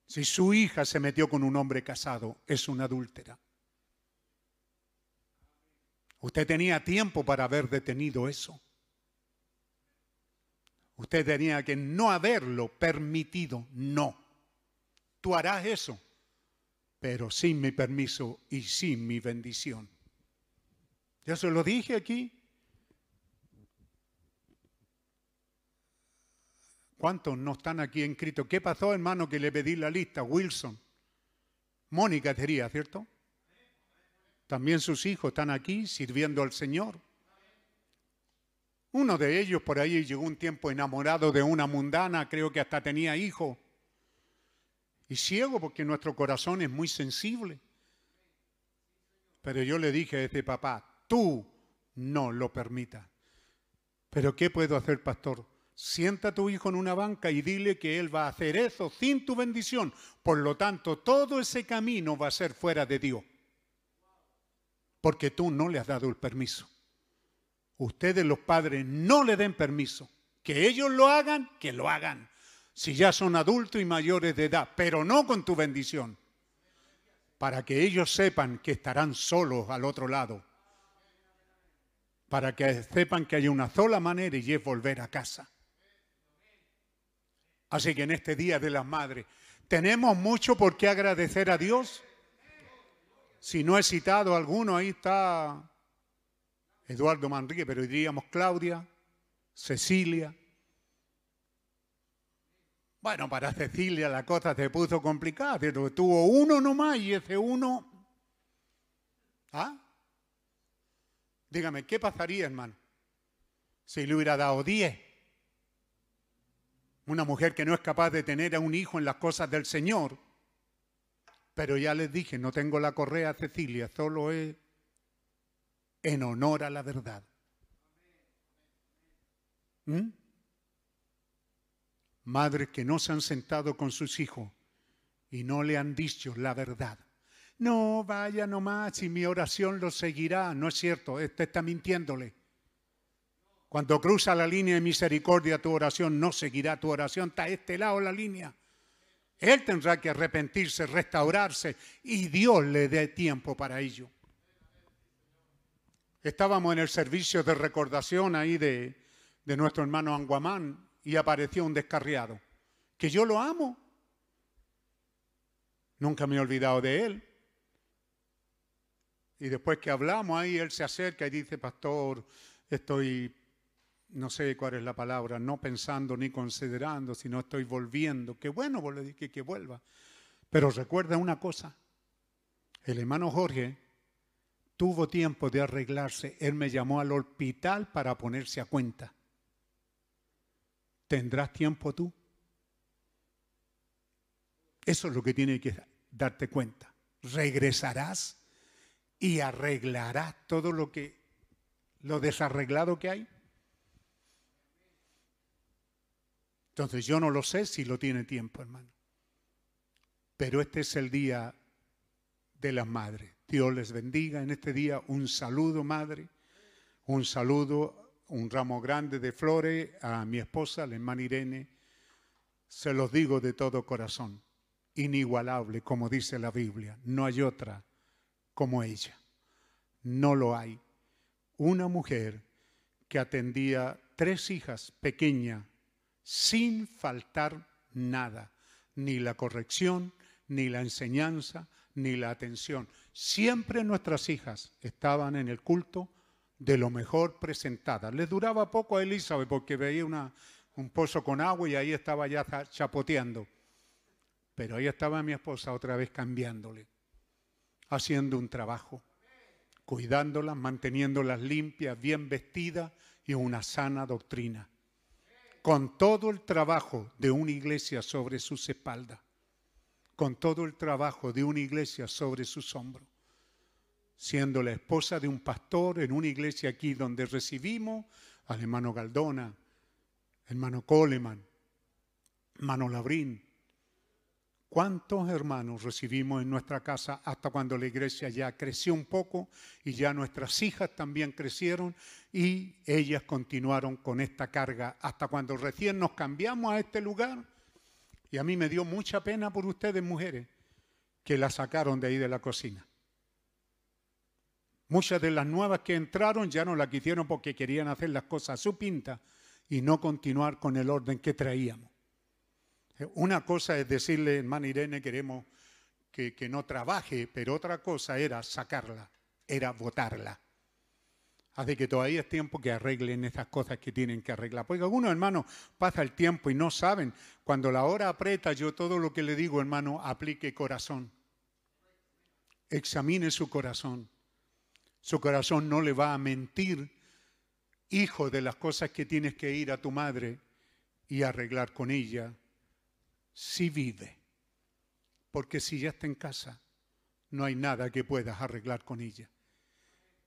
Si su hija se metió con un hombre casado, es una adúltera. Usted tenía tiempo para haber detenido eso. Usted tenía que no haberlo permitido. No. Tú harás eso, pero sin mi permiso y sin mi bendición. Ya se lo dije aquí. ¿Cuántos no están aquí inscritos? ¿Qué pasó, hermano, que le pedí la lista? Wilson. Mónica sería, ¿cierto? También sus hijos están aquí sirviendo al Señor. Uno de ellos por ahí llegó un tiempo enamorado de una mundana, creo que hasta tenía hijo. Y ciego porque nuestro corazón es muy sensible. Pero yo le dije a este papá, tú no lo permitas. Pero ¿qué puedo hacer, pastor? Sienta a tu hijo en una banca y dile que él va a hacer eso sin tu bendición. Por lo tanto, todo ese camino va a ser fuera de Dios porque tú no le has dado el permiso. Ustedes los padres no le den permiso. Que ellos lo hagan, que lo hagan. Si ya son adultos y mayores de edad, pero no con tu bendición. Para que ellos sepan que estarán solos al otro lado. Para que sepan que hay una sola manera y es volver a casa. Así que en este Día de las Madres tenemos mucho por qué agradecer a Dios si no he citado alguno, ahí está Eduardo Manrique, pero diríamos Claudia, Cecilia. Bueno, para Cecilia la cosa se puso complicada, pero tuvo uno nomás y ese uno... ¿Ah? Dígame, ¿qué pasaría, hermano? Si le hubiera dado diez. Una mujer que no es capaz de tener a un hijo en las cosas del Señor pero ya les dije, no tengo la correa Cecilia, solo es en honor a la verdad. ¿Mm? Madres que no se han sentado con sus hijos y no le han dicho la verdad. No, vaya nomás y mi oración lo seguirá. No es cierto, este está mintiéndole. Cuando cruza la línea de misericordia, tu oración no seguirá. Tu oración está a este lado de la línea. Él tendrá que arrepentirse, restaurarse y Dios le dé tiempo para ello. Estábamos en el servicio de recordación ahí de, nuestro hermano Anguamán y apareció un descarriado, que yo lo amo, Nunca me he olvidado de él. Y después que hablamos ahí, él se acerca y dice, pastor, estoy, no sé cuál es la palabra, no pensando ni considerando, sino estoy volviendo. Qué bueno, vos le dije que vuelva. Pero recuerda una cosa, el hermano Jorge tuvo tiempo de arreglarse. Él me llamó al hospital para ponerse a cuenta. ¿Tendrás tiempo tú? Eso es lo que tiene que darte cuenta. Regresarás y arreglarás todo lo que lo desarreglado que hay. Entonces yo no lo sé si lo tiene tiempo, hermano. Pero este es el día de las madres. Dios les bendiga en este día. Un saludo, madre. Un saludo, un ramo grande de flores a mi esposa, la hermana Irene. Se los digo de todo corazón. Inigualable, como dice la Biblia. No hay otra como ella. No lo hay. Una mujer que atendía tres hijas pequeñas sin faltar nada, ni la corrección, ni la enseñanza, ni la atención. Siempre nuestras hijas estaban en el culto de lo mejor presentadas. Les duraba poco a Elizabeth porque veía un pozo con agua y ahí estaba ya chapoteando. Pero ahí estaba mi esposa otra vez cambiándole, haciendo un trabajo, cuidándolas, manteniéndolas limpias, bien vestidas y una sana doctrina. Con todo el trabajo de una iglesia sobre sus espaldas con todo el trabajo de una iglesia sobre sus hombros, siendo la esposa de un pastor en una iglesia aquí donde recibimos al hermano Galdona, hermano Coleman, hermano Labrín. ¿Cuántos hermanos recibimos en nuestra casa hasta cuando la iglesia ya creció un poco y ya nuestras hijas también crecieron y ellas continuaron con esta carga hasta cuando recién nos cambiamos a este lugar? Y a mí me dio mucha pena por ustedes, mujeres, que la sacaron de ahí de la cocina. Muchas de las nuevas que entraron ya no la quisieron porque querían hacer las cosas a su pinta y no continuar con el orden que traíamos. Una cosa es decirle, hermana Irene, queremos que, no trabaje, pero otra cosa era sacarla, era votarla. Así que todavía es tiempo que arreglen esas cosas que tienen que arreglar. Porque algunos hermanos pasa el tiempo y no saben. Cuando la hora aprieta, yo todo lo que le digo, hermano, aplique corazón. Examine su corazón. Su corazón no le va a mentir, hijo de las cosas que tienes que ir a tu madre y arreglar con ella, si vive. Porque si ya está en casa, no hay nada que puedas arreglar con ella.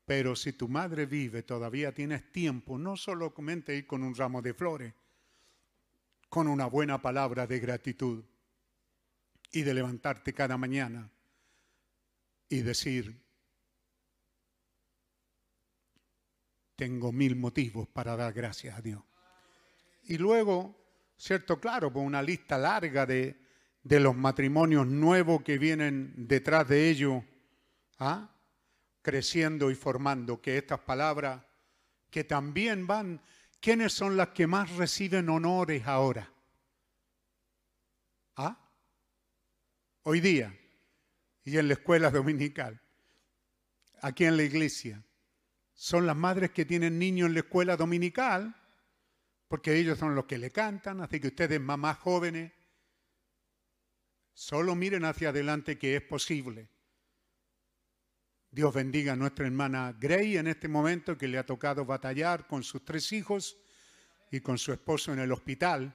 Pero si tu madre vive, todavía tienes tiempo, no solamente ir con un ramo de flores, con una buena palabra de gratitud y de levantarte cada mañana y decir, tengo mil motivos para dar gracias a Dios. Y luego, cierto, claro, por una lista larga de, de los matrimonios nuevos que vienen detrás de ello, ¿ah? creciendo y formando, que estas palabras que también van, ¿quiénes son las que más reciben honores ahora? ¿Ah? Hoy día y en la escuela [laughs] dominical, aquí en la iglesia, son las madres que tienen niños en la escuela dominical, porque ellos son los que le cantan, así que ustedes, mamás jóvenes, solo miren hacia adelante que es posible Dios bendiga a nuestra hermana Gray en este momento que le ha tocado batallar con sus tres hijos y con su esposo en el hospital.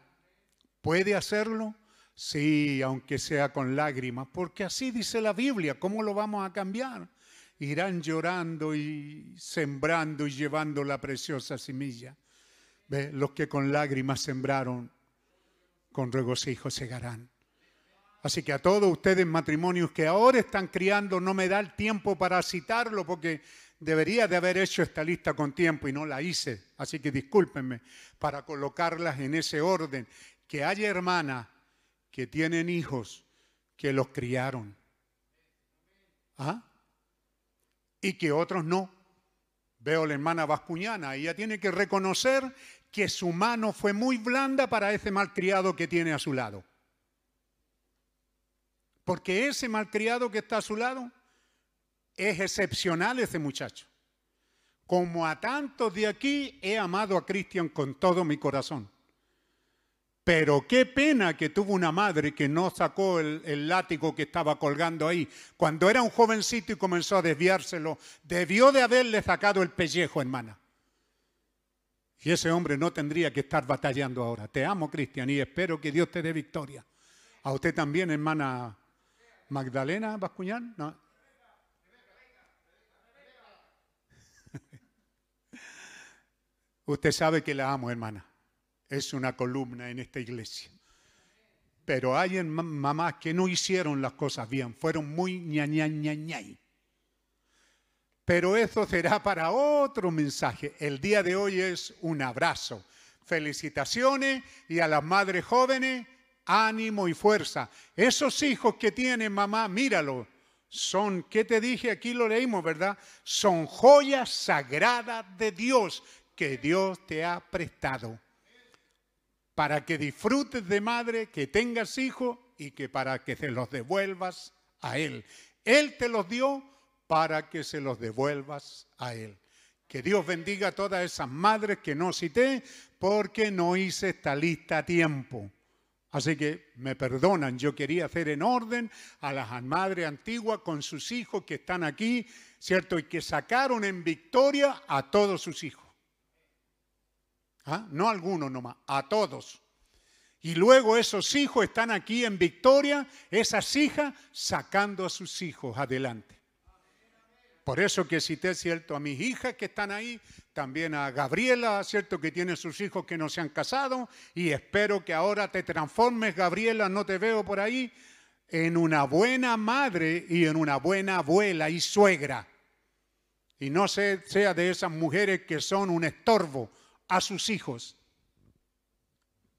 ¿Puede hacerlo? Sí, aunque sea con lágrimas, porque así dice la Biblia. ¿Cómo lo vamos a cambiar? Irán llorando y sembrando y llevando la preciosa semilla. Los que con lágrimas sembraron, con regocijo segarán. Así que a todos ustedes matrimonios que ahora están criando, no me da el tiempo para citarlo porque debería de haber hecho esta lista con tiempo y no la hice. Así que discúlpenme para colocarlas en ese orden. Que haya hermanas que tienen hijos que los criaron. ¿Ah? Y que otros no. Veo la hermana Vascuñana, ella tiene que reconocer que su mano fue muy blanda para ese malcriado que tiene a su lado Porque ese malcriado que está a su lado es excepcional ese muchacho. Como a tantos de aquí he amado a Cristian con todo mi corazón. Pero qué pena que tuvo una madre que no sacó el, látigo que estaba colgando ahí. Cuando era un jovencito y comenzó a desviárselo, debió de haberle sacado el pellejo, hermana. Y ese hombre no tendría que estar batallando ahora. Te amo, Cristian, y espero que Dios te dé victoria. A usted también, hermana Magdalena Bascuñán. No. Usted sabe que la amo, hermana es una columna en esta iglesia. Pero hay mamás que no hicieron las cosas bien, fueron muy ña, ña, ña, Pero eso será para otro mensaje. El día de hoy es un abrazo. Felicitaciones y a las madres jóvenes, ánimo y fuerza. Esos hijos que tienen mamá, míralo, son, ¿qué te dije? Aquí lo leímos, ¿verdad? Son joyas sagradas de Dios que Dios te ha prestado para que disfrutes de madre, que tengas hijos y que para que se los devuelvas a Él. Él te los dio para que se los devuelvas a Él. Que Dios bendiga a todas esas madres que no cité porque no hice esta lista a tiempo. Así que me perdonan, yo quería hacer en orden a las madres antiguas con sus hijos que están aquí, ¿cierto? Y que sacaron en victoria a todos sus hijos. ¿Ah? No a algunos nomás, a todos. Y luego esos hijos están aquí en victoria, esas hijas sacando a sus hijos adelante. Por eso que cité, cierto, a mis hijas que están ahí, también a Gabriela, cierto, que tiene sus hijos que no se han casado, y espero que ahora te transformes, Gabriela, no te veo por ahí, en una buena madre y en una buena abuela y suegra. Y no sea de esas mujeres que son un estorbo a sus hijos.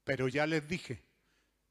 Pero ya les dije,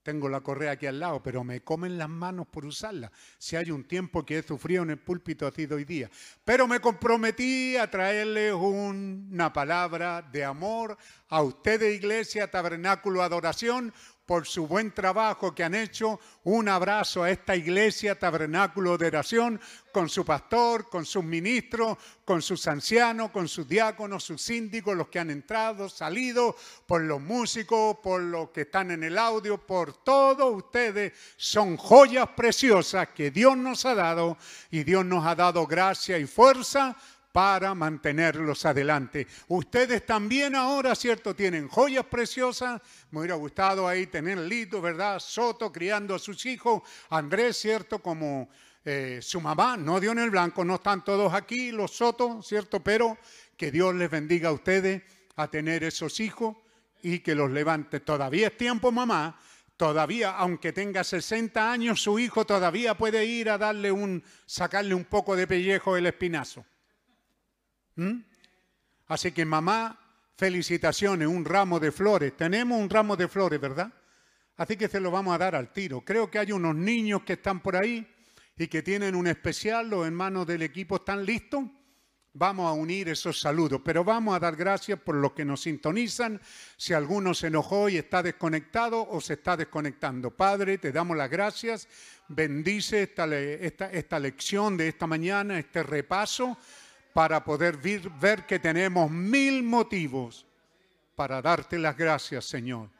tengo la correa aquí al lado, pero me comen las manos por usarla. Si hay un tiempo que he sufrido en el púlpito ha sido hoy día. Pero me comprometí a traerles una palabra de amor a ustedes, iglesia, tabernáculo, adoración, por su buen trabajo que han hecho. Un abrazo a esta iglesia, tabernáculo de oración, con su pastor, con sus ministros, con sus ancianos, con sus diáconos, sus síndicos, los que han entrado, salido, por los músicos, por los que están en el audio, por todos ustedes. Son joyas preciosas que Dios nos ha dado y Dios nos ha dado gracia y fuerza para mantenerlos adelante. Ustedes también ahora, ¿cierto? Tienen joyas preciosas. Me hubiera gustado ahí tener Lito, ¿verdad? Soto criando a sus hijos. Andrés, ¿cierto? Como eh, su mamá, no dio en el blanco, no están todos aquí, los Soto, ¿cierto? Pero que Dios les bendiga a ustedes a tener esos hijos y que los levante. Todavía es tiempo, mamá. Todavía, aunque tenga 60 años, su hijo todavía puede ir a darle un, sacarle un poco de pellejo el espinazo. ¿Mm? Así que mamá, felicitaciones, un ramo de flores. Tenemos un ramo de flores, ¿verdad? Así que se lo vamos a dar al tiro. Creo que hay unos niños que están por ahí y que tienen un especial. Los hermanos del equipo están listos. Vamos a unir esos saludos, pero vamos a dar gracias por los que nos sintonizan. Si alguno se enojó y está desconectado o se está desconectando. Padre, te damos las gracias. Bendice esta, esta, esta lección de esta mañana, este repaso para poder ver que tenemos mil motivos para darte las gracias, Señor,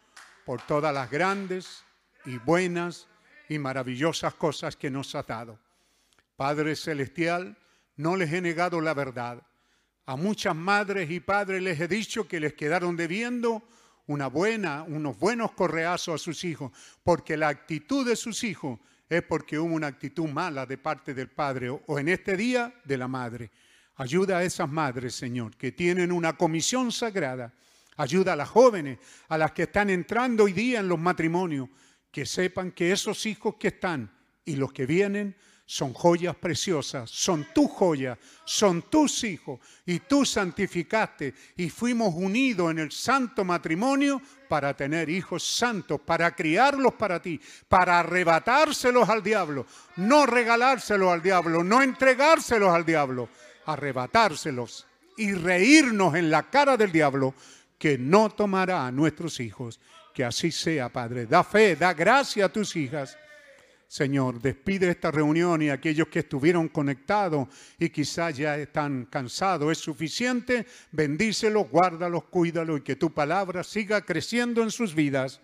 por todas las grandes y buenas y maravillosas cosas que nos has dado. Padre Celestial, no les he negado la verdad. A muchas madres y padres les he dicho que les quedaron debiendo una buena, unos buenos correazos a sus hijos, porque la actitud de sus hijos es porque hubo una actitud mala de parte del padre o en este día de la madre. Ayuda a esas madres, Señor, que tienen una comisión sagrada. Ayuda a las jóvenes, a las que están entrando hoy día en los matrimonios, que sepan que esos hijos que están y los que vienen son joyas preciosas, son tus joyas, son tus hijos, y tú santificaste y fuimos unidos en el santo matrimonio para tener hijos santos, para criarlos para ti, para arrebatárselos al diablo, no regalárselos al diablo, no entregárselos al diablo, arrebatárselos y reírnos en la cara del diablo que no tomará a nuestros hijos. Que así sea, Padre. Da fe, da gracia a tus hijas. Señor, despide esta reunión y aquellos que estuvieron conectados y quizás ya están cansados. Es suficiente. Bendícelos, guárdalos, cuídalos y que tu palabra siga creciendo en sus vidas.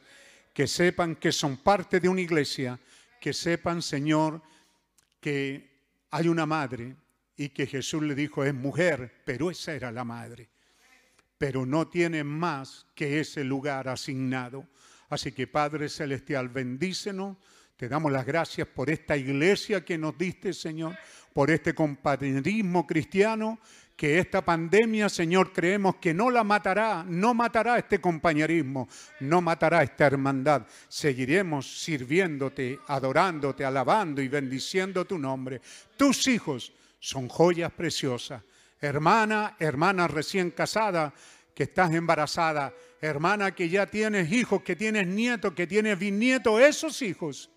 Que sepan que son parte de una iglesia. Que sepan, Señor, que hay una madre y que Jesús le dijo es mujer, pero esa era la madre. Pero no tiene más que ese lugar asignado. Así que Padre Celestial, bendícenos te damos las gracias por esta iglesia que nos diste, Señor, por este compañerismo cristiano, que esta pandemia, Señor, creemos que no la matará, no matará este compañerismo, no matará esta hermandad. Seguiremos sirviéndote, adorándote, alabando y bendiciendo tu nombre. Tus hijos son joyas preciosas. Hermana, hermana recién casada, que estás embarazada, hermana que ya tienes hijos, que tienes nietos, que tienes bisnietos, esos hijos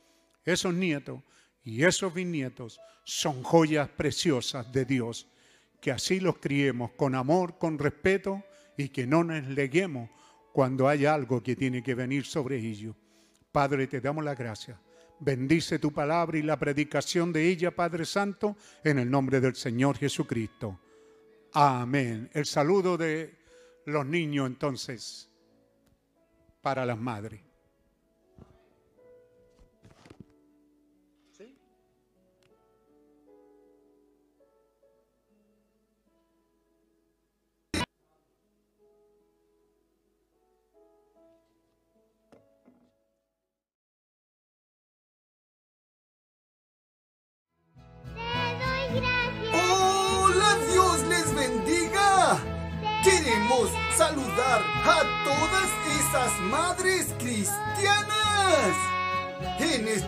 esos nietos y esos bisnietos son joyas preciosas de Dios. Que así los criemos con amor, con respeto y que no nos leguemos cuando haya algo que tiene que venir sobre ellos. Padre, te damos las gracias. Bendice tu palabra y la predicación de ella, Padre Santo, en el nombre del Señor Jesucristo. Amén. El saludo de los niños entonces para las madres.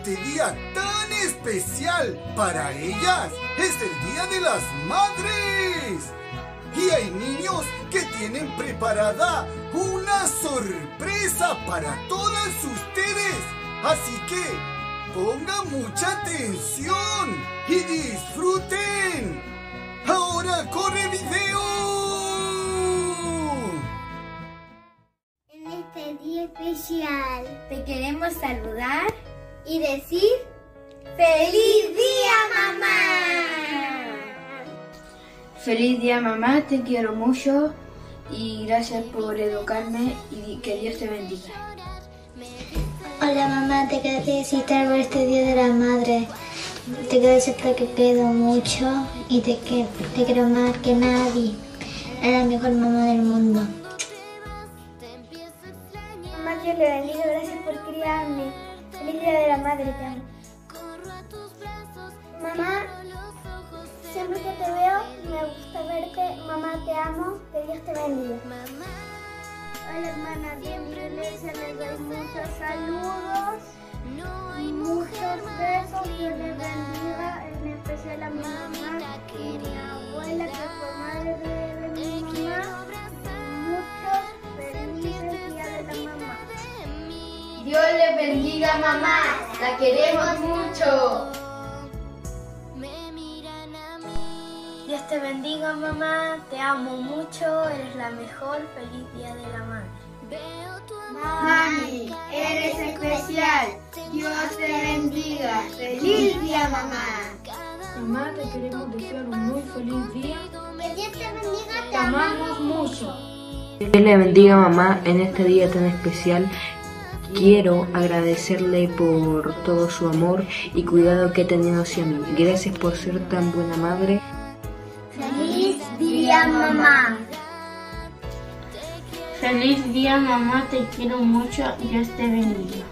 Este día tan especial para ellas es el Día de las Madres. Y hay niños que tienen preparada una sorpresa para todas ustedes. Así que pongan mucha atención y disfruten. Ahora corre video. este día especial. Te queremos saludar y decir ¡Feliz día, mamá! Feliz día, mamá, te quiero mucho y gracias por educarme y que Dios te bendiga. Hola, mamá, te quiero felicitar por este Día de la Madre. Te quiero decir que te quiero mucho y te, que, te quiero más que nadie. Eres la mejor mamá del mundo. Dios le bendiga, gracias por criarme. Día de la Madre, te amo. Mamá, siempre que te veo me gusta verte. Mamá, te amo, que Dios te bendiga. Hola hermana, bienvenida, les doy muchos saludos, muchos besos, Dios les bendiga, en especial a mi mamá y mi abuela que fue madre de mi mamá. Dios le bendiga mamá, la queremos mucho. Dios te bendiga mamá, te amo mucho, eres la mejor, feliz día de la madre. Mami, eres especial, Dios te bendiga, feliz día mamá. Mamá, te queremos desear un muy feliz día. Que Dios te bendiga, te amamos mucho. Dios le bendiga mamá en este día tan especial Quiero agradecerle por todo su amor y cuidado que ha tenido hacia mí. Gracias por ser tan buena madre. Feliz día, mamá. Feliz día, mamá. Te quiero mucho. Dios te bendiga.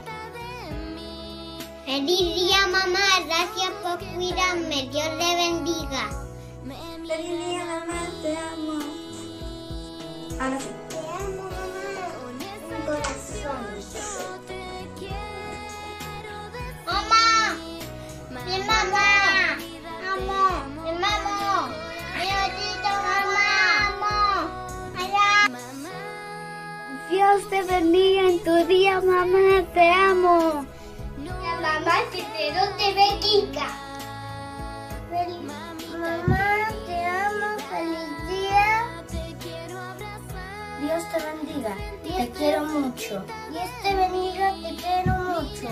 Feliz día, mamá. Gracias por cuidarme. Dios le bendiga. Feliz día, mamá. Te amo. Ahora sí. Te amo, mamá. Un corazón. Mamá, mi mamá, amo, mi mamá, mi gatito, mamá, amo, Dios te bendiga en tu día, mamá, te amo. La mamá te no te bendiga. Mamá, te amo, feliz. Dios te bendiga, te quiero mucho. Dios te bendiga, te quiero mucho.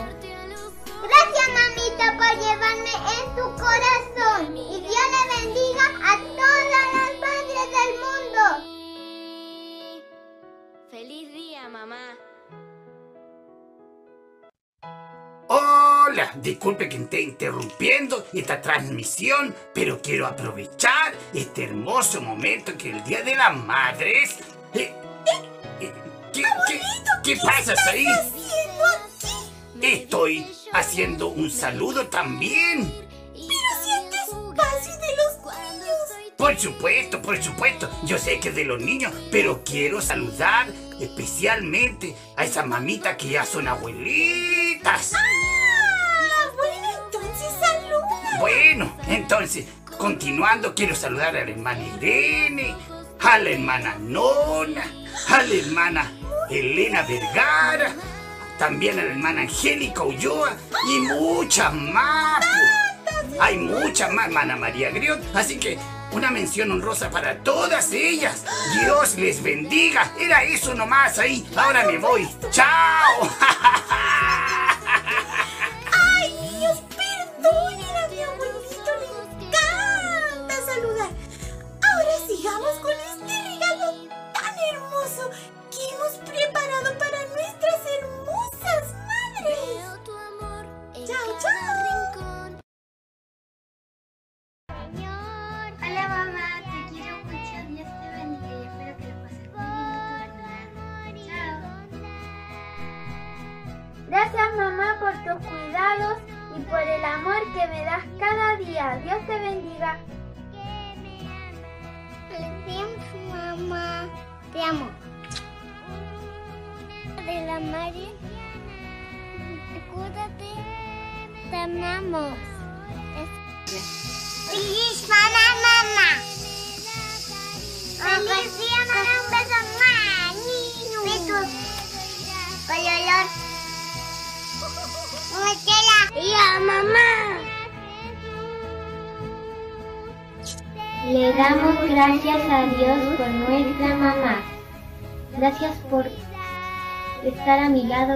Gracias, mamita. Por llevarme en tu corazón. Y Dios le bendiga a todas las madres del mundo. Feliz día, mamá. Hola, disculpe que esté interrumpiendo esta transmisión, pero quiero aprovechar este hermoso momento que el Día de las Madres. ¿Qué, pasa ahí? Estoy haciendo un saludo también. Pero si este espacio de los niños. Por supuesto, por supuesto. Yo sé que es de los niños, pero quiero saludar especialmente a esas mamitas que ya son abuelitas. Ah, bueno, entonces saluda. Bueno, entonces, continuando, quiero saludar a la hermana Irene, a la hermana Nona, a la hermana Elena Vergara, también a la hermana Angélica Ulloa y muchas más. Hay muchas más, hermana María Griot, así que una mención honrosa para todas ellas. Dios les bendiga. Era eso nomás ahí. Ahora me voy. ¡Chao! [laughs]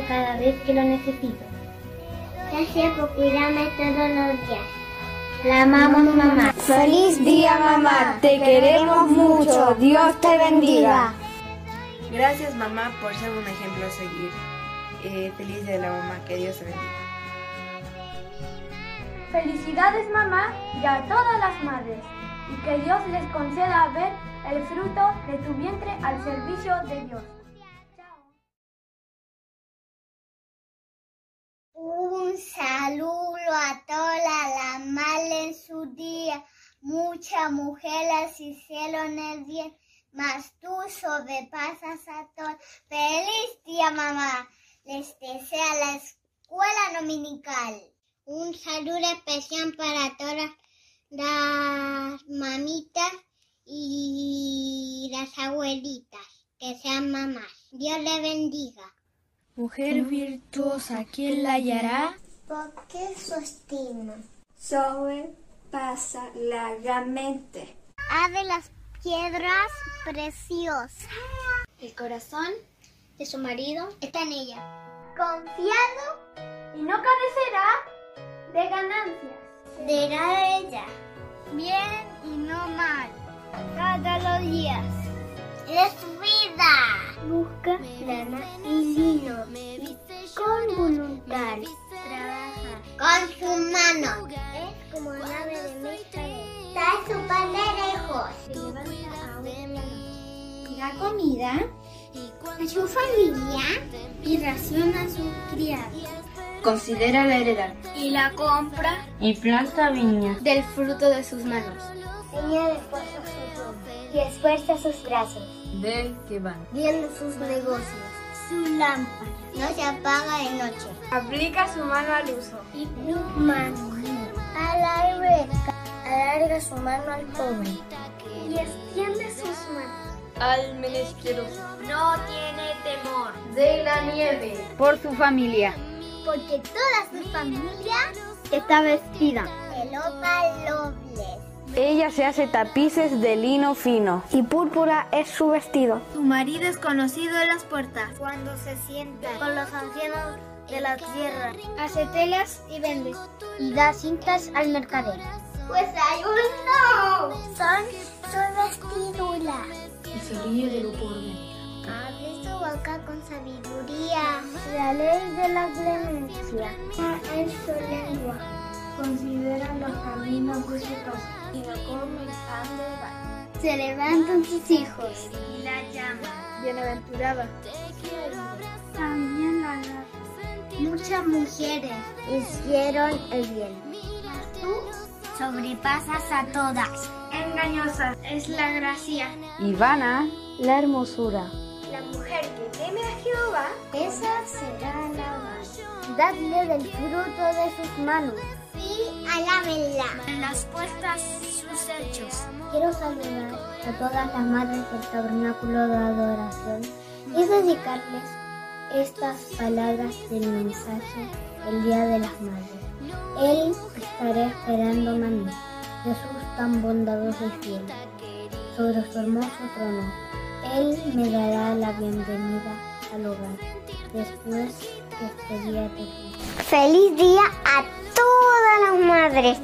cada vez que lo necesito. Gracias por cuidarme todos los días. La amamos, mamá. Feliz día, mamá. Te queremos mucho. Dios te bendiga. Gracias mamá por ser un ejemplo a seguir. Eh, feliz día de la mamá, que Dios te bendiga. Felicidades, mamá, y a todas las madres. Y que Dios les conceda ver el fruto de tu vientre al servicio de Dios. Saludo a todas las madres en su día. Muchas mujeres hicieron el bien, mas tú sobrepasas a todas. Feliz día, mamá. Les desea la escuela dominical. Un saludo especial para todas las mamitas y las abuelitas que sean mamás. Dios le bendiga. Mujer virtuosa, ¿quién la hallará? Porque sostiene. Sobrepasa largamente. Ave las piedras preciosas. El corazón de su marido Está en ella. Confiado y no carecerá de ganancias. Será de ella. Bien y no mal. Todos los días. Es vida. Busca lana y lino. Con voluntad. Trabaja. Con su mano. Es como nave de mesa. Trae su pan de lejos. Se da comida a su familia y raciona a sus criados. Considera la heredad Y la compra y planta viña. del fruto de sus manos. Seña de fuerza sus manos y esfuerza sus brazos. Del que van. Viendo sus negocios. Su lámpara no se apaga de noche. Aplica su mano al uso. Y su mano a la rica alarga su mano al pobre y extiende sus manos. Al menesteroso. No tiene temor. De la nieve. Por su familia. Porque toda su familia Está vestida. de lopa lobles. Ella se hace tapices de lino fino. Y púrpura es su vestido. Su marido es conocido en las puertas. Cuando se sienta con los ancianos de la tierra. Hace telas y vende. Y da cintas al mercader. Pues hay uno. Son sus vestiduras. Y se ríe de lo por Abre su boca con sabiduría. La ley de la clemencia es su lengua. Considera los caminos de su casa y no come pan de val. Se levantan sus hijos y la llaman. Bienaventurada. También la Muchas mujeres hicieron el bien. Tú sobrepasas a todas. Engañosa es la gracia. Y vana la hermosura. La mujer que teme a Jehová, esa será alabada. Dadle del fruto de sus manos y alábenla. En las puertas sus hechos. Quiero saludar a todas las madres del tabernáculo de adoración y dedicarles estas palabras del mensaje el Día de las Madres. Él estará esperando a mí, Jesús tan bondadoso y fiel, sobre su hermoso trono. Él me dará la bienvenida al hogar después que este día termine. Feliz día a todas las madres.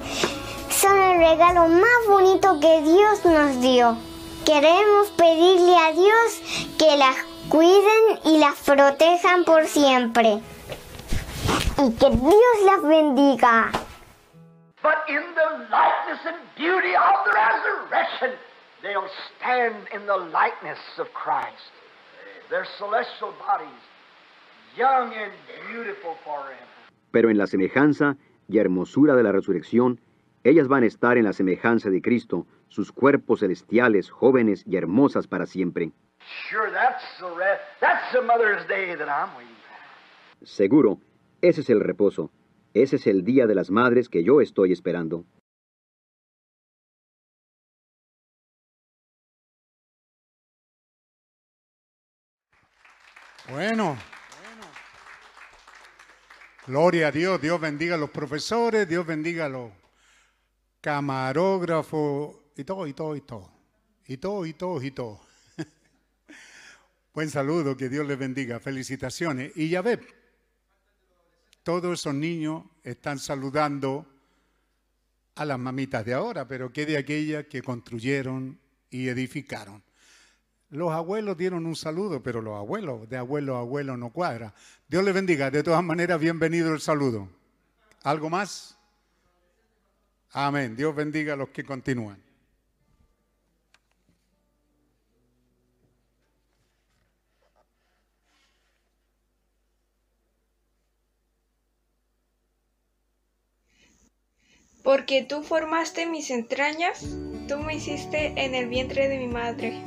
Son el regalo más bonito que Dios nos dio. Queremos pedirle a Dios que las cuiden y las protejan por siempre. Y que Dios las bendiga. But in the likeness and beauty of the resurrection, they'll stand in the likeness of Christ. Their celestial bodies, young and beautiful forever. Pero en la semejanza y hermosura de la resurrección, ellas van a estar en la semejanza de Cristo, sus cuerpos celestiales, jóvenes y hermosas para siempre. Sure, that's the, re- that's the Mother's Day that I'm waiting for. Seguro, ese es el reposo. Ese es el Día de las Madres que yo estoy esperando. Bueno. Gloria a Dios, Dios bendiga a los profesores, Dios bendiga a los camarógrafos y todo, y todo, y todo. Y todo, y todo, y todo. [laughs] Buen saludo, que Dios les bendiga. Felicitaciones. Y ya ve, todos esos niños están saludando a las mamitas de ahora, pero que de aquellas que construyeron y edificaron. Los abuelos dieron un saludo, pero los abuelos, de abuelo a abuelo no cuadra. Dios les bendiga. De todas maneras, bienvenido el saludo. ¿Algo más? Amén. Dios bendiga a los que continúan. Porque tú formaste mis entrañas, tú me hiciste en el vientre de mi madre.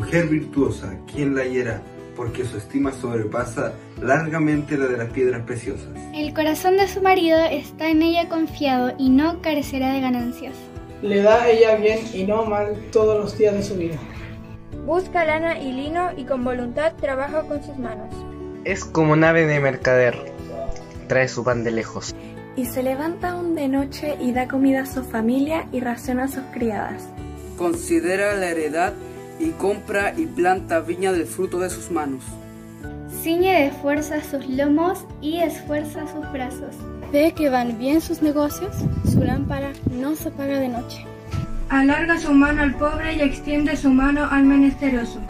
Mujer virtuosa, ¿quién la hiera? Porque su estima sobrepasa largamente la de las piedras preciosas. El corazón de su marido está en ella confiado y no carecerá de ganancias. Le da a ella bien y no mal todos los días de su vida. Busca lana y lino y con voluntad trabaja con sus manos. Es como nave de mercader, trae su pan de lejos. Y se levanta aún de noche y da comida a su familia y raciona a sus criadas. Considera la heredad y compra y planta viña del fruto de sus manos. Ciñe de fuerza sus lomos y esfuerza sus brazos. Ve que van bien sus negocios, su lámpara no se apaga de noche. Alarga su mano al pobre y extiende su mano al menesteroso.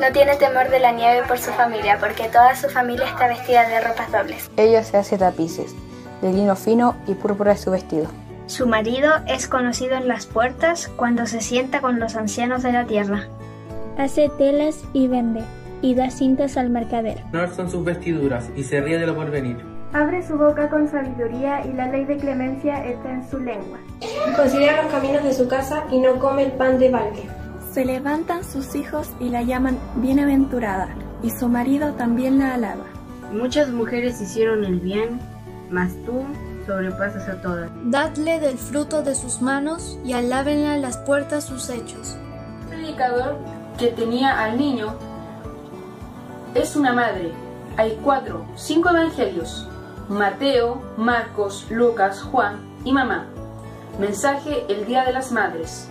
No tiene temor de la nieve por su familia, porque toda su familia está vestida de ropas dobles. Ella se hace tapices, de lino fino y púrpura es su vestido. Su marido es conocido en las puertas cuando se sienta con los ancianos de la tierra. Hace telas y vende, y da cintas al mercader. Honor son sus vestiduras, y se ríe de lo porvenir. Abre su boca con sabiduría y la ley de clemencia está en su lengua. Considera los caminos de su casa y no come el pan de balde. Se levantan sus hijos y la llaman bienaventurada, y su marido también la alaba. Muchas mujeres hicieron el bien, mas tú sobrepasas a todas. Dadle del fruto de sus manos y alábenla en las puertas sus hechos. Predicador que tenía al niño es una madre. Hay cuatro, cinco evangelios. Mateo, Marcos, Lucas, Juan y mamá. Mensaje el Día de las Madres.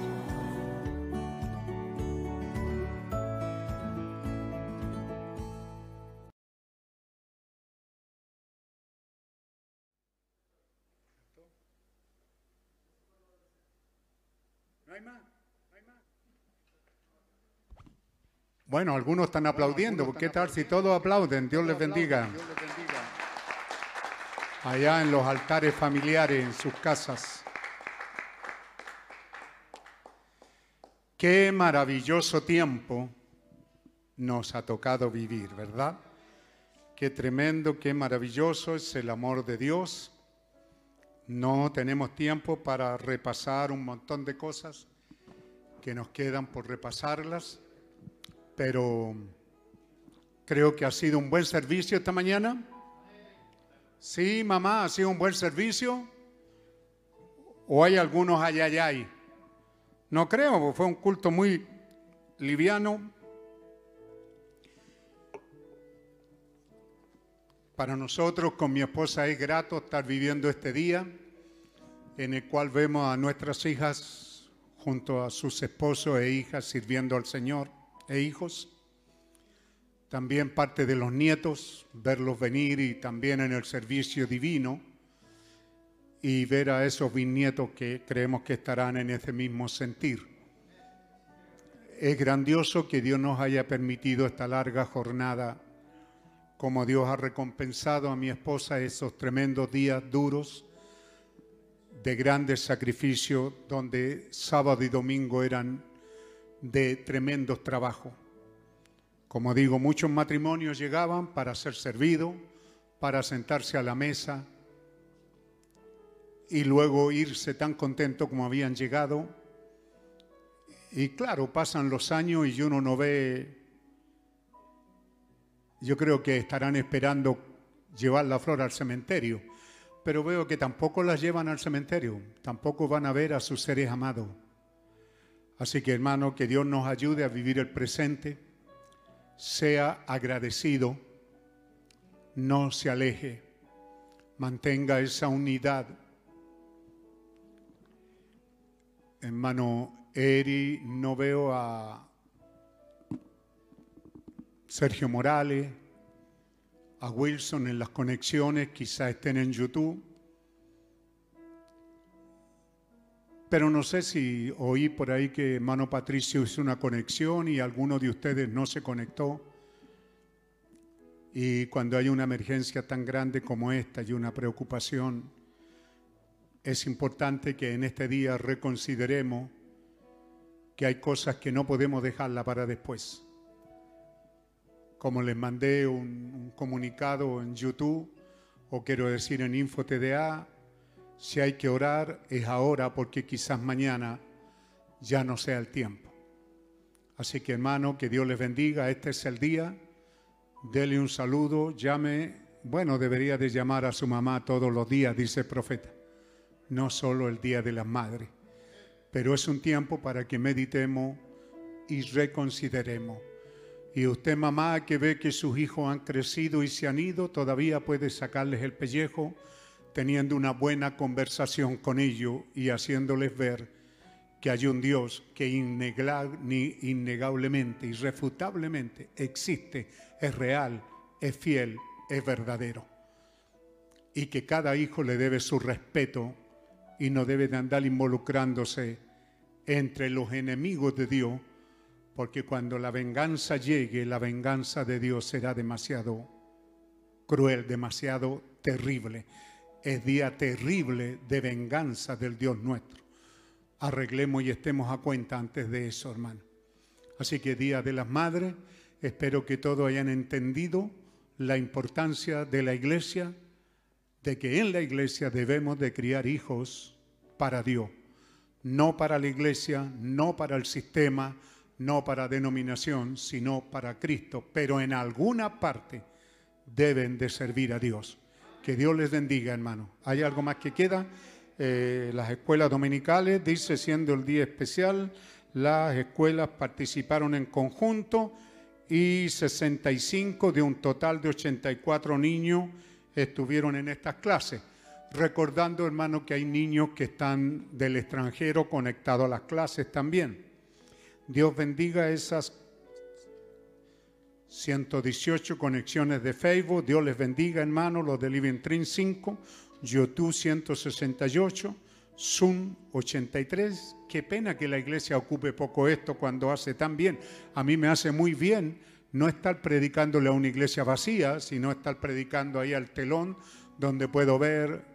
Bueno, algunos están aplaudiendo. ¿Qué tal si todos aplauden? Dios les bendiga. Allá en los altares familiares, en sus casas. Qué maravilloso tiempo nos ha tocado vivir, ¿verdad? Qué tremendo, qué maravilloso es el amor de Dios. No tenemos tiempo para repasar un montón de cosas que nos quedan por repasarlas pero creo que ha sido un buen servicio esta mañana. Sí, mamá, ha sido un buen servicio. ¿O hay algunos ayayay? No creo, fue un culto muy liviano. Para nosotros, con mi esposa, es grato estar viviendo este día en el cual vemos a nuestras hijas junto a sus esposos e hijas sirviendo al Señor e hijos, también parte de los nietos, verlos venir y también en el servicio divino y ver a esos bisnietos que creemos que estarán en ese mismo sentir. Es grandioso que Dios nos haya permitido esta larga jornada, como Dios ha recompensado a mi esposa esos tremendos días duros de grandes sacrificios, donde sábado y domingo eran de tremendos trabajos. Como digo, muchos matrimonios llegaban para ser servidos, para sentarse a la mesa y luego irse tan contentos como habían llegado. Y claro, pasan los años y uno no ve, yo creo que estarán esperando llevar la flor al cementerio, pero veo que tampoco las llevan al cementerio, tampoco van a ver a sus seres amados. Así que hermano, que Dios nos ayude a vivir el presente, sea agradecido, no se aleje, mantenga esa unidad. Hermano Eri, no veo a Sergio Morales, a Wilson en las conexiones, quizá estén en YouTube. Pero no sé si oí por ahí que hermano Patricio hizo una conexión y alguno de ustedes no se conectó. Y cuando hay una emergencia tan grande como esta y una preocupación, es importante que en este día reconsideremos que hay cosas que no podemos dejarla para después. Como les mandé un, un comunicado en YouTube, o quiero decir en InfoTDA, si hay que orar, es ahora porque quizás mañana ya no sea el tiempo. Así que hermano, que Dios les bendiga. Este es el día. Dele un saludo, llame. Bueno, debería de llamar a su mamá todos los días, dice el profeta. No solo el día de las madres. Pero es un tiempo para que meditemos y reconsideremos. Y usted, mamá, que ve que sus hijos han crecido y se han ido, todavía puede sacarles el pellejo teniendo una buena conversación con ellos y haciéndoles ver que hay un Dios que innegablemente, irrefutablemente existe, es real, es fiel, es verdadero. Y que cada hijo le debe su respeto y no debe de andar involucrándose entre los enemigos de Dios, porque cuando la venganza llegue, la venganza de Dios será demasiado cruel, demasiado terrible es día terrible de venganza del Dios nuestro. Arreglemos y estemos a cuenta antes de eso, hermano. Así que Día de las Madres, espero que todos hayan entendido la importancia de la iglesia, de que en la iglesia debemos de criar hijos para Dios, no para la iglesia, no para el sistema, no para denominación, sino para Cristo, pero en alguna parte deben de servir a Dios. Que Dios les bendiga, hermano. ¿Hay algo más que queda? Eh, las escuelas dominicales, dice, siendo el día especial, las escuelas participaron en conjunto y 65 de un total de 84 niños estuvieron en estas clases. recordando, hermano, que hay niños que están del extranjero conectados a las clases también. Dios bendiga esas 118 conexiones de Facebook. Dios les bendiga, hermano, los de Living Trin 5, YouTube 168, Zoom 83. Qué pena que la iglesia ocupe poco esto cuando hace tan bien. A mí me hace muy bien no estar predicándole a una iglesia vacía, sino estar predicando ahí al telón donde puedo ver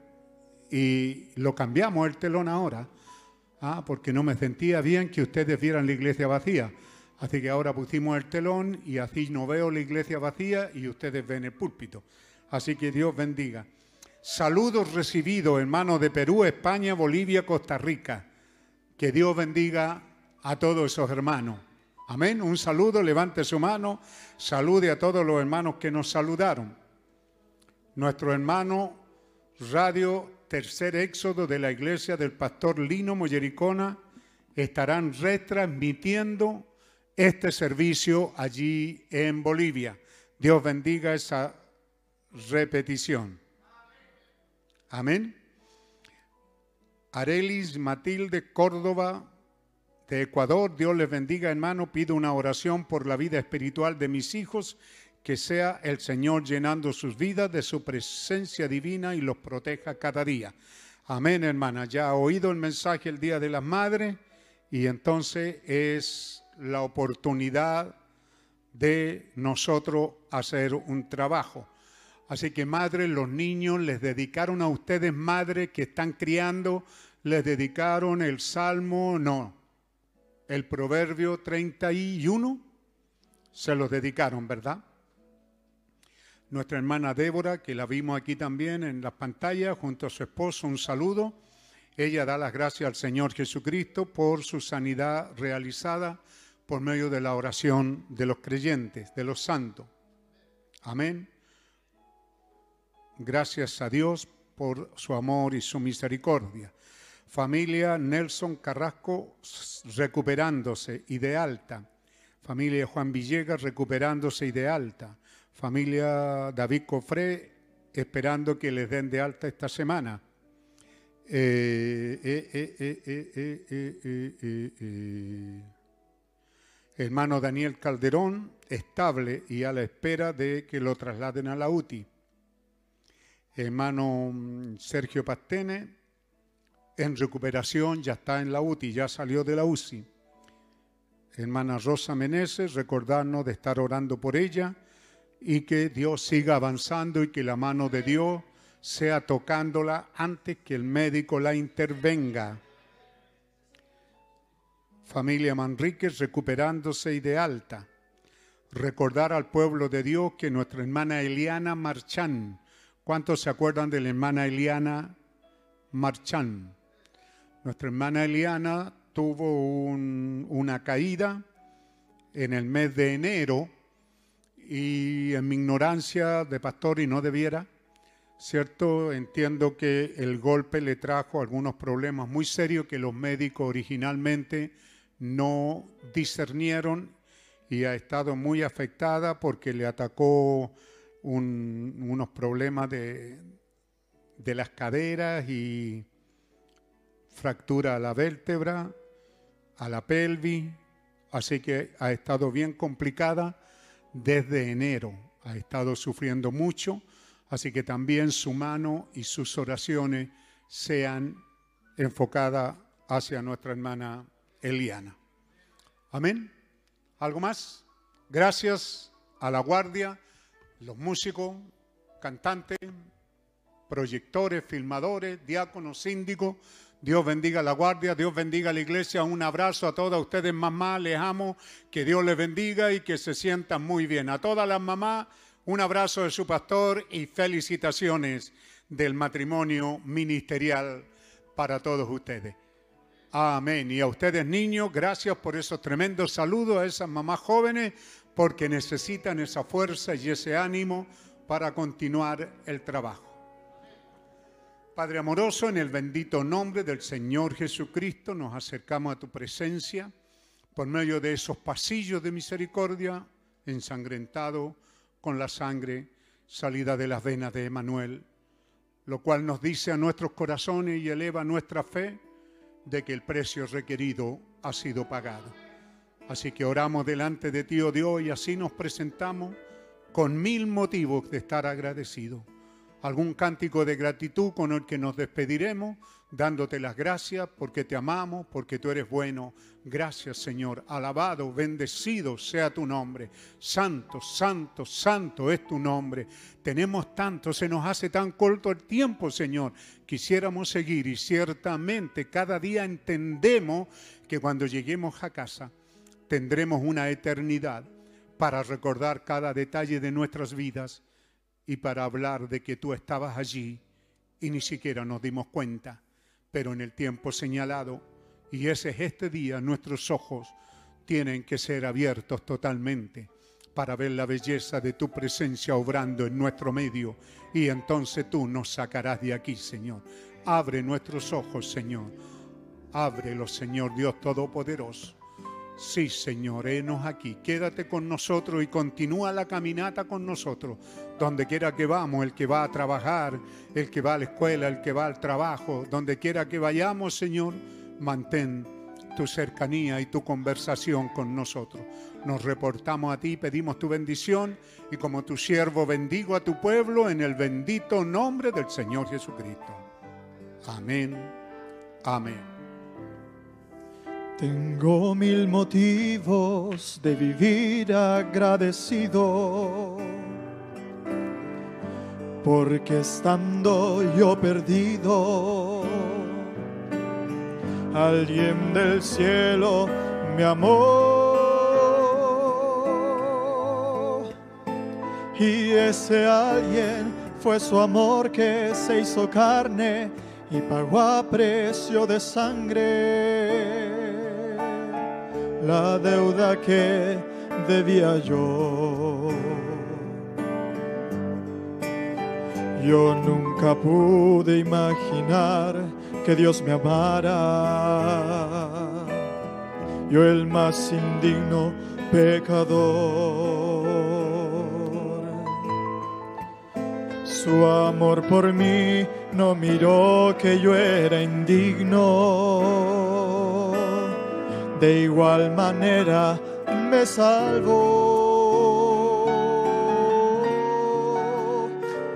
y lo cambiamos el telón ahora, ah, porque no me sentía bien que ustedes vieran la iglesia vacía. Así que ahora pusimos el telón y así no veo la iglesia vacía y ustedes ven el púlpito. Así que Dios bendiga. Saludos recibidos, hermanos de Perú, España, Bolivia, Costa Rica. Que Dios bendiga a todos esos hermanos. Amén. Un saludo, levante su mano, salude a todos los hermanos que nos saludaron. Nuestro hermano Radio Tercer Éxodo de la Iglesia del Pastor Lino Mollericona estarán retransmitiendo este servicio allí en Bolivia. Dios bendiga esa repetición. Amén. Arelis Matilde Córdoba de Ecuador. Dios les bendiga, hermano. Pido una oración por la vida espiritual de mis hijos, que sea el Señor llenando sus vidas de su presencia divina y los proteja cada día. Amén, hermana. Ya ha oído el mensaje el Día de las Madres y entonces es la oportunidad de nosotros hacer un trabajo. Así que madres, los niños les dedicaron a ustedes, madres que están criando, les dedicaron el Salmo, no, el Proverbio 31 se los dedicaron, ¿verdad? Nuestra hermana Débora, que la vimos aquí también en las pantallas, junto a su esposo, un saludo. Ella da las gracias al Señor Jesucristo por su sanidad realizada por medio de la oración de los creyentes, de los santos. Amén. Gracias a Dios por su amor y su misericordia. Familia Nelson Carrasco recuperándose y de alta. Familia Juan Villegas recuperándose y de alta. Familia David Cofré esperando que les den de alta esta semana. Hermano Daniel Calderón, estable y a la espera de que lo trasladen a la UTI. Hermano Sergio Pastene, en recuperación, ya está en la UTI, ya salió de la UCI. Hermana Rosa Meneses, recordarnos de estar orando por ella y que Dios siga avanzando y que la mano de Dios sea tocándola antes que el médico la intervenga. Familia Manríquez recuperándose y de alta. Recordar al pueblo de Dios que nuestra hermana Eliana Marchán, ¿cuántos se acuerdan de la hermana Eliana Marchán? Nuestra hermana Eliana tuvo una caída en el mes de enero y en mi ignorancia de pastor y no debiera, ¿cierto? Entiendo que el golpe le trajo algunos problemas muy serios que los médicos originalmente no discernieron y ha estado muy afectada porque le atacó unos problemas de, de las caderas y fractura a la vértebra, a la pelvis, así que ha estado bien complicada desde enero, ha estado sufriendo mucho, así que también su mano y sus oraciones sean enfocadas hacia nuestra hermana Eliana. Amén. ¿Algo más? Gracias a la guardia, los músicos, cantantes, proyectores, filmadores, diáconos, síndicos, Dios bendiga la guardia, Dios bendiga la iglesia. Un abrazo a todas ustedes, mamá, les amo. Que Dios les bendiga y que se sientan muy bien. A todas las mamás, un abrazo de su pastor y felicitaciones del matrimonio ministerial para todos ustedes. Amén. Y a ustedes niños, gracias por esos tremendos saludos a esas mamás jóvenes, porque necesitan esa fuerza y ese ánimo para continuar el trabajo. Padre amoroso, en el bendito nombre del Señor Jesucristo nos acercamos a tu presencia por medio de esos pasillos de misericordia ensangrentados con la sangre salida de las venas de Emanuel. lo cual nos dice a nuestros corazones y eleva nuestra fe de que el precio requerido ha sido pagado. Así que oramos delante de ti, oh Dios, y así nos presentamos con mil motivos de estar agradecidos. Algún cántico de gratitud con el que nos despediremos, dándote las gracias porque te amamos, porque tú eres bueno. Gracias Señor, alabado, bendecido sea tu nombre. Santo, santo, santo es tu nombre. Tenemos tanto, se nos hace tan corto el tiempo Señor. Quisiéramos seguir y ciertamente cada día entendemos que cuando lleguemos a casa tendremos una eternidad para recordar cada detalle de nuestras vidas y para hablar de que tú estabas allí y ni siquiera nos dimos cuenta pero en el tiempo señalado, y ese es este día, nuestros ojos tienen que ser abiertos totalmente para ver la belleza de tu presencia obrando en nuestro medio, y entonces tú nos sacarás de aquí, Señor. Abre nuestros ojos, Señor. Ábrelos, Señor Dios Todopoderoso. Sí, Señor, enos aquí. Quédate con nosotros y continúa la caminata con nosotros. Donde quiera que vamos, el que va a trabajar, el que va a la escuela, el que va al trabajo, donde quiera que vayamos, Señor, mantén tu cercanía y tu conversación con nosotros. Nos reportamos a ti, pedimos tu bendición y como tu siervo bendigo a tu pueblo en el bendito nombre del Señor Jesucristo. Amén. Amén. Tengo mil motivos de vivir agradecido, porque estando yo perdido, alguien del cielo me amó. Y ese alguien fue su amor que se hizo carne y pagó a precio de sangre la deuda que debía yo. Yo nunca pude imaginar que Dios me amara. Yo el más indigno pecador. Su amor por mí no miró que yo era indigno de igual manera me salvó.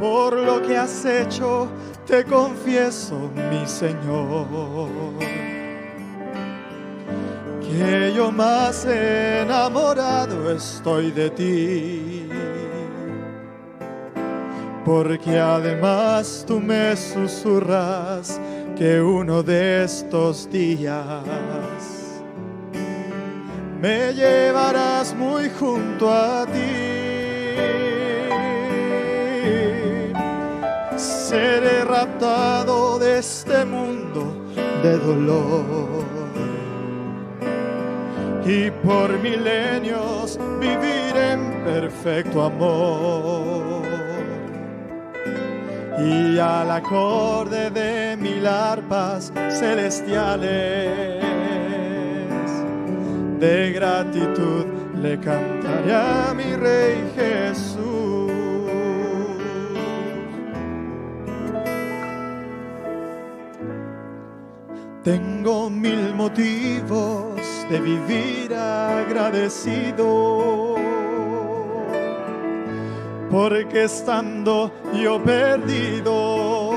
Por lo que has hecho, te confieso, mi Señor, que yo más enamorado estoy de ti. Porque además tú me susurras que uno de estos días me llevarás muy junto a ti. Seré raptado de este mundo de dolor y por milenios vivir en perfecto amor. Y al acorde de mil arpas celestiales de gratitud le cantaré a mi Rey Jesús. Tengo mil motivos de vivir agradecido, porque estando yo perdido,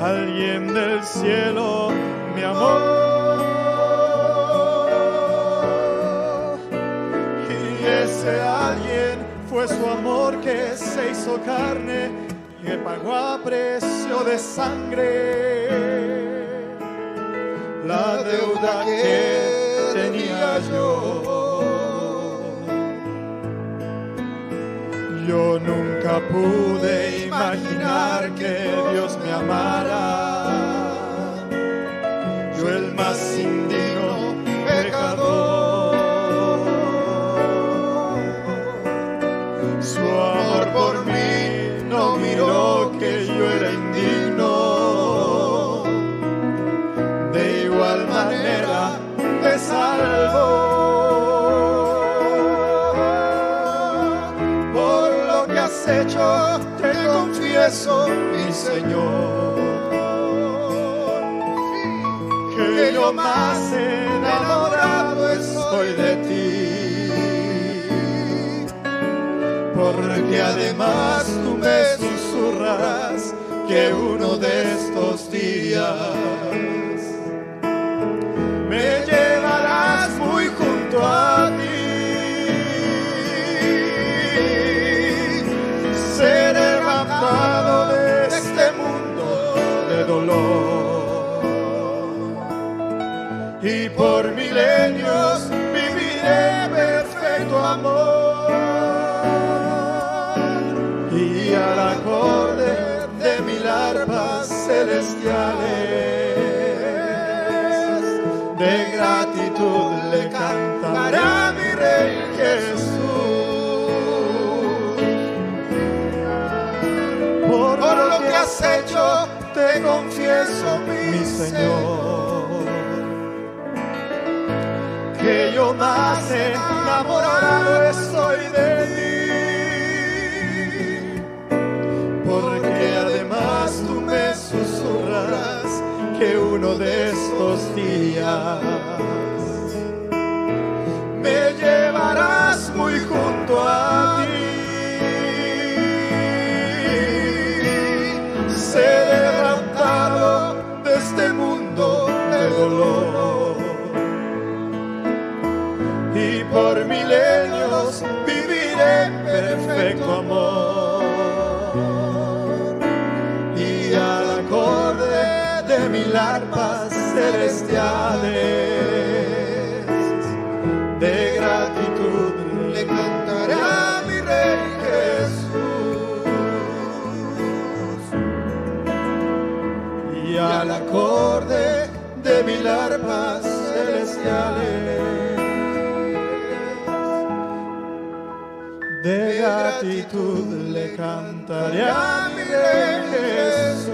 alguien del cielo me amó. ese alguien fue su amor que se hizo carne y que pagó a precio de sangre la deuda que tenía yo. Yo nunca pude imaginar que Dios me amara. Yo el más indigno confieso, mi Señor, que yo más enamorado estoy de ti, porque además tú me susurras que uno de estos días por milenios viviré perfecto amor. Y al acorde de mil arpas celestiales de gratitud le cantaré a mi rey Jesús. Por lo que has hecho, te confieso, mi Señor, más enamorado estoy de ti, porque además tú me susurras que uno de estos días mil arpas celestiales. De gratitud le cantaré a mi rey Jesús. Y al acorde de mil arpas celestiales. De gratitud le cantaré a mi rey Jesús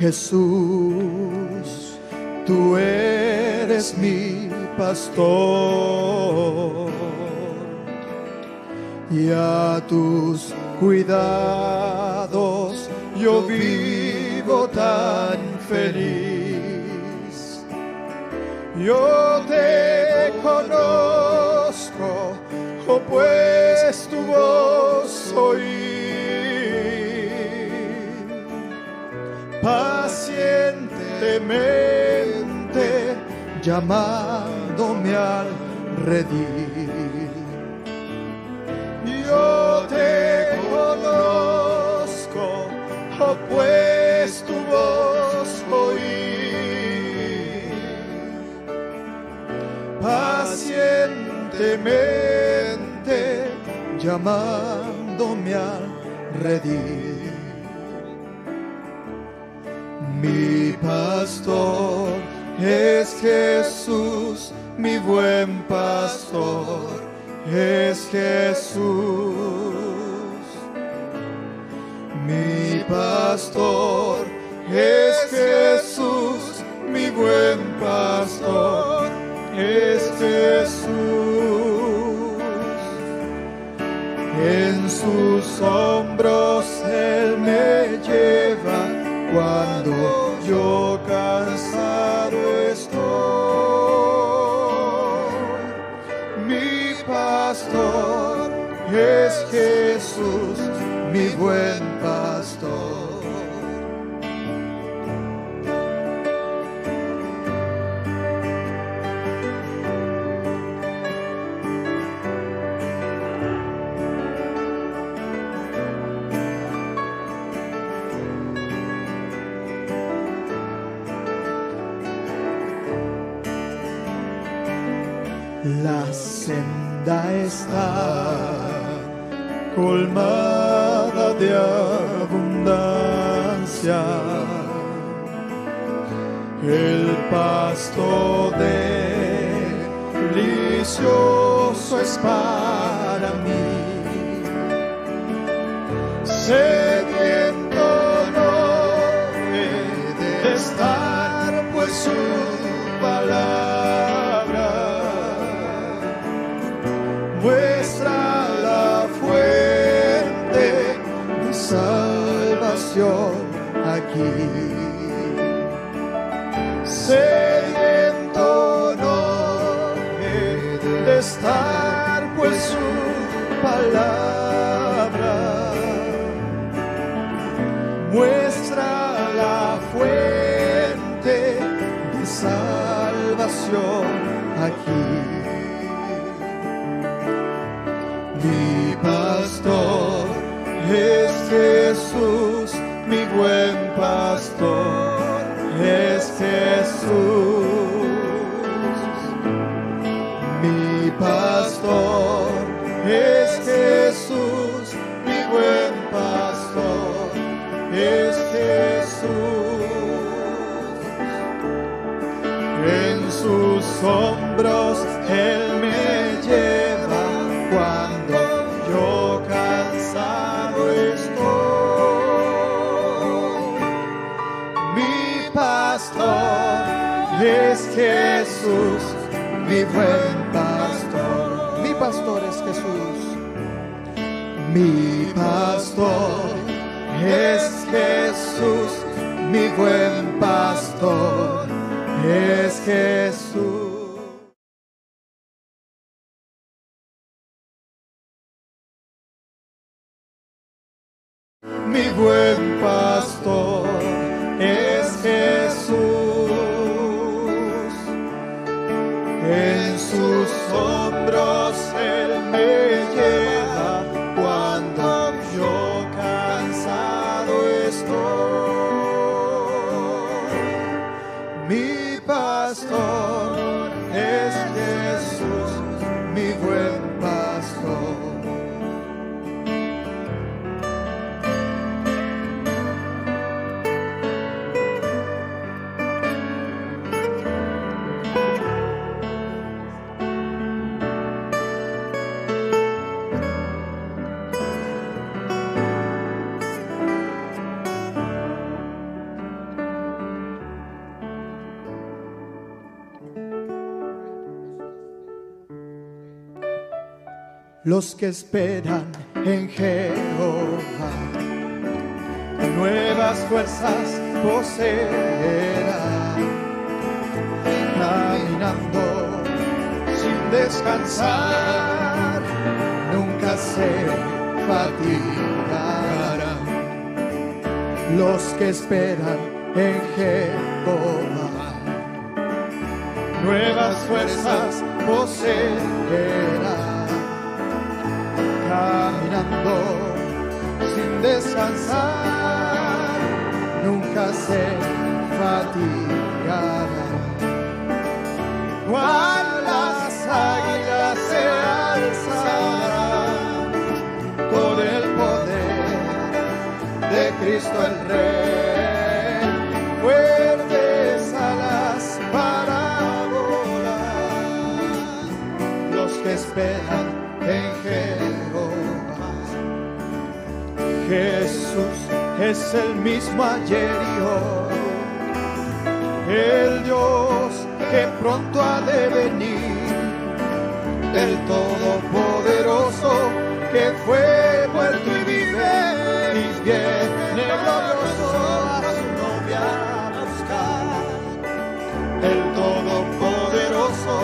Jesús, tú eres mi pastor. llamándome al redil. Yo te conozco, oh pues tu voz oí. Pacientemente llamándome al redil. Mi pastor es que Jesús, mi buen pastor, es Jesús. Muestra la fuente de salvación aquí. Sediento no he de estar, pues su palabra mi buen pastor. Mi pastor es Jesús. Mi pastor es Jesús, mi buen pastor es Jesús. Los que esperan en Jehová, nuevas fuerzas poseerán, caminando sin descansar, nunca se fatigarán. Los que esperan en Jehová, nuevas fuerzas poseerán caminando sin descansar, nunca se fatigará. Cual las águilas se alzarán con el poder de Cristo el Rey, fuertes alas para volar, los que esperan Jesús es el mismo ayer y hoy, el Dios que pronto ha de venir, el Todopoderoso que fue muerto y vive. Y viene glorioso a su novia a buscar. El Todopoderoso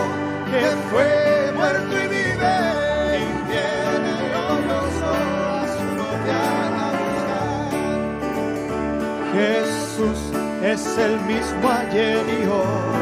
es el mismo ayer y hoy,